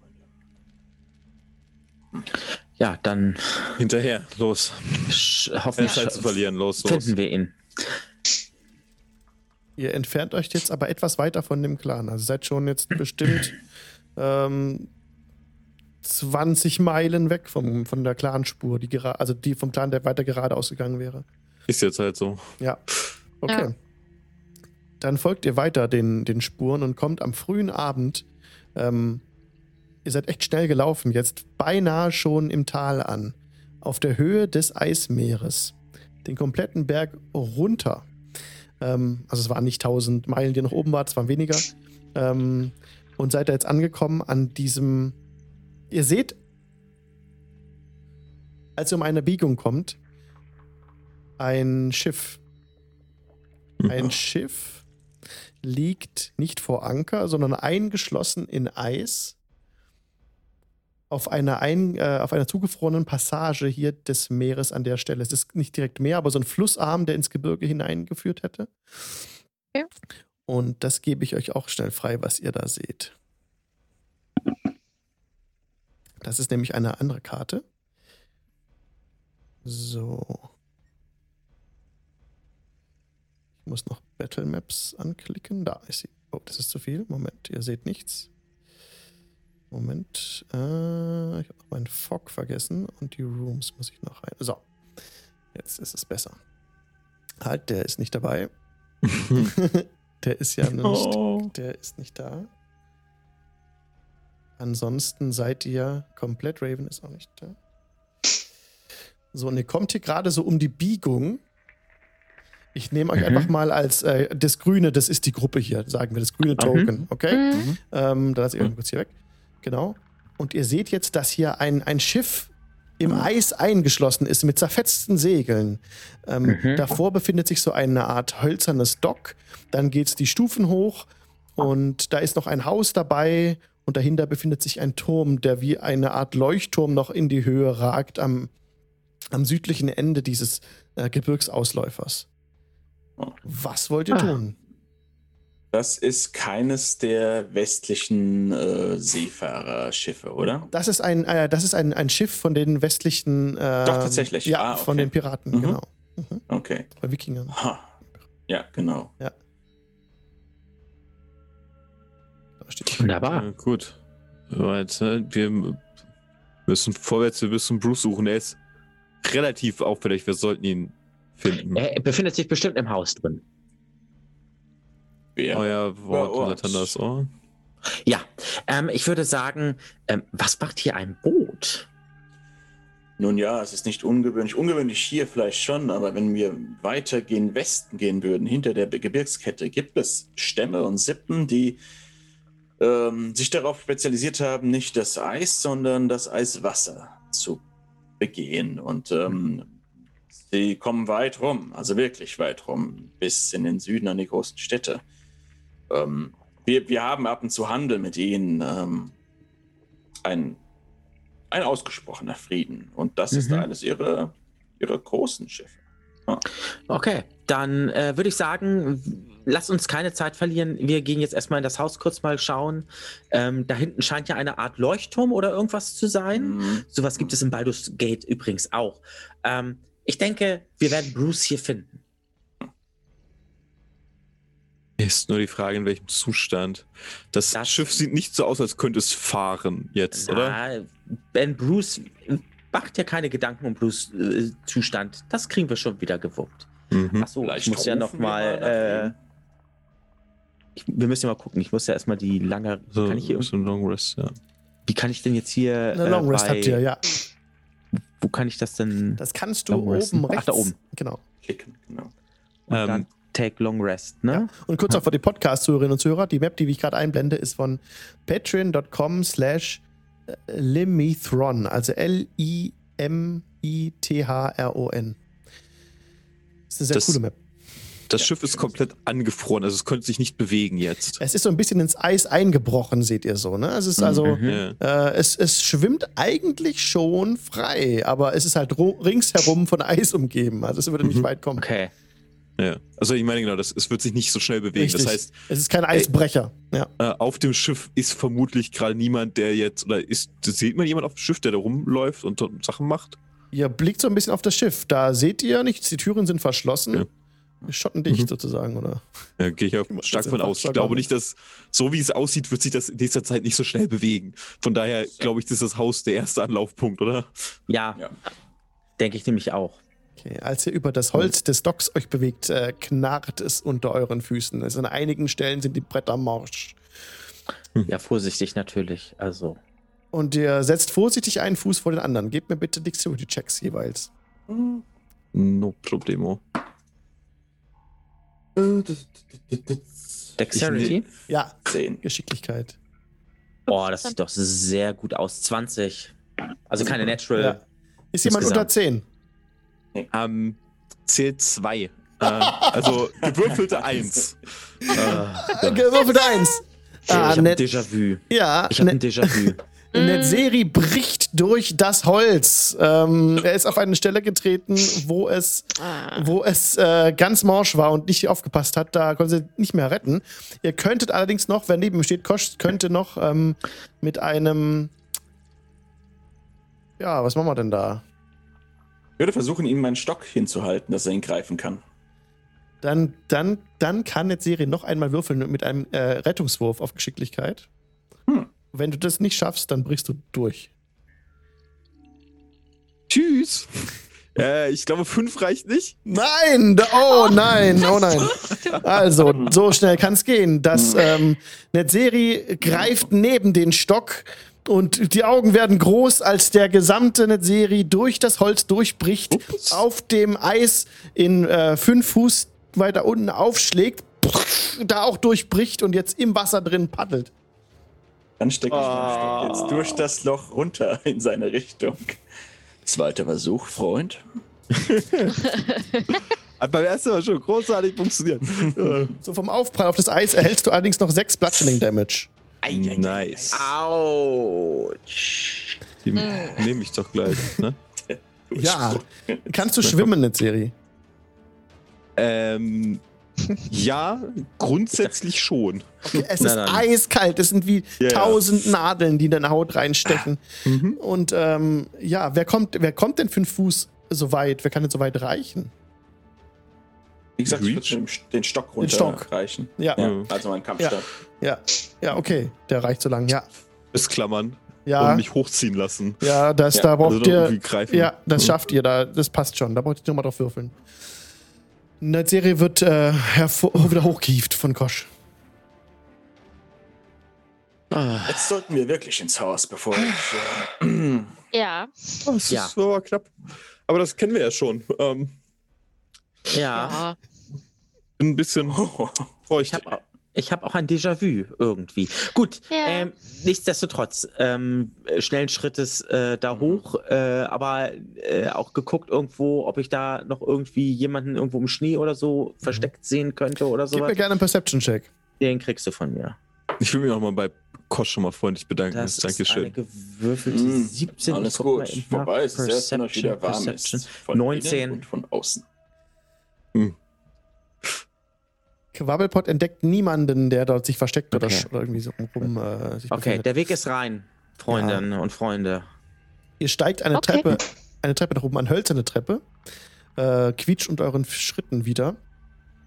S3: Ja, dann
S4: Hinterher, los.
S3: hoffentlich
S4: Zeit zu verlieren, los, los.
S3: finden wir ihn.
S1: Ihr entfernt euch jetzt aber etwas weiter von dem Clan. Also seid schon jetzt bestimmt ähm, 20 Meilen weg vom, von der Clanspur, die also die vom Clan, der weiter geradeaus gegangen wäre.
S4: Ist jetzt halt so.
S1: Ja. Okay.
S5: Ja.
S1: Dann folgt ihr weiter den, den Spuren und kommt am frühen Abend. Ähm, ihr seid echt schnell gelaufen, jetzt beinahe schon im Tal an. Auf der Höhe des Eismeeres. Den kompletten Berg runter. Ähm, also es waren nicht 1000 Meilen, die nach oben waren, es waren weniger. Ähm, und seid da jetzt angekommen an diesem. Ihr seht, als ihr um eine Biegung kommt, ein Schiff. Ein Schiff liegt nicht vor Anker, sondern eingeschlossen in Eis auf einer, ein, äh, auf einer zugefrorenen Passage hier des Meeres an der Stelle. Es ist nicht direkt Meer, aber so ein Flussarm, der ins Gebirge hineingeführt hätte.
S5: Okay.
S1: Und das gebe ich euch auch schnell frei, was ihr da seht. Das ist nämlich eine andere Karte. So. Ich muss noch Battle Maps anklicken. Da ist sie. Oh, das ist zu viel. Moment, ihr seht nichts. Moment. Äh, ich habe noch meinen Fog vergessen und die Rooms muss ich noch rein. So. Jetzt ist es besser. Halt, der ist nicht dabei. der ist ja nicht.
S2: Oh.
S1: Der ist nicht da. Ansonsten seid ihr komplett. Raven ist auch nicht da. So, und ihr kommt hier gerade so um die Biegung. Ich nehme euch
S3: Mhm.
S1: einfach mal als äh, das Grüne, das ist die Gruppe hier, sagen wir, das grüne Token, okay?
S5: Mhm.
S1: Ähm, da lasse ich euch kurz hier weg. Genau. Und ihr seht jetzt, dass hier ein, ein Schiff im Eis eingeschlossen ist mit zerfetzten Segeln. Ähm,
S3: Mhm.
S1: Davor befindet sich so eine Art hölzernes Dock. Dann geht es die Stufen hoch und da ist noch ein Haus dabei und dahinter befindet sich ein Turm, der wie eine Art Leuchtturm noch in die Höhe ragt am, am südlichen Ende dieses äh, Gebirgsausläufers. Was wollt ihr
S3: Ah.
S1: tun?
S2: Das ist keines der westlichen äh, Seefahrerschiffe, oder?
S1: Das ist ein, äh, das ist ein, ein Schiff von den westlichen. Äh,
S2: Doch, tatsächlich.
S1: Ja,
S2: Ah,
S1: von
S2: okay.
S1: den Piraten,
S2: Mhm.
S1: genau.
S2: Okay.
S1: Bei Wikingern.
S2: Ha. Ja, genau.
S1: Da steht
S3: Wunderbar.
S4: Ja, gut. Ne, wir müssen vorwärts, wir müssen Bruce suchen. Er ist relativ auffällig. Wir sollten ihn finden.
S3: Er befindet sich bestimmt im Haus drin.
S2: Wer?
S4: Euer Wort, Thunders Ohr.
S3: Ja, ähm, ich würde sagen, ähm, was macht hier ein Boot?
S2: Nun ja, es ist nicht ungewöhnlich. Ungewöhnlich hier vielleicht schon, aber wenn wir weiter gen Westen gehen würden, hinter der Gebirgskette, gibt es Stämme und Sippen, die ähm, sich darauf spezialisiert haben, nicht das Eis, sondern das Eiswasser zu begehen. Und ähm, sie kommen weit rum, also wirklich weit rum, bis in den Süden an die großen Städte. Ähm, wir, wir haben ab und zu Handel mit ihnen. Ähm, ein ein ausgesprochener Frieden. Und das ist
S3: Mhm.
S2: eines ihrer, ihrer großen Schiffe.
S3: Okay, dann äh, würde ich sagen, lass uns keine Zeit verlieren. Wir gehen jetzt erstmal in das Haus kurz mal schauen. Ähm, da hinten scheint ja eine Art Leuchtturm oder irgendwas zu sein.
S2: Mhm.
S3: Sowas gibt es in Baldur's Gate übrigens auch. Ähm, ich denke, wir werden Bruce hier finden.
S4: Ist nur die Frage, in welchem Zustand. Das,
S3: Das-
S4: Schiff sieht nicht so aus, als könnte es fahren jetzt, oder?
S3: Na, wenn Bruce macht ja keine Gedanken um Bruce äh, Zustand. Das kriegen wir schon wieder gewuppt.
S4: Mhm.
S3: Achso, ich muss ja noch
S2: rufen wir
S3: mal.
S2: mal nach
S3: Äh, ich, wir müssen ja mal gucken. Ich muss ja erstmal die lange.
S4: So,
S3: kann ich hier,
S4: so ein Long Rest, ja.
S3: wie kann ich denn jetzt hier?
S1: Eine Long Rest
S3: äh, bei-
S1: habt ihr, ja.
S3: Wo kann ich das denn?
S1: Das kannst du
S3: Long resten.
S1: oben
S3: Ach,
S1: rechts.
S3: da oben.
S1: Genau.
S2: Klicken, genau.
S3: Und
S4: Ähm,
S3: dann Take Long Rest, ne?
S1: Ja. Und kurz auch für die Podcast-Zuhörerinnen und Zuhörer, die Map, die ich gerade einblende, ist von patreon.com slash Limithron, also L-I-M-I-T-H-R-O-N. Das ist eine sehr
S4: Das-
S1: coole Map.
S4: Das Schiff ist komplett angefroren, also es könnte sich nicht bewegen jetzt.
S1: Es ist so ein bisschen ins Eis eingebrochen, seht ihr so, ne? Es ist also,
S3: Mhm.
S4: Ja.
S1: äh, es, es schwimmt eigentlich schon frei, aber es ist halt ringsherum von Eis umgeben, also es würde nicht
S4: Mhm.
S1: weit kommen.
S3: Okay.
S4: Ja. Also ich meine genau, das, es wird sich nicht so schnell bewegen.
S1: Richtig.
S4: Das heißt,
S1: es ist kein Eisbrecher. Ja.
S4: äh, auf dem Schiff ist vermutlich gerade niemand, der jetzt, oder ist, sieht man jemand auf dem Schiff, der da rumläuft und Sachen macht?
S1: Ihr blickt so ein bisschen auf das Schiff. Da seht ihr nichts, die Türen sind verschlossen.
S4: Ja.
S1: Schottendicht
S4: Mhm.
S1: sozusagen, oder?
S4: Ja, gehe ich auch
S1: Ich
S4: stark von aus. Ich glaube nicht, dass, so wie es aussieht, wird sich das in nächster Zeit nicht so schnell bewegen. Von daher glaube ich, das ist das Haus der erste Anlaufpunkt, oder?
S3: Ja,
S2: Ja.
S3: denke ich nämlich auch.
S1: Okay, als ihr über das Holz des Docks euch bewegt, äh, knarrt es unter euren Füßen. Also an einigen Stellen sind die Bretter morsch.
S3: Ja, vorsichtig natürlich. Also.
S1: Und ihr setzt vorsichtig einen Fuß vor den anderen. Gebt mir bitte Dexterity-Checks jeweils.
S4: No problemo.
S3: Dexterity?
S1: Ja,
S2: Zehn.
S1: Geschicklichkeit.
S3: Oh, das sieht doch sehr gut aus. 20. Also keine Natural.
S1: Ja. Ist jemand
S3: Insgesamt.
S1: unter 10?
S4: Ähm, zählt zwei. äh, also gewürfelte eins.
S3: Äh,
S1: Gewürfelte 1.
S3: ich
S1: Ah,
S3: habe ein
S1: nett.
S3: Déjà-vu.
S1: Ja,
S3: Ich habe ein Déjà-vu.
S1: Netzeri bricht durch das Holz. Ähm, er ist auf eine Stelle getreten, wo es
S5: Ah.
S1: wo es äh, ganz morsch war und nicht aufgepasst hat, da konnte sie nicht mehr retten. Ihr könntet allerdings noch, wer neben ihm steht, Kosch könnte noch ähm, mit einem. Ja, was machen wir denn da?
S2: Ich würde versuchen, ihm meinen Stock hinzuhalten, dass er ihn greifen kann.
S1: Dann, dann, dann kann jetzt Serie noch einmal würfeln mit einem äh, Rettungswurf auf Geschicklichkeit.
S2: Hm.
S1: Wenn du das nicht schaffst, dann brichst du durch.
S4: Tschüss. Äh, ich glaube, fünf reicht nicht.
S1: Nein! Oh nein, oh nein. Also, so schnell kann es gehen. Das ähm, Netzeri greift neben den Stock und die Augen werden groß, als der gesamte Netzeri durch das Holz durchbricht,
S4: Ups.
S1: auf dem Eis in äh, fünf Fuß weiter unten aufschlägt, da auch durchbricht und jetzt im Wasser drin paddelt.
S2: Dann stecke ich meinen
S4: Ah.
S2: Stock jetzt durch das Loch runter in seine Richtung. Zweiter Versuch, Freund.
S4: Hat beim ersten Mal schon großartig funktioniert.
S1: So vom Aufprall auf das Eis erhältst du allerdings noch sechs Bludgeoning Damage.
S4: nice.
S3: Autsch.
S4: Die nehme ich doch gleich. Ne?
S1: Ja. Kannst du schwimmen, Netzeri?
S4: Ähm, ja, grundsätzlich schon.
S1: Okay, es ist
S3: dann.
S1: eiskalt. Es sind wie
S4: Ja, ja.
S1: tausend Nadeln, die in deine Haut reinstechen.
S4: Mhm.
S1: Und ähm, ja, wer kommt, wer kommt denn fünf Fuß so weit? Wer kann denn so weit reichen?
S2: Wie gesagt, ich würde den Stock
S1: Den Stock.
S2: runterreichen.
S1: Ja,
S2: Ja,
S4: Ja.
S2: also mein Kampfstab.
S1: ja, ja, okay. Der reicht so lang. Ja,
S4: Bis Klammern
S1: ja,
S4: und mich hochziehen lassen.
S1: ja, das,
S2: Ja,
S1: da
S4: Also
S1: braucht
S4: noch
S1: ihr. Ja, das
S4: Mhm.
S1: schafft ihr. Da, das passt schon. Da braucht ihr nur mal drauf würfeln. Eine Serie wird äh, wieder hochgehieft von Kosch.
S3: Ah,
S2: Jetzt sollten wir wirklich ins Haus, bevor ich. Äh,
S5: Ja.
S4: Oh, das
S3: Ja.
S4: ist aber knapp. Aber das kennen wir ja schon. Ähm,
S3: ja.
S4: Bin ein bisschen
S2: oh,
S3: Ich
S4: feucht.
S3: habe ich hab auch ein Déjà-vu irgendwie. Gut,
S5: Ja.
S3: ähm, nichtsdestotrotz, ähm, äh, schnellen Schrittes äh, da hoch, äh, aber äh, auch geguckt irgendwo, ob ich da noch irgendwie jemanden irgendwo im Schnee oder so versteckt sehen könnte oder
S1: Gib mir
S3: sowas.
S1: gerne einen Perception-Check.
S3: Den kriegst du von mir.
S4: Ich will mich auch mal bei Kosch schon mal freundlich bedanken.
S3: Das ist eine
S4: Dankeschön.
S3: gewürfelte
S2: Mm,
S3: 17.
S2: alles
S3: Ich
S2: gut. Wobei es ist erst, wenn euch wieder warm
S3: Perception.
S2: ist. Von
S3: 19.
S2: innen und von außen.
S1: Quabbelpot entdeckt niemanden, der dort sich versteckt oder,
S3: Okay.
S1: sch- oder irgendwie so rum äh, sich
S3: Okay,
S1: befindet.
S3: der Weg ist rein, Freundinnen und Freunde.
S1: Ihr steigt eine
S5: Okay.
S1: Treppe, eine Treppe nach oben, eine hölzerne Treppe, äh, quietscht unter euren Schritten wieder.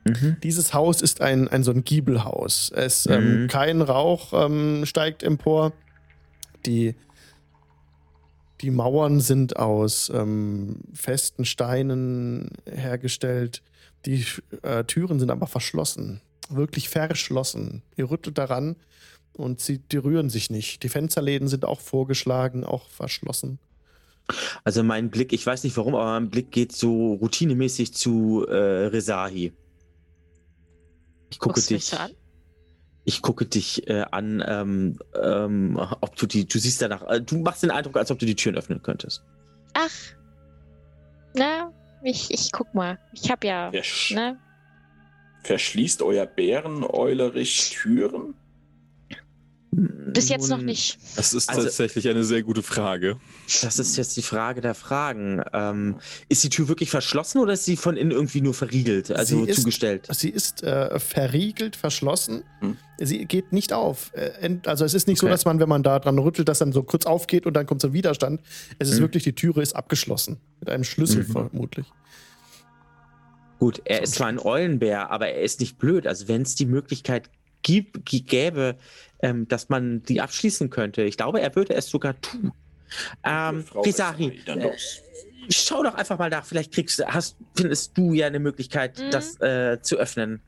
S3: Mhm.
S1: Dieses Haus ist ein, ein so ein Giebelhaus. Es ähm,
S3: Mhm.
S1: kein Rauch ähm, steigt empor. Die, die Mauern sind aus ähm, festen Steinen hergestellt. Die äh, Türen sind aber verschlossen. Wirklich verschlossen. Ihr rüttelt daran und sie die rühren sich nicht. Die Fensterläden sind auch vorgeschlagen, auch verschlossen.
S3: Also mein Blick, ich weiß nicht warum, aber mein Blick geht so routinemäßig zu äh, Rezahi. Ich gucke
S5: Guckst
S3: dich
S5: an?
S3: Ich gucke dich äh, an, ähm, ähm, ob du die, du siehst danach, äh, du machst den Eindruck, als ob du die Türen öffnen könntest.
S5: Ach. Na, ich, ich guck mal. Ich hab ja,
S2: Versch
S5: ne?
S2: Verschließt euer Bäreneulerisch Türen?
S5: Bis jetzt noch
S3: Nun,
S5: nicht.
S4: Das ist
S3: Also-
S4: tatsächlich eine sehr gute Frage.
S3: Das ist jetzt die Frage der Fragen. Ähm, ist die Tür wirklich verschlossen oder ist sie von innen irgendwie nur verriegelt, also
S1: Sie ist-
S3: zugestellt?
S1: Sie ist äh, verriegelt, verschlossen.
S2: Hm.
S1: Sie geht nicht auf. Äh, Also es ist nicht so,
S3: Okay.
S1: dass man, wenn man da dran rüttelt, das dann so kurz aufgeht und dann kommt so ein Widerstand. Es ist
S3: Mhm.
S1: wirklich, die Türe ist abgeschlossen. Mit einem Schlüssel
S3: Mhm.
S1: vermutlich.
S3: Gut, er ist zwar ein Eulenbär, aber er ist nicht blöd. Also wenn es die Möglichkeit gibt, g- gäbe, ähm, dass man die abschließen könnte, ich glaube, er würde es sogar tun. Ähm,
S2: dann
S3: äh, schau doch einfach mal nach. Vielleicht kriegst, du- hast, findest du ja eine Möglichkeit,
S5: Mhm.
S3: das äh, zu öffnen.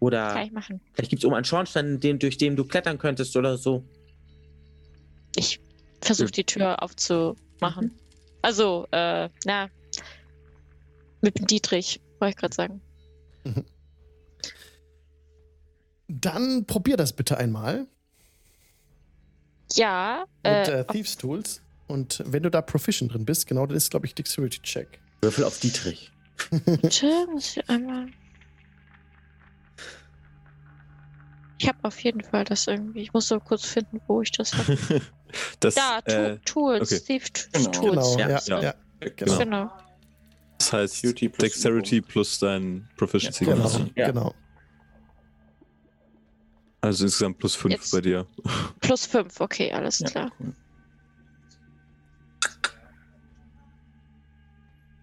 S3: Oder
S5: Kann ich machen.
S3: vielleicht gibt es oben einen Schornstein, den, durch den du klettern könntest oder so.
S5: Ich versuche die Tür aufzumachen. Also, äh, na. Mit dem Dietrich, wollte ich gerade sagen.
S1: Dann probier das bitte einmal
S5: Ja,
S1: mit
S5: äh,
S1: äh, Thieves Tools. Und wenn du da Proficient drin bist, genau, dann ist, glaube ich, Dexterity Check.
S3: Würfel auf Dietrich.
S5: bitte, muss ich einmal. Ich habe auf jeden Fall das irgendwie. Ich muss so kurz finden, wo ich das habe.
S4: Das,
S5: Da,
S4: äh,
S5: Tools,
S4: okay.
S5: Thief T-
S2: Genau.
S5: Tools.
S1: Genau,
S3: Ja,
S1: ja,
S4: ja.
S1: ja.
S2: Genau.
S5: Genau.
S4: das heißt
S2: plus
S4: Dexterity plus dein Proficiency.
S2: Ja,
S1: Genau, genau.
S4: Also insgesamt plus 5
S5: Jetzt.
S4: bei dir.
S5: Plus 5, okay, alles
S2: Ja,
S5: klar.
S2: cool.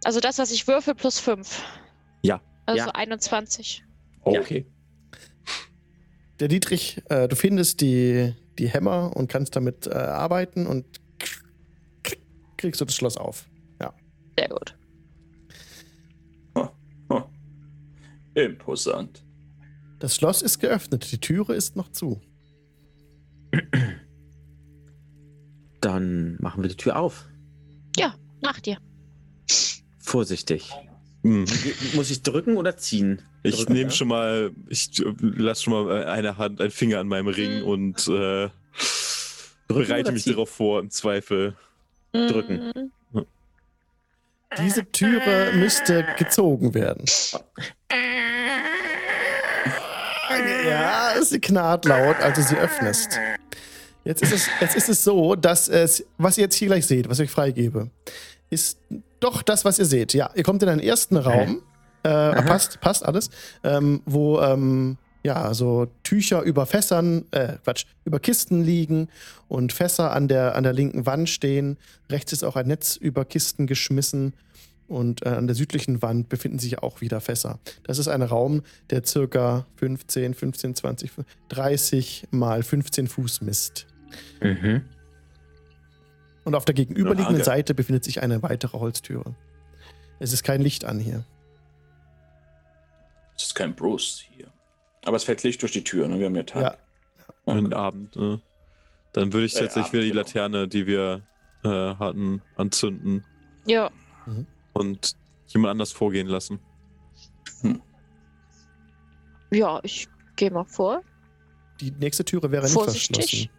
S5: Also das, was ich würfel, plus 5. Also
S3: Ja.
S5: 21.
S2: Okay.
S1: Der Dietrich, äh, du findest die, die Hämmer und kannst damit äh, arbeiten und kriegst du das Schloss auf.
S5: Sehr gut.
S2: Imposant.
S1: Das Schloss ist geöffnet, die Türe ist noch zu.
S3: Dann machen wir die Tür auf.
S5: Mach dir.
S3: Vorsichtig.
S4: Hm.
S3: Muss ich drücken oder ziehen?
S4: Ich
S3: Drücken,
S4: nehme
S3: ja?
S4: schon mal, ich lasse schon mal eine Hand, einen Finger an meinem Ring
S5: Mhm.
S4: und äh, bereite mich
S3: ziehen?
S4: darauf vor, im Zweifel.
S3: Drücken.
S5: Mhm.
S1: Diese Türe müsste gezogen werden. Ja, sie knarrt laut, als du sie öffnest. Jetzt ist es, jetzt ist es so, dass es, was ihr jetzt hier gleich seht, was ich euch freigebe, ist doch das, was ihr seht. Ja, ihr kommt in einen ersten Raum, äh, passt, passt alles, ähm, wo ähm, ja so Tücher über Fässern, äh, Quatsch, über Kisten liegen und Fässer an der, an der linken Wand stehen. Rechts ist auch ein Netz über Kisten geschmissen. Und äh, an der südlichen Wand befinden sich auch wieder Fässer. Das ist ein Raum, der circa 15, 15, 20, 30 mal 15 Fuß misst.
S3: Mhm.
S1: Und auf der gegenüberliegenden
S2: okay.
S1: Seite befindet sich eine weitere Holztüre. Es ist kein Licht an hier.
S2: Es ist kein Bruce hier. Aber es fällt Licht durch die Tür, ne? Wir haben ja Tag.
S1: Ja.
S4: Und Abend. Ne? Dann würde ich
S2: Äh,
S4: tatsächlich wieder die
S2: genau.
S4: Laterne, die wir äh, hatten, anzünden
S5: Ja.
S4: Und jemand anders vorgehen lassen.
S5: Ja, ich gehe mal vor.
S1: Die nächste Türe wäre nicht
S5: Vorsichtig.
S1: verschlossen.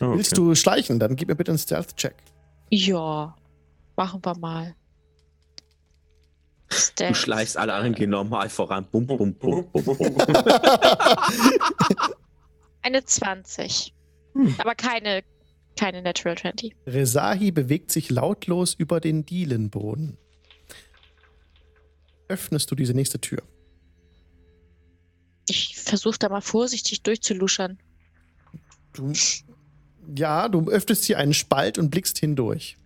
S4: Oh,
S1: Willst
S4: okay.
S1: du schleichen? Dann gib mir bitte einen Stealth-Check.
S5: Ja. Machen wir mal.
S3: Du
S5: Stealth.
S3: schleichst alle anderen, gehen normal voran. Bum, bum, bum, bum, bum.
S5: Eine 20.
S1: Hm.
S5: Aber keine, keine Natural 20.
S1: Resahi bewegt sich lautlos über den Dielenboden. Öffnest du diese nächste Tür?
S5: Ich versuche da mal vorsichtig durchzuluschern.
S1: Du, ja, du öffnest hier einen Spalt und blickst hindurch.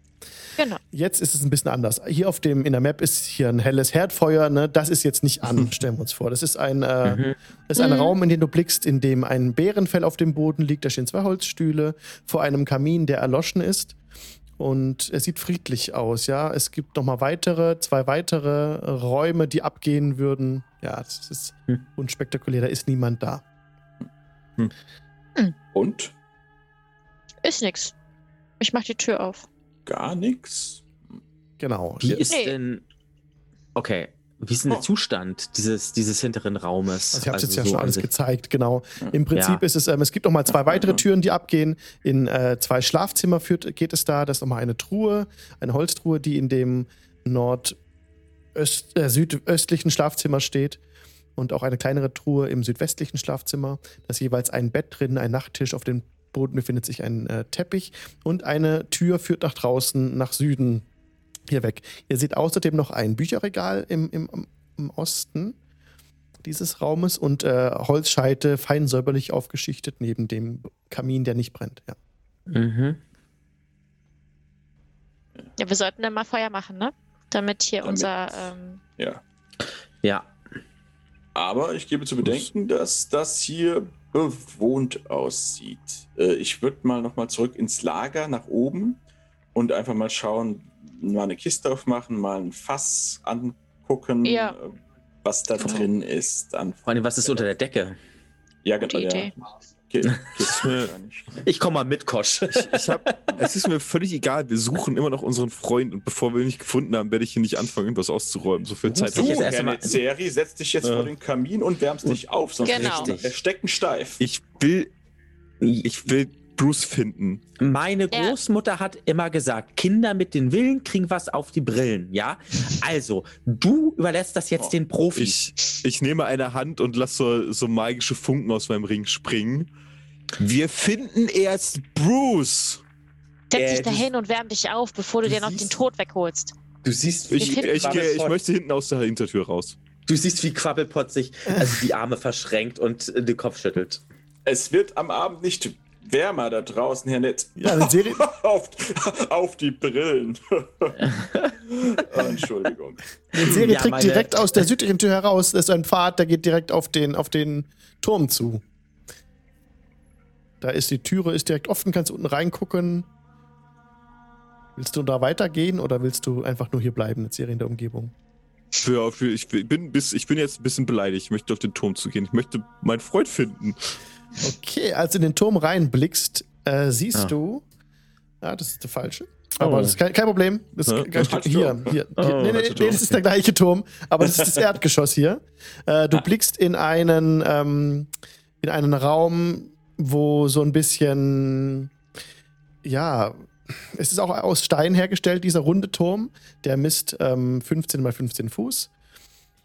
S5: Genau.
S1: Jetzt ist es ein bisschen anders. Hier auf dem, in der Map ist hier ein helles Herdfeuer, ne? Das ist jetzt nicht an, stellen wir uns vor. Das ist ein, äh,
S3: Mhm.
S1: das ist ein
S5: Mhm.
S1: Raum, in den du blickst, in dem ein Bärenfell auf dem Boden liegt. Da stehen zwei Holzstühle vor einem Kamin, der erloschen ist. Und es sieht friedlich aus, ja. Es gibt noch mal weitere, zwei weitere Räume, die abgehen würden. Ja, das ist
S3: Hm.
S1: unspektakulär. Da ist niemand da.
S2: Und?
S5: Ist nix. Ich mach die Tür auf.
S2: Gar nichts.
S1: Genau.
S3: Wie ist
S5: Nee.
S3: denn. Okay. Wie ist denn der
S2: Oh.
S3: Zustand dieses, dieses hinteren Raumes?
S1: Also ich habe es jetzt ja
S3: so
S1: schon alles gezeigt, genau. Im Prinzip
S3: Ja.
S1: ist es, ähm, es gibt noch mal zwei weitere. Türen, die abgehen. In äh, zwei Schlafzimmer führt, geht es da. Da ist noch mal eine Truhe, eine Holztruhe, die in dem nordöst, äh, südöstlichen Schlafzimmer steht. Und auch eine kleinere Truhe im südwestlichen Schlafzimmer. Da ist jeweils ein Bett drin, ein Nachttisch. Auf dem Boden befindet sich ein äh, Teppich. Und eine Tür führt nach draußen, nach Süden, hier weg. Ihr seht außerdem noch ein Bücherregal im, im, im Osten dieses Raumes und äh, Holzscheite fein säuberlich aufgeschichtet neben dem Kamin, der nicht brennt. Ja.
S3: Mhm.
S5: Ja, wir sollten dann mal Feuer machen, ne? Damit hier
S2: Damit-
S5: unser. Ähm,
S2: Ja.
S3: Ja.
S2: Aber ich gebe zu bedenken, dass das hier bewohnt aussieht. Äh, ich würde mal nochmal zurück ins Lager nach oben und einfach mal schauen, mal eine Kiste aufmachen, mal ein Fass angucken,
S5: Ja.
S2: äh, was da drin ist. An
S3: Vor allem, was ist unter der Decke?
S2: ja,
S5: Gute
S2: genau,
S5: Idee.
S2: Wahrscheinlich.
S3: Ich komme mal mit, Kosch.
S4: Ich hab, es ist mir völlig egal, wir suchen immer noch unseren Freund und bevor wir ihn nicht gefunden haben, werde ich hier nicht anfangen, irgendwas auszuräumen. So viel Zeit
S3: Du,
S4: habe
S3: jetzt
S4: ich.
S3: erst
S2: Herr
S3: mal-
S2: Netzeri, setz dich jetzt
S4: Ja.
S2: vor den Kamin und wärmst dich auf, sonst
S5: Genau.
S2: stecken steif.
S4: Ich will, ich will Bruce finden.
S3: Meine
S5: Ja.
S3: Großmutter hat immer gesagt, Kinder mit den Willen kriegen was auf die Brillen, ja? Also, du überlässt das jetzt
S2: Oh.
S3: den Profis.
S4: Ich, ich nehme eine Hand und lasse so, so magische Funken aus meinem Ring springen. Wir finden erst Bruce.
S5: setz
S3: Äh,
S5: dich da
S3: du-
S5: hin und wärm dich auf, bevor du
S3: du
S5: dir noch
S3: siehst-
S5: den Tod wegholst.
S3: Du siehst,
S4: Ich, ich, gehe- ich möchte hinten aus der Hintertür raus.
S3: du siehst, wie Quabbelpot sich also die Arme verschränkt und äh, den Kopf schüttelt.
S2: Es wird am Abend nicht wärmer da draußen, Herr Nett.
S1: Ja, eine Serie,
S2: auf, auf die Brillen. Oh, Entschuldigung.
S1: eine Serie
S3: Ja,
S1: trägt
S3: meine-
S1: direkt aus der südlichen Tür heraus. Das ist ein Pfad, der geht direkt auf den, auf den Turm zu. Da ist die Türe ist direkt offen, kannst unten reingucken. Willst du da weitergehen oder willst du einfach nur hier bleiben, eine Serie in der Umgebung?
S4: Für, für, ich, bin bis, ich bin jetzt ein bisschen beleidigt. Ich möchte auf den Turm zu gehen. Ich möchte meinen Freund finden.
S1: Okay, als du in den Turm reinblickst, äh, siehst
S3: Ah.
S1: du. Ja, das ist der falsche. Aber
S3: Oh.
S1: das ist kein, kein Problem. Das ist
S4: Ja,
S1: kein, hier,
S2: Turm.
S1: hier.
S3: Oh,
S1: hier. nee, nee, nee, das ist der gleiche Turm, aber das ist das Erdgeschoss hier. Äh, du blickst in einen, ähm, in einen Raum, wo so ein bisschen, ja, es ist auch aus Stein hergestellt, dieser runde Turm. Der misst ähm, 15 mal 15 Fuß.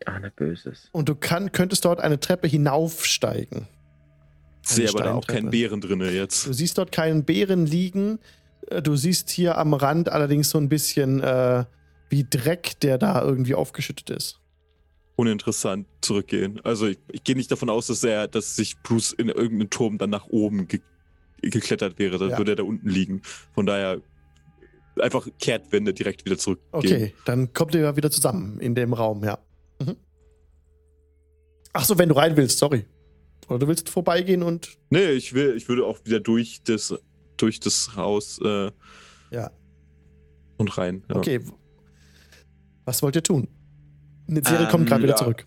S3: Ahne Böses.
S1: Und du kann, könntest dort eine Treppe hinaufsteigen.
S4: Ich sehe aber da auch keinen Bären drin jetzt.
S1: Du siehst dort keinen Bären liegen. Äh, Du siehst hier am Rand allerdings so ein bisschen äh, wie Dreck, der da irgendwie aufgeschüttet ist.
S4: Uninteressant zurückgehen. Also ich, ich gehe nicht davon aus, dass er, dass sich Bruce in irgendeinen Turm dann nach oben ge geklettert wäre. Dann
S1: Ja.
S4: würde er da unten liegen. Von daher einfach Kehrtwende direkt wieder zurückgehen.
S1: Okay, dann kommt ihr ja wieder zusammen in dem Raum, ja. Mhm. Ach so, wenn du rein willst, sorry. Oder du willst vorbeigehen und
S4: Nee, ich will, ich würde auch wieder durch das, durch das Haus äh,
S1: ja,
S4: und rein. Ja.
S1: okay. Was wollt ihr tun? Eine Serie kommt
S3: Ähm,
S1: gerade wieder zurück.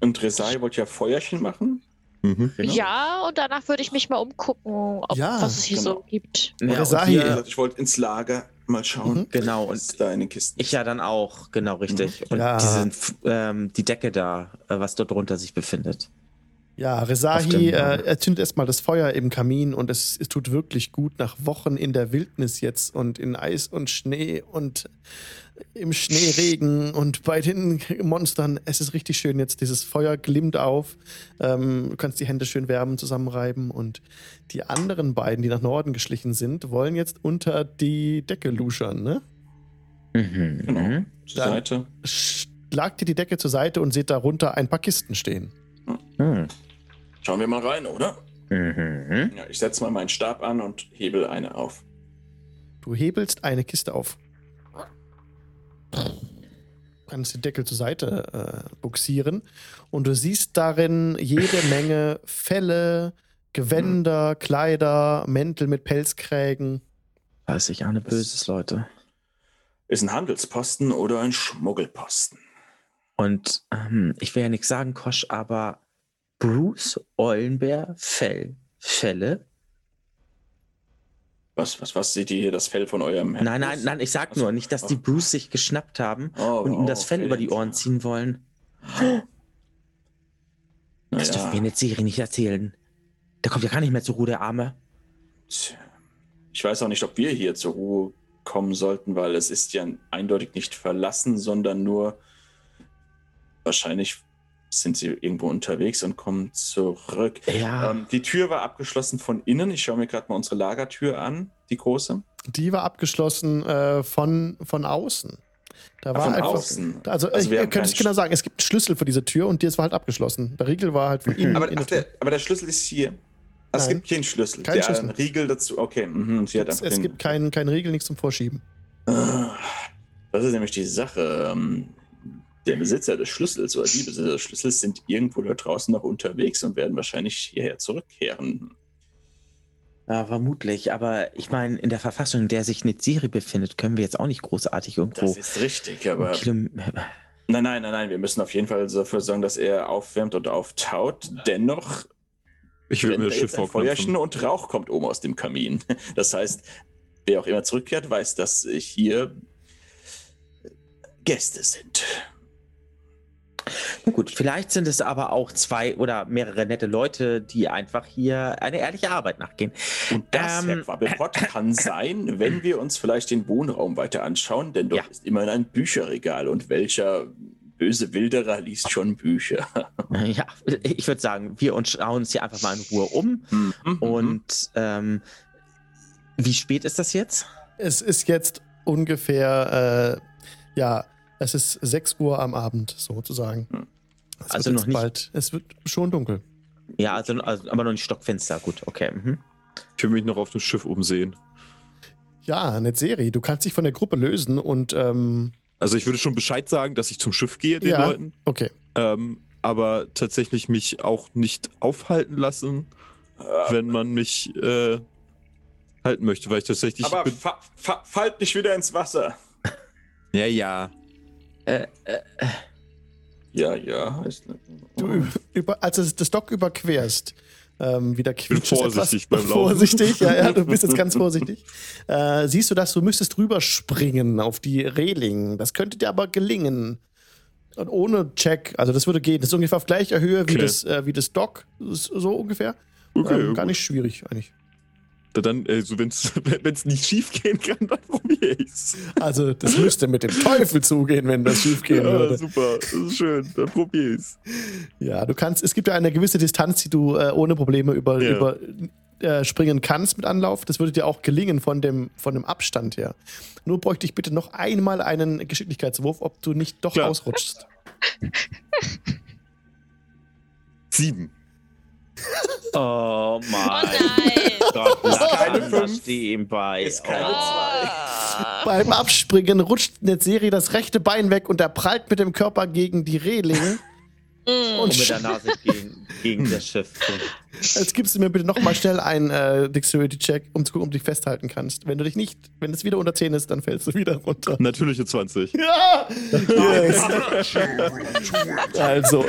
S2: Und Resai wollte ja Feuerchen machen.
S4: Mhm.
S2: Genau.
S5: Ja, und danach würde ich mich mal umgucken, ob,
S1: Ja,
S5: was es hier
S2: genau.
S5: so gibt.
S3: Ja,
S1: Resahi,
S2: ich wollte ins Lager mal schauen.
S1: Mhm.
S3: Genau, und
S2: da in den Kisten.
S3: ich ja dann auch, genau richtig. Und
S1: Ja.
S3: diesen, ähm, die Decke da, äh, was dort drunter sich befindet.
S1: Ja,
S3: dem-
S1: äh, erzündet erstmal das Feuer im Kamin und es, es tut wirklich gut nach Wochen in der Wildnis jetzt und in Eis und Schnee und im Schneeregen und bei den Monstern. Es ist richtig schön jetzt. Dieses Feuer glimmt auf. Ähm, du kannst die Hände schön wärmen, zusammenreiben und die anderen beiden, die nach Norden geschlichen sind, wollen jetzt unter die Decke luschern, ne?
S3: Mhm.
S2: Genau.
S3: mhm.
S2: Zur
S1: Dann-
S2: Seite.
S1: Schlagt ihr die Decke zur Seite und seht darunter ein paar Kisten stehen.
S3: Mhm.
S2: Schauen wir mal rein, oder?
S3: Mhm.
S2: Ja, ich setze mal meinen Stab an und hebel eine auf.
S1: Du hebelst eine Kiste auf. Kannst den Deckel zur Seite äh, buxieren und du siehst darin jede Menge Felle, Gewänder, Kleider, Mäntel mit Pelzkrägen.
S3: Weiß ich, ahne Böses, Leute.
S2: Ist ein Handelsposten oder ein Schmuggelposten?
S3: Und ähm, ich will ja nichts sagen, Kosch, aber Bruce Eulenbär Fell, Fälle?
S2: Was, was, was seht ihr hier, das Fell von eurem Herrn?
S3: Nein, nein, nein, ich sag
S2: Ach so.
S3: nur nicht, dass die Bruce sich geschnappt haben
S2: Oh,
S3: und ihm das
S2: oh,
S3: Fell
S2: okay.
S3: über die Ohren ziehen wollen. Das dürfen wir in der Serie nicht erzählen. Der kommt ja gar nicht mehr zur Ruhe, der Arme.
S2: ich weiß auch nicht, ob wir hier zur Ruhe kommen sollten, weil es ist ja eindeutig nicht verlassen, sondern nur wahrscheinlich sind sie irgendwo unterwegs und kommen zurück.
S3: Ja.
S2: Ähm, die Tür war abgeschlossen von innen. Ich schaue mir gerade mal unsere Lagertür an, die große.
S1: Die war abgeschlossen äh, von, von außen. Da
S2: Ah,
S1: war
S2: von
S1: einfach.
S2: außen.
S1: Also,
S2: Also
S1: ich
S2: wir
S1: ihr
S2: haben
S1: könnt es genau sagen, es gibt einen Schlüssel für diese Tür und die ist halt abgeschlossen. Der Riegel war halt von innen.
S2: Aber,
S1: in
S2: ach,
S1: der
S2: aber der Schlüssel ist hier. Ah, Es gibt keinen Schlüssel.
S1: Kein
S2: der
S1: Schlüssel.
S2: Riegel dazu. Okay, mhm, sie hat
S1: es es
S2: den,
S1: gibt keinen keinen Riegel, nichts zum Vorschieben.
S2: Ah, Das ist nämlich die Sache. Der Besitzer des Schlüssels oder die Besitzer des Schlüssels sind irgendwo da draußen noch unterwegs und werden wahrscheinlich hierher zurückkehren.
S3: Ja, vermutlich. Aber ich meine, in der Verfassung, in der sich Netziri befindet, können wir jetzt auch nicht großartig irgendwo.
S2: Das ist richtig, aber
S3: Kilom-
S2: nein, nein, nein, nein. Wir müssen auf jeden Fall dafür sorgen, dass er aufwärmt und auftaut. Dennoch
S4: Ich würde mir das
S2: da
S4: Schiff
S2: Feuerchen
S4: vorknüpfen.
S2: und Rauch kommt oben aus dem Kamin. Das heißt, wer auch immer zurückkehrt, weiß, dass hier Gäste sind.
S3: Gut, vielleicht sind es aber auch zwei oder mehrere nette Leute, die einfach hier eine ehrliche Arbeit nachgehen.
S2: Und das,
S3: Ähm,
S2: Herr Quabbelpott, kann sein, wenn wir uns vielleicht den Wohnraum weiter anschauen, denn dort
S3: Ja.
S2: ist immerhin ein Bücherregal und welcher böse Wilderer liest schon Bücher.
S3: Ja, ich würde sagen, wir uns schauen uns hier einfach mal in Ruhe um.
S2: Mhm.
S3: Und ähm, wie spät ist das jetzt?
S1: Es ist jetzt ungefähr, äh, ja, es ist 6 Uhr am Abend sozusagen.
S2: Hm.
S1: Es
S3: Also
S1: wird
S3: noch nicht-
S1: Bald, es wird schon dunkel.
S3: Ja, also, also aber noch nicht stockfinster. Gut, okay. Mhm.
S4: Ich will mich noch auf dem Schiff umsehen.
S1: Ja, eine Serie. Du kannst dich von der Gruppe lösen und ähm,
S4: Also ich würde schon Bescheid sagen, dass ich zum Schiff gehe, den
S1: Ja.
S4: Leuten.
S1: okay.
S4: Ähm, aber tatsächlich mich auch nicht aufhalten lassen, wenn man mich äh, halten möchte, weil ich tatsächlich.
S2: Aber fa fa fallt nicht wieder ins Wasser.
S4: ja, ja.
S3: Äh, äh,
S2: Ja, ja. Heißt,
S1: Du ü- über, als du das Dock überquerst, ähm, wieder quietscht
S4: vorsichtig
S1: etwas,
S4: beim Laufen.
S1: Vorsichtig, ja, ja, du bist jetzt ganz vorsichtig. Äh, siehst du, dass du müsstest rüberspringen auf die Reling. Das könnte dir aber gelingen. Und ohne Check, also das würde gehen. Das ist ungefähr auf gleicher Höhe wie,
S4: Okay.
S1: das, äh, wie das Dock, so ungefähr.
S4: Okay,
S1: ähm, gar nicht schwierig eigentlich.
S4: Da Dann, also wenn es nicht schief gehen kann, dann probiere ich's.
S1: Also das müsste mit dem Teufel zugehen, wenn das schief gehen
S4: Ja,
S1: würde.
S4: super, das ist schön, dann probiere ich's.
S1: Ja, du kannst, es gibt ja eine gewisse Distanz, die du äh, ohne Probleme über,
S4: Ja.
S1: über äh, springen kannst mit Anlauf. Das würde dir auch gelingen von dem, von dem Abstand her. Nur bräuchte ich bitte noch einmal einen Geschicklichkeitswurf, ob du nicht doch
S4: Klar.
S1: ausrutschst.
S4: Sieben.
S3: Oh
S5: Oh
S3: mein
S5: nein!
S3: Gott,
S2: keine
S3: ihm bei.
S2: Ist keine
S3: oh.
S5: Ah.
S1: Beim Abspringen rutscht Netzeri das rechte Bein weg und er prallt mit dem Körper gegen die Reling.
S5: Mm.
S3: Und mit der Nase gegen, gegen das Schiff.
S1: Jetzt gibst du mir bitte noch mal schnell einen äh, Dexterity-Check, um zu gucken, ob du dich festhalten kannst. Wenn du dich nicht, wenn es wieder unter 10 ist, dann fällst du wieder runter.
S4: Natürliche 20.
S1: Ja! Yes. also,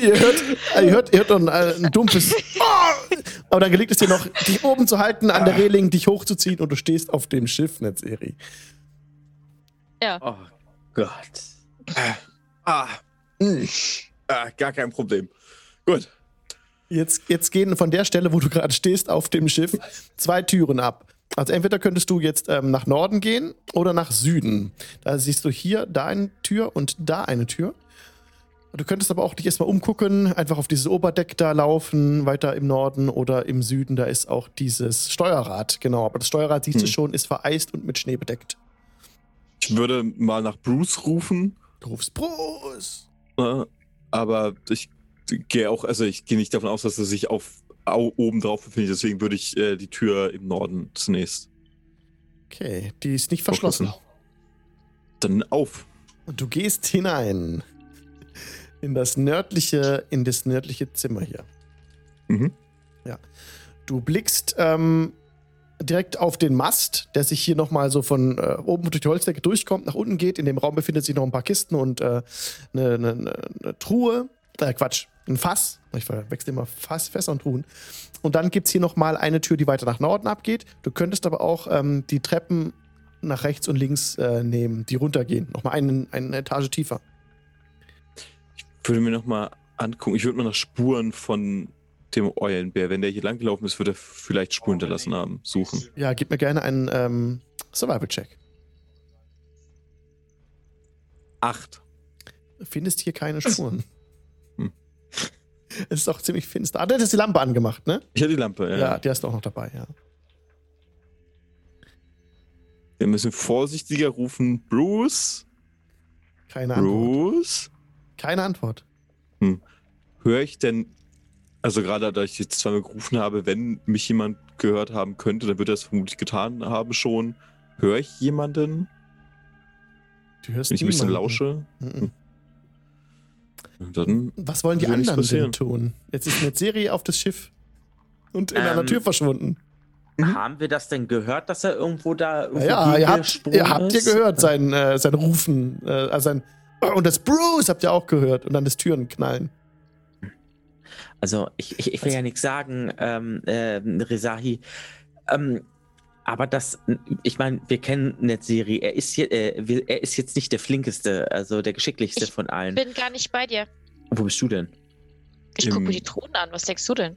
S1: ihr hört, ihr hört, ihr hört noch ein, äh, ein dumpfes. Oh! Aber dann gelingt es dir noch, dich oben zu halten, an der Reling, dich hochzuziehen und du stehst auf dem Schiff, Netzeri.
S3: Oh Gott.
S4: Ah, hm. Ah, gar kein Problem. Gut.
S1: Jetzt, jetzt gehen von der Stelle, wo du gerade stehst, auf dem Schiff, zwei Türen ab. Also entweder könntest du jetzt ähm, nach Norden gehen oder nach Süden. Da siehst du hier da eine Tür und da eine Tür. Du könntest aber auch dich erstmal umgucken, einfach auf dieses Oberdeck da laufen, weiter im Norden oder im Süden, da ist auch dieses Steuerrad, genau. Aber das Steuerrad siehst du
S4: Hm.
S1: schon, ist vereist und mit Schnee bedeckt.
S4: Ich würde mal nach Bruce rufen,
S1: Du rufst Bruce!
S4: äh, aber ich gehe auch, also ich gehe nicht davon aus, dass er sich auf au, oben drauf befindet, deswegen würde ich äh, die Tür im Norden zunächst
S1: Okay, die ist nicht verschlossen.
S4: Dann auf.
S1: Und du gehst hinein in das nördliche, in das nördliche Zimmer hier.
S4: Mhm.
S1: Du blickst ähm, direkt auf den Mast, der sich hier nochmal so von äh, oben durch die Holzdecke durchkommt, nach unten geht. In dem Raum befindet sich noch ein paar Kisten und äh, eine, eine, eine Truhe. Äh, Quatsch, ein Fass. Ich verwechsel immer Fass, Fässer und Truhen. Und dann gibt es hier nochmal eine Tür, die weiter nach Norden abgeht. Du könntest aber auch ähm, die Treppen nach rechts und links äh, nehmen, die runtergehen. Nochmal einen, eine Etage tiefer.
S4: Ich würde mir nochmal angucken, ich würde mal nach Spuren von dem Eulenbär, wenn der hier langgelaufen ist, würde er vielleicht Spuren hinterlassen haben, suchen.
S1: Ja, gib mir gerne einen ähm, Survival-Check.
S4: Acht.
S1: Findest hier keine Spuren.
S4: Hm.
S1: Es ist auch ziemlich finster. Ah, du hättest die Lampe angemacht, ne?
S4: Ich hatte die Lampe, ja.
S1: Ja, die hast du auch noch dabei, ja.
S4: Wir müssen vorsichtiger rufen. Bruce?
S1: Keine Antwort.
S4: Bruce?
S1: Keine Antwort.
S4: Höre ich denn, also gerade da ich jetzt zweimal gerufen habe, wenn mich jemand gehört haben könnte, dann wird er es vermutlich getan haben schon. Höre ich jemanden,
S1: Du hörst
S4: wenn ich ein bisschen lausche?
S1: Mhm.
S4: Dann
S1: Was wollen die
S4: Würde
S1: anderen denn tun? Jetzt ist eine Serie auf das Schiff und in
S3: Ähm,
S1: einer Tür verschwunden.
S3: Haben wir das denn gehört, dass er irgendwo da irgendwo
S1: Ja, ihr habt, ihr habt ihr
S3: ist?
S1: gehört, sein, äh, sein Rufen. Äh, also sein, und das Bruce habt ihr auch gehört. Und dann das Türen knallen.
S3: Also ich, ich, ich will ja nichts sagen, ähm, ähm, Rezahi. Ähm, aber das, ich meine, wir kennen Netzeri. Er ist hier, äh, er ist jetzt nicht der flinkeste, also der geschicklichste
S5: Ich
S3: von allen.
S5: Bin gar nicht bei dir.
S3: Wo bist du denn?
S5: Ich gucke mir die Truhen an. Was denkst du denn?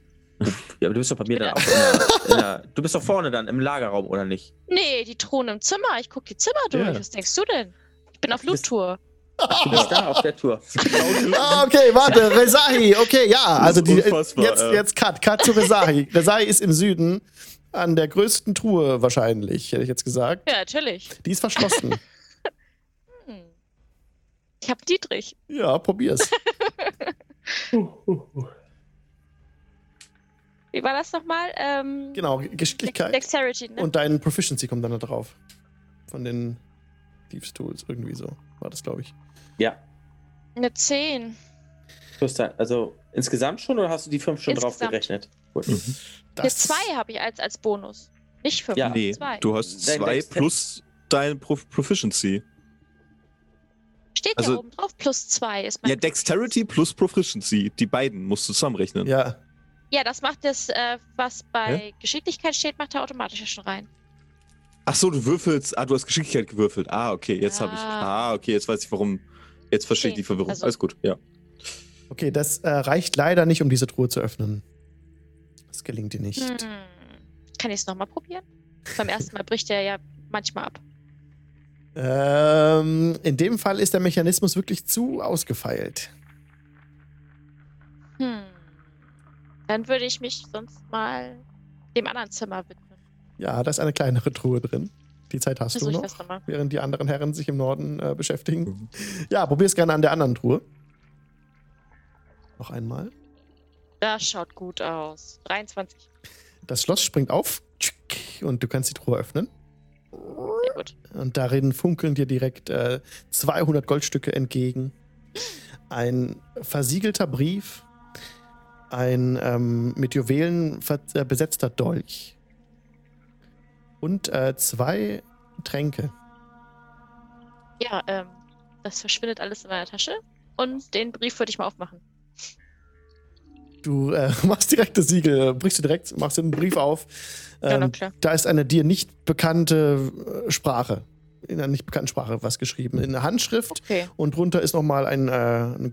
S3: Ja, aber du bist doch bei mir dann auch in der, in der, Du bist doch vorne dann im Lagerraum, oder nicht?
S5: Nee, die Truhen im Zimmer. Ich gucke die Zimmer durch.
S4: Ja.
S5: Was denkst du denn? Ich bin auf Loot-Tour.
S3: Du bist da auf der Tour.
S1: Ah, okay, warte, Rezahi, okay, ja. Also die,
S4: unfassbar,
S1: jetzt,
S4: ja.
S1: jetzt Cut, Cut zu Rezahi. Rezahi ist im Süden an der größten Truhe wahrscheinlich, hätte ich jetzt gesagt.
S5: Ja, natürlich.
S1: Die ist verschlossen.
S5: Ich hab Dietrich.
S1: ja, probier's.
S5: Wie war das nochmal? Ähm,
S1: Genau, Geschicklichkeit.
S5: Dexterity, ne?
S1: Und dein Proficiency kommt dann da drauf. Von den Thieves Tools, irgendwie so. War das, glaube ich.
S3: Ja.
S5: Eine 10.
S3: Plus dein, also insgesamt schon oder hast du die fünf schon drauf
S5: Insgesamt.
S3: gerechnet? Gut.
S4: Mhm.
S5: Eine 2 habe ich als, als Bonus. Nicht 5,
S3: Ja.
S4: Nee,
S5: 2.
S4: du hast
S3: Dein
S4: zwei
S3: Dex-
S4: plus deine Pro Proficiency.
S5: Steht
S4: also-
S5: ja oben drauf, plus 2 ist mein
S4: Ja, Dexterity plus Proficiency. Die beiden musst du zusammenrechnen.
S1: Ja,
S5: Ja, das macht das, äh, was bei Geschicklichkeit steht, macht er automatisch ja schon rein.
S4: Ach so, du würfelst. Ah, du hast Geschicklichkeit gewürfelt. Ah, okay, jetzt habe ich.
S5: Ah,
S4: okay, jetzt weiß ich warum. Jetzt verstehe ich die Verwirrung.
S5: also-
S4: Alles gut, ja.
S1: okay, das äh, reicht leider nicht, um diese Truhe zu öffnen. Das gelingt dir nicht.
S5: Hm. Kann ich es nochmal probieren? Beim ersten Mal bricht er ja manchmal ab.
S1: Ähm, in dem Fall ist der Mechanismus wirklich zu ausgefeilt.
S5: Hm. Dann würde ich mich sonst mal dem anderen Zimmer widmen.
S1: Ja, da ist eine kleinere Truhe drin. Die Zeit hast
S5: Versuche
S1: du
S5: ich
S1: noch, während die anderen Herren sich im Norden äh, beschäftigen.
S4: Mhm.
S1: Ja, probier's gerne an der anderen Truhe. Noch einmal.
S5: Das schaut gut aus. 23.
S1: Das Schloss springt auf und du kannst die Truhe öffnen.
S5: Sehr gut.
S1: Und darin funkeln dir direkt äh, 200 Goldstücke entgegen. Ein versiegelter Brief. Ein ähm, mit Juwelen äh, besetzter Dolch. Und äh, zwei Tränke.
S5: Ja, ähm, das verschwindet alles in meiner Tasche. Und den Brief würde ich mal aufmachen.
S1: Du äh, machst direkt das Siegel, brichst du direkt, machst den Brief auf.
S5: Ja,
S1: Ähm,
S5: klar.
S1: da ist eine dir nicht bekannte äh, Sprache. In einer nicht bekannten Sprache was geschrieben. In der Handschrift.
S5: Okay.
S1: Und drunter ist nochmal ein, äh, eine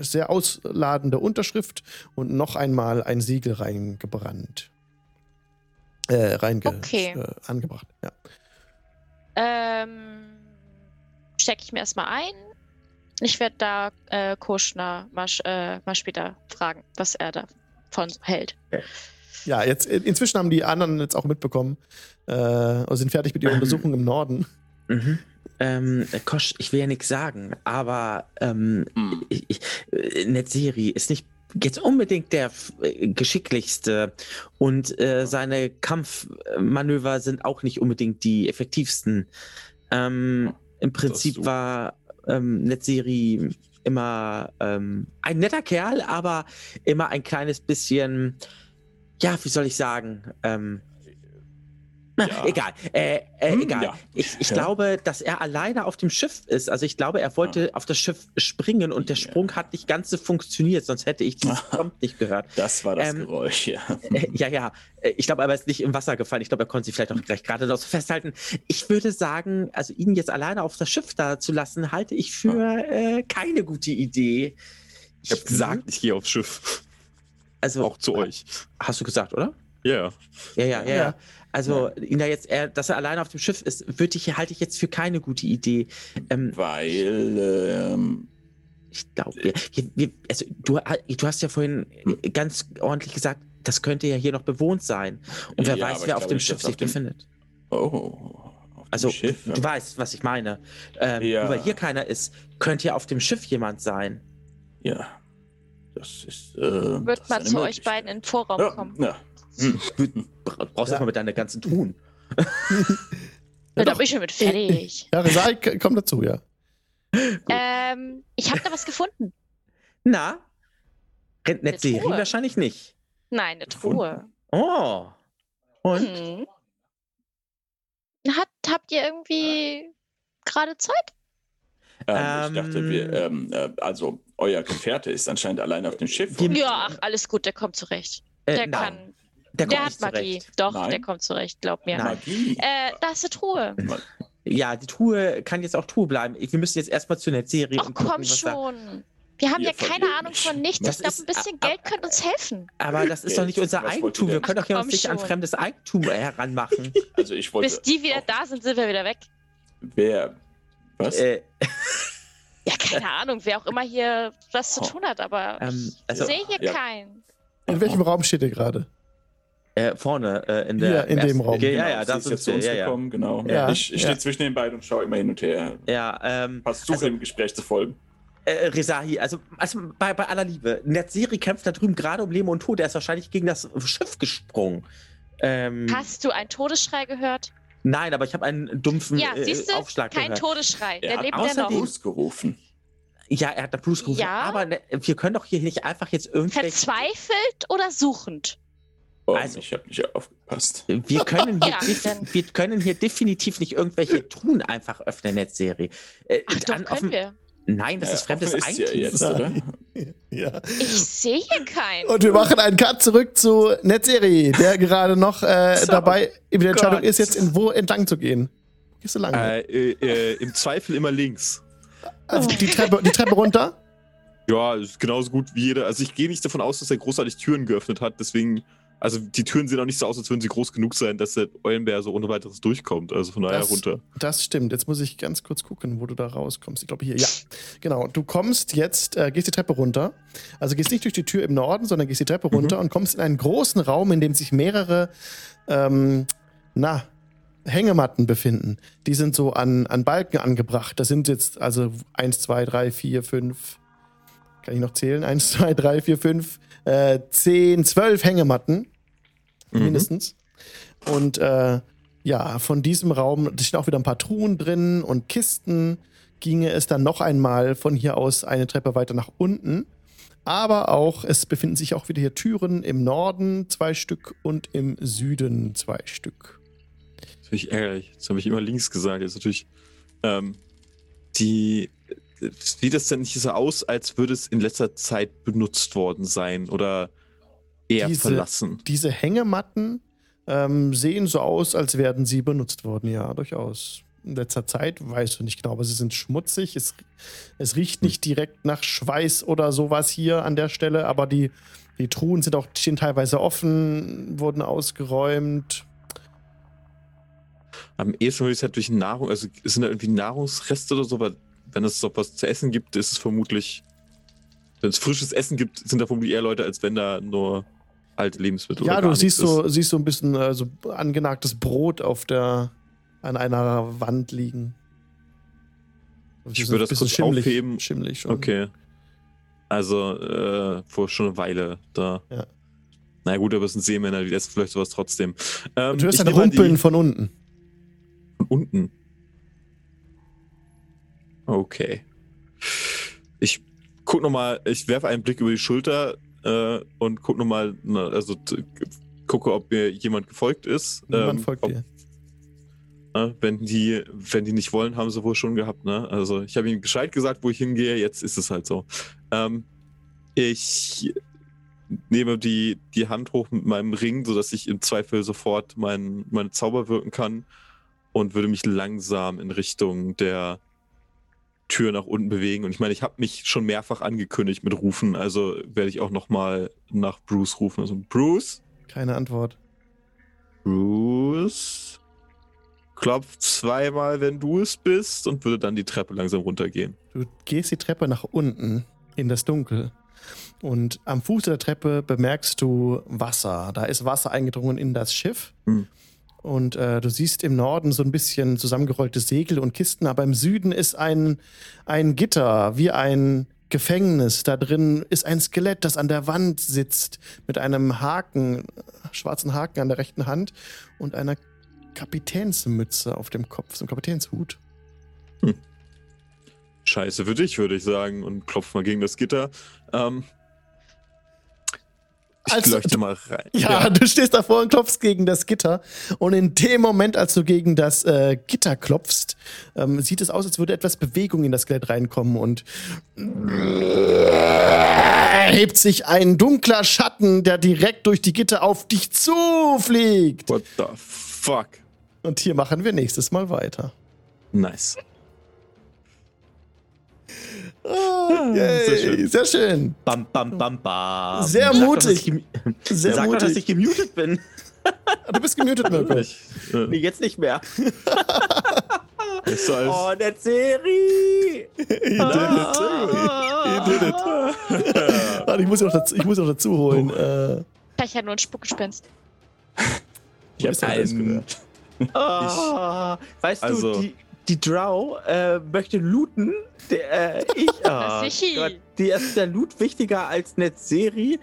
S1: sehr ausladende Unterschrift und noch einmal ein Siegel reingebrannt. Äh, reinge
S5: Okay.
S1: äh, angebracht. Ja.
S5: Ähm, stecke ich mir erstmal ein. Ich werde da äh, Kuschner mal, äh, mal später fragen, was er davon hält.
S1: ja, jetzt in- inzwischen haben die anderen jetzt auch mitbekommen äh, und sind fertig mit ihrer Untersuchung im Norden.
S3: Mhm. Ähm, Kosch, ich will ja nichts sagen, aber ähm,
S2: Hm.
S3: ich, ich, äh, Netzeri ist nicht jetzt unbedingt der äh, geschicklichste und äh, seine Kampfmanöver sind auch nicht unbedingt die effektivsten. Ähm, Im Prinzip war ähm, Netzeri immer ähm, ein netter Kerl, aber immer ein kleines bisschen, ja, wie soll ich sagen, ähm, na,
S2: Ja.
S3: egal, äh, äh,
S2: Hm,
S3: egal.
S2: ja.
S3: Ich, ich
S2: Ja.
S3: glaube, dass er alleine auf dem Schiff ist. Also ich glaube, er wollte auf das Schiff springen und der
S2: Ja.
S3: Sprung hat nicht ganz so funktioniert, sonst hätte ich dieses. Prompt nicht gehört.
S2: Das war das
S3: Ähm,
S2: Geräusch, ja.
S3: Äh, ja, ja. Äh, Ich glaube, aber er ist nicht im Wasser gefallen. Ich glaube, er konnte sich vielleicht auch gleich gerade noch so festhalten. Ich würde sagen, also ihn jetzt alleine auf das Schiff da zu lassen, halte ich für äh, keine gute Idee.
S4: Ich habe gesagt, ich gehe aufs Schiff.
S3: also
S4: Auch zu euch.
S3: Hast du gesagt, oder?
S4: Ja.
S3: Ja, ja, ja.
S1: Ja.
S3: Ja. Also, ihn da jetzt, er, dass er alleine auf dem Schiff ist, würde ich, halte ich jetzt für keine gute Idee. Ähm,
S2: Weil, ähm,
S3: ich glaube, wir, also, du, du hast ja vorhin ganz ordentlich gesagt, das könnte ja hier noch bewohnt sein. Und wer
S2: Ja,
S3: weiß, wer auf dem
S2: nicht,
S3: Schiff sich
S2: dem-
S3: befindet.
S2: oh, auf dem
S3: Also,
S2: Schiff.
S3: du weißt, was ich meine. Ähm,
S2: Ja.
S3: Nur weil hier keiner ist, könnte ja auf dem Schiff jemand sein.
S2: Ja. Das ist. Äh,
S5: Wird
S2: das
S5: mal
S2: ist
S5: zu euch beiden in den Vorraum
S2: Ja,
S5: kommen.
S2: ja. Hm.
S3: Bra- Brauchst du
S1: Ja.
S3: mal mit deiner ganzen Truhen.
S1: Ja,
S5: da bin ich schon mit fertig.
S1: Ja, Resai k- kommt dazu, ja.
S5: ähm, ich habe da was gefunden.
S3: Na? Netzeri
S5: Truhe.
S3: wahrscheinlich nicht.
S5: Nein, eine Truhe.
S3: Oh. Und?
S5: Hm. Hat, habt ihr irgendwie gerade Zeit?
S2: Ähm, ich dachte, wir,
S3: Ähm,
S2: ähm, äh, also euer Gefährte ist anscheinend alleine auf dem Schiff.
S5: Ja, ach, alles gut, der kommt zurecht.
S3: Äh,
S5: Der
S3: nein,
S5: kann.
S3: Der,
S5: Der,
S3: kommt
S5: hat Magie.
S3: zurecht.
S5: Doch,
S2: Nein.
S5: der kommt zurecht, glaub mir.
S2: Magie.
S5: Äh, da ist eine Truhe.
S3: Ja, die Truhe kann jetzt auch Truhe bleiben. Wir müssen jetzt erstmal zu Netzeri
S5: Ach
S3: und gucken,
S5: komm schon. Wir haben
S2: Ihr
S5: ja keine Ahnung von nichts.
S3: Das
S5: ich glaube, ein bisschen Geld könnte uns helfen.
S3: Aber das ist doch nicht unser Eigentum. Wir können doch hier
S5: Ach,
S3: uns nicht an fremdes Eigentum heranmachen.
S2: Also ich wollte.
S5: Bis die wieder da sind, sind wir wieder weg.
S2: Wer? Was?
S3: äh,
S5: Ja, keine Ahnung, wer auch immer hier was zu
S2: Oh.
S5: tun hat, aber
S3: Ähm,
S5: ich
S3: also-
S5: sehe hier
S2: Ja.
S5: keinen.
S1: In welchem Raum steht ihr gerade?
S3: Äh, vorne äh, in der.
S1: Hier, in dem Raum.
S3: Okay, ja,
S2: Genau,
S3: ja,
S2: sie
S3: da
S2: ist
S3: sind
S2: jetzt zu
S3: wir.
S2: uns
S3: Ja, ja.
S2: gekommen, genau.
S1: Ja,
S2: ich ich
S1: ja.
S2: stehe zwischen den beiden und schaue immer hin und her.
S3: ja ähm,
S2: Versuche
S3: Also-
S2: dem Gespräch zu folgen.
S3: äh, Rezahi, also, also bei, bei aller Liebe, Netzeri kämpft da drüben gerade um Leben und Tod. Er ist wahrscheinlich gegen das Schiff gesprungen. Ähm,
S5: Hast du einen Todesschrei gehört?
S3: nein, aber ich habe einen dumpfen
S5: Ja,
S3: äh,
S5: siehst du?
S3: Aufschlag
S5: Kein
S3: gehört.
S5: Todesschrei. Der
S2: Er hat
S5: lebt ja noch.
S2: Bruce gerufen.
S3: Ja, er hat da Blues gerufen.
S5: Ja.
S3: Aber ne, wir können doch hier nicht einfach jetzt irgendwelche.
S5: Verzweifelt oder suchend?
S2: Oh,
S3: Also-
S2: ich habe nicht aufgepasst.
S3: Wir können, hier
S5: Ja,
S3: wir können hier definitiv nicht irgendwelche Truhen einfach öffnen, Netzserie. Äh,
S5: Ach doch, können
S3: offen-
S5: wir.
S3: Nein, das
S2: Ja,
S3: ist fremdes
S2: ja
S3: Eigentum.
S2: jetzt, oder?
S1: Ja.
S5: Ich sehe hier keinen.
S1: Und wir machen einen Cut zurück zu Netzeri, der gerade noch äh,
S3: So,
S1: dabei in der Entscheidung
S3: Gott.
S1: ist, jetzt in wo entlang zu gehen. Gehst du lang?
S4: Äh, äh, äh, Im Zweifel immer links.
S1: also die Treppe, die Treppe runter?
S4: Ja, ist genauso gut wie jeder. Also ich gehe nicht davon aus, dass er großartig Türen geöffnet hat. Deswegen, also die Türen sehen auch nicht so aus, als würden sie groß genug sein, dass der Eulenbär so ohne weiteres durchkommt. Also von daher
S1: Das-
S4: runter.
S1: Das stimmt. Jetzt muss ich ganz kurz gucken, wo du da rauskommst. Ich glaube hier, ja. Genau. Du kommst jetzt, äh, gehst die Treppe runter. Also gehst nicht durch die Tür im Norden, sondern gehst die Treppe runter und kommst in einen großen Raum, in dem sich mehrere, ähm, na, Hängematten befinden. Die sind so an, an Balken angebracht. Das sind jetzt also 1, 2, 3, 4, 5. Kann ich noch zählen? 1, 2, 3, 4, 5, äh, 10, 12 Hängematten.
S4: Mhm.
S1: Mindestens. Und äh, ja, von diesem Raum, da stehen auch wieder ein paar Truhen drin und Kisten, ginge es dann noch einmal von hier aus eine Treppe weiter nach unten. Aber auch, es befinden sich auch wieder hier Türen im Norden, zwei Stück, und im Süden zwei Stück.
S4: Das finde ich ärgerlich. Jetzt habe ich immer links gesagt. Jetzt natürlich. Ähm, die. Sieht das denn nicht so aus, als würde es in letzter Zeit benutzt worden sein oder eher
S1: Diese-
S4: verlassen?
S1: Diese Hängematten ähm, sehen so aus, als werden sie benutzt worden, ja, durchaus. In letzter Zeit weißt du nicht genau, aber sie sind schmutzig. Es, es riecht nicht direkt nach Schweiß oder sowas hier an der Stelle, aber die, die Truhen sind auch stehen teilweise offen, wurden ausgeräumt.
S4: Am ehesten würde ich es halt durch Nahrung, also sind da irgendwie Nahrungsreste oder so, weil wenn es doch was zu essen gibt, ist es vermutlich, wenn es frisches Essen gibt, sind da vermutlich eher Leute, als wenn da nur alte Lebensmittel
S1: ja, du siehst so, siehst so ein bisschen äh, so angenagtes Brot auf der, an einer Wand liegen.
S4: Ich würde das kurz
S1: schimmelig,
S4: aufheben.
S1: Schimmelig schon.
S4: Okay. Also, äh, vor schon eine Weile da.
S1: Ja.
S4: Na gut, aber es sind Seemänner, die essen vielleicht sowas trotzdem. Ähm,
S1: du hörst ein
S4: mal die
S1: Rumpeln von unten.
S4: Von unten. Okay. Ich guck noch mal, ich werfe einen Blick über die Schulter äh, und guck noch mal, na, also gucke, ob mir jemand gefolgt ist.
S1: Niemand
S4: Ähm,
S1: folgt
S4: ob,
S1: dir.
S4: äh, wenn die, wenn die nicht wollen, haben sie wohl schon gehabt. Ne? Also ich habe ihnen Bescheid gesagt, wo ich hingehe. Jetzt ist es halt so. Ähm, ich nehme die, die Hand hoch mit meinem Ring, sodass ich im Zweifel sofort mein, meine Zauber wirken kann und würde mich langsam in Richtung der Tür nach unten bewegen. Und ich meine, ich habe mich schon mehrfach angekündigt mit Rufen, also werde ich auch noch mal nach Bruce rufen. Also Bruce,
S1: Keine Antwort.
S4: Bruce, klopf zweimal, wenn du es bist und würde dann die Treppe langsam runtergehen.
S1: Du gehst die Treppe nach unten in das Dunkel. Und am Fuß der Treppe bemerkst du Wasser. Da ist Wasser eingedrungen in das Schiff.
S4: Hm.
S1: Und äh, du siehst im Norden so ein bisschen zusammengerollte Segel und Kisten, aber im Süden ist ein, ein Gitter, wie ein Gefängnis. Da drin ist ein Skelett, das an der Wand sitzt, mit einem Haken, schwarzen Haken an der rechten Hand und einer Kapitänsmütze auf dem Kopf, so ein Kapitänshut.
S4: Scheiße für dich, würde ich sagen, und klopf mal gegen das Gitter. Ähm, ich leuchte
S1: du-
S4: mal rein.
S1: Ja, du stehst davor und klopfst gegen das Gitter. Und in dem Moment, als du gegen das äh, Gitter klopfst, ähm, sieht es aus, als würde etwas Bewegung in das Skelett reinkommen und hebt sich ein dunkler Schatten, der direkt durch die Gitter auf dich zufliegt.
S4: What the fuck?
S1: Und hier machen wir nächstes Mal weiter.
S4: Nice.
S1: Ah, yay,
S4: sehr schön.
S1: Sehr schön.
S3: Bam, bam, bam, bam.
S1: Sehr
S3: Sag doch,
S1: mutig.
S3: dass ich
S1: Sehr
S3: Sag doch, dass
S1: mutig.
S3: ich gemutet bin.
S1: Du bist gemutet, Mirko.
S4: Äh,
S3: Nee, jetzt nicht mehr.
S4: ist so als,
S3: Oh, der Serie.
S1: He did it. He did it. Warte, ich muss noch dazu, ich muss noch dazu holen. Äh,
S5: Vielleicht ja nur ein Spuckgespenst.
S2: Ich
S1: denn
S2: alles gehört.
S3: Ah, weißt
S4: Also-
S3: du, die, die Drow äh, möchte looten. Der, äh, ich, oh. Gott, die ist der Loot wichtiger als Netzeri.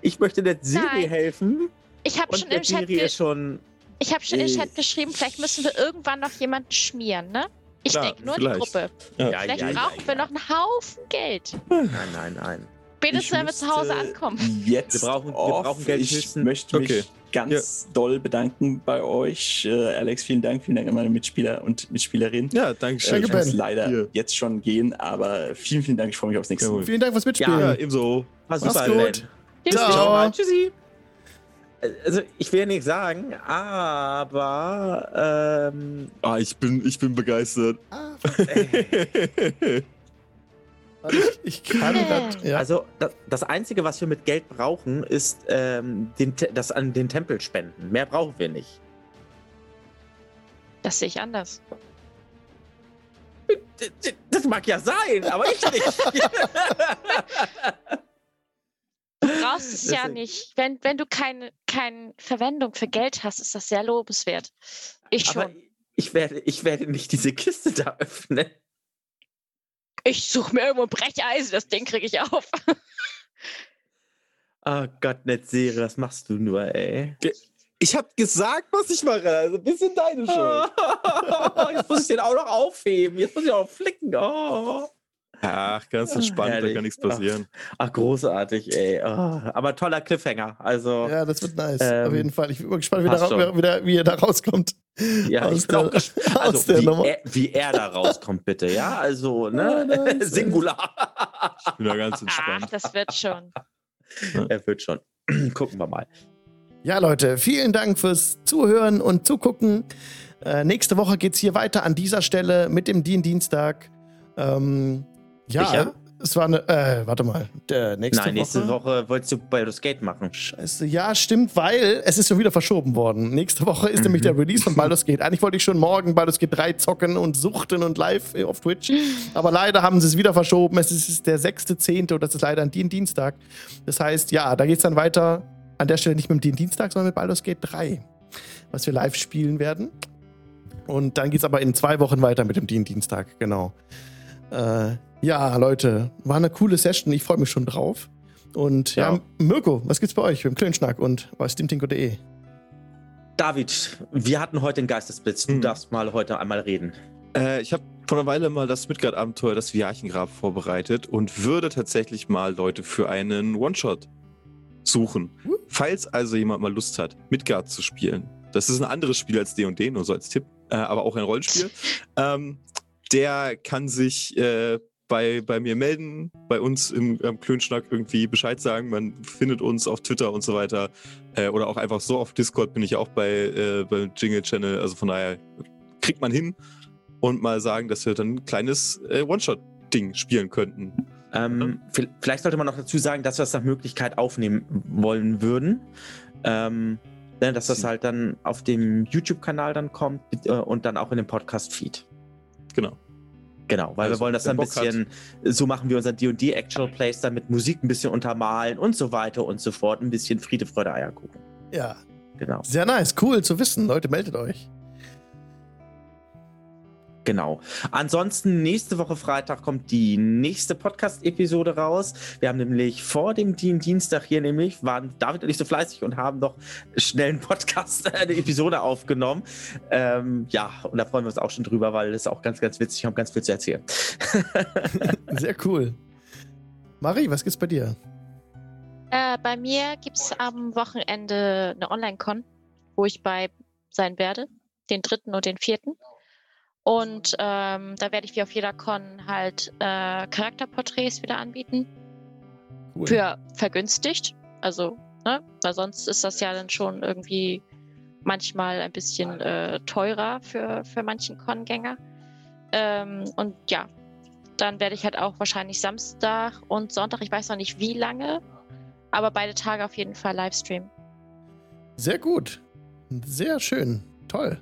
S3: Ich möchte Netzeri helfen.
S5: Ich habe schon im Chat,
S3: ist schon.
S5: ich hab schon im
S3: äh,
S5: Chat geschrieben, vielleicht müssen wir irgendwann noch jemanden schmieren, ne? Ich denke nur
S4: vielleicht.
S5: die Gruppe.
S3: Ja,
S5: Vielleicht
S3: ja,
S5: brauchen
S3: ja,
S5: wir
S3: ja.
S5: noch einen Haufen Geld.
S3: Nein, nein, nein.
S5: Spätestens, wenn wir zu Hause ankommen.
S2: Jetzt
S3: Wir brauchen- wir brauchen Geld
S2: Ich
S3: höchstens-
S2: möchte mich
S4: Okay.
S2: Ganz doll bedanken bei euch. Äh, Alex, vielen Dank. Vielen Dank an meine Mitspieler und Mitspielerinnen.
S4: Ja, danke
S2: Äh,
S4: schön.
S2: ich
S1: Danke,
S2: muss leider
S4: Hier.
S2: jetzt schon gehen, aber vielen, vielen Dank. Ich freue mich aufs nächste Mal.
S1: Vielen Dank fürs Mitspielen.
S3: Ja,
S4: Ja, ebenso.
S3: War
S1: Mach's
S3: super,
S1: gut.
S3: Ben.
S1: Ciao.
S3: Ciao. Tschüssi. Also, ich will ja nichts sagen, aber ähm,
S4: Ah, ich bin, ich bin begeistert.
S1: Ah,
S3: äh,
S1: ich, ich kann grad, ja.
S3: also das, das Einzige, was wir mit Geld brauchen, ist ähm, den, das an den Tempel spenden. Mehr brauchen wir nicht.
S5: Das sehe ich anders.
S3: Das mag ja sein, aber ich nicht.
S5: Du brauchst es ja nicht. Wenn, wenn du keine, keine Verwendung für Geld hast, ist das sehr lobenswert. Ich
S3: aber
S5: schon.
S3: ich werde, ich werde nicht diese Kiste da öffnen.
S5: Ich suche mir irgendwo ein Brecheisen, das Ding kriege ich auf.
S3: Oh Gott, nicht Serie, was machst du nur, ey?
S4: Ich hab gesagt, was ich mache. Also ein bisschen deine Schuld.
S3: Jetzt muss ich den auch noch aufheben. Jetzt muss ich auch noch flicken. Oh.
S4: Ach, ganz entspannt, da
S3: Herrlich.
S4: kann nichts passieren.
S3: Ach, großartig, ey. Oh, aber toller Cliffhanger. Also, ja,
S1: ja, das wird nice.
S3: Ähm,
S1: Auf jeden Fall. Ich bin mal gespannt, wie, da, wie, da, wie ihr da rauskommt.
S3: ich
S1: aus
S3: bin auch
S1: der-
S3: gespannt,
S1: aus
S3: also,
S1: der
S3: wie,
S1: Nummer.
S3: er, wie er da rauskommt, bitte. Ja, also,
S1: Ah,
S3: ne?
S1: nice.
S3: Singular.
S4: Ich bin da ganz
S5: Ach,
S4: entspannt.
S5: das wird schon.
S3: er wird schon. Gucken wir mal.
S1: Ja, Leute, vielen Dank fürs Zuhören und Zugucken. Äh, nächste Woche geht's hier weiter an dieser Stelle mit dem Dien Dienstag. Ähm, ja,
S3: Sicher?
S1: es war eine. Äh, warte mal. Der nächste
S3: Nein, nächste
S1: Woche.
S3: Woche wolltest du Baldur's Gate machen.
S1: Scheiße, ja, stimmt, weil es ist schon wieder verschoben worden. Nächste Woche ist
S3: Mhm.
S1: nämlich der Release von Baldur's Gate. Eigentlich wollte ich schon morgen Baldur's Gate 3 zocken und suchten und live auf Twitch. Aber leider haben sie es wieder verschoben. Es ist der 6.10. und das ist leider ein Dien Dienstag. Das heißt, ja, da geht's dann weiter. An der Stelle nicht mit dem Dien Dienstag, sondern mit Baldur's Gate 3, was wir live spielen werden. Und dann geht's aber in zwei Wochen weiter mit dem Dien Dienstag, genau. Äh, ja, Leute, war eine coole Session. Ich freue mich schon drauf. Und ja.
S3: Ja.
S1: Mirko, was gibt's bei euch beim Klönschnack und bei steamtinko.de?
S3: David, wir hatten heute den Geistesblitz. Du
S4: Hm.
S3: darfst mal heute einmal reden.
S4: Äh, ich habe vor einer Weile mal das Midgard-Abenteuer, das Viarchengrab, vorbereitet und würde tatsächlich mal Leute für einen One-Shot suchen.
S1: Uh.
S4: Falls also jemand mal Lust hat, Midgard zu spielen. Das ist ein anderes Spiel als D&D, nur so als Tipp, äh, aber auch ein Rollenspiel. ähm, der kann sich äh, bei, bei mir melden, bei uns im, im Klönschnack irgendwie Bescheid sagen. Man findet uns auf Twitter und so weiter. Äh, oder auch einfach so auf Discord bin ich auch bei, äh, beim Jingle Channel. Also von daher kriegt man hin und mal sagen, dass wir dann ein kleines äh, One-Shot-Ding spielen könnten.
S3: Ähm, vi- Vielleicht sollte man noch dazu sagen, dass wir es nach Möglichkeit aufnehmen wollen würden. Ähm, ne, dass das halt dann auf dem YouTube-Kanal dann kommt äh, und dann auch in dem Podcast-Feed.
S4: Genau.
S3: Genau, weil
S4: Also,
S3: wir wollen das dann ein
S4: Bock hat.
S3: bisschen, so machen wir unser D&D Actual Plays dann mit Musik ein bisschen untermalen und so weiter und so fort. Ein bisschen Friede, Freude, Eierkuchen.
S1: Ja,
S3: Genau,
S1: sehr nice, cool zu wissen. Leute, meldet euch.
S3: Genau. Ansonsten, nächste Woche Freitag kommt die nächste Podcast-Episode raus. Wir haben nämlich vor dem Dien- Dienstag hier nämlich, waren David und ich so fleißig und haben noch schnell einen Podcast, eine Episode aufgenommen. Ähm, ja, und da freuen wir uns auch schon drüber, weil es auch ganz, ganz witzig und ganz viel zu erzählen.
S1: Sehr cool. Marie, was gibt's bei dir?
S5: Äh, bei mir gibt es am Wochenende eine Online-Con, wo ich bei sein werde, den dritten und den vierten. Und ähm, da werde ich wie auf jeder Con halt äh, Charakterporträts wieder anbieten.
S1: Cool.
S5: Für vergünstigt. Also, ne? Weil sonst ist das ja dann schon irgendwie manchmal ein bisschen äh, teurer für, für manchen Con-Gänger. Ähm, und ja, dann werde ich halt auch wahrscheinlich Samstag und Sonntag, ich weiß noch nicht wie lange, aber beide Tage auf jeden Fall Livestream.
S1: Sehr gut. Sehr schön. Toll.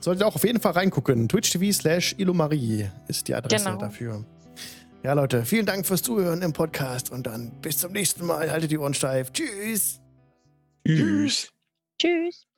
S1: Solltet ihr auch auf jeden Fall reingucken. Twitch TV slash Ilomarie ist die Adresse
S5: Genau.
S1: dafür. Ja, Leute, vielen Dank fürs Zuhören im Podcast und dann bis zum nächsten Mal. Haltet die Ohren steif. Tschüss.
S4: Tschüss.
S5: Tschüss.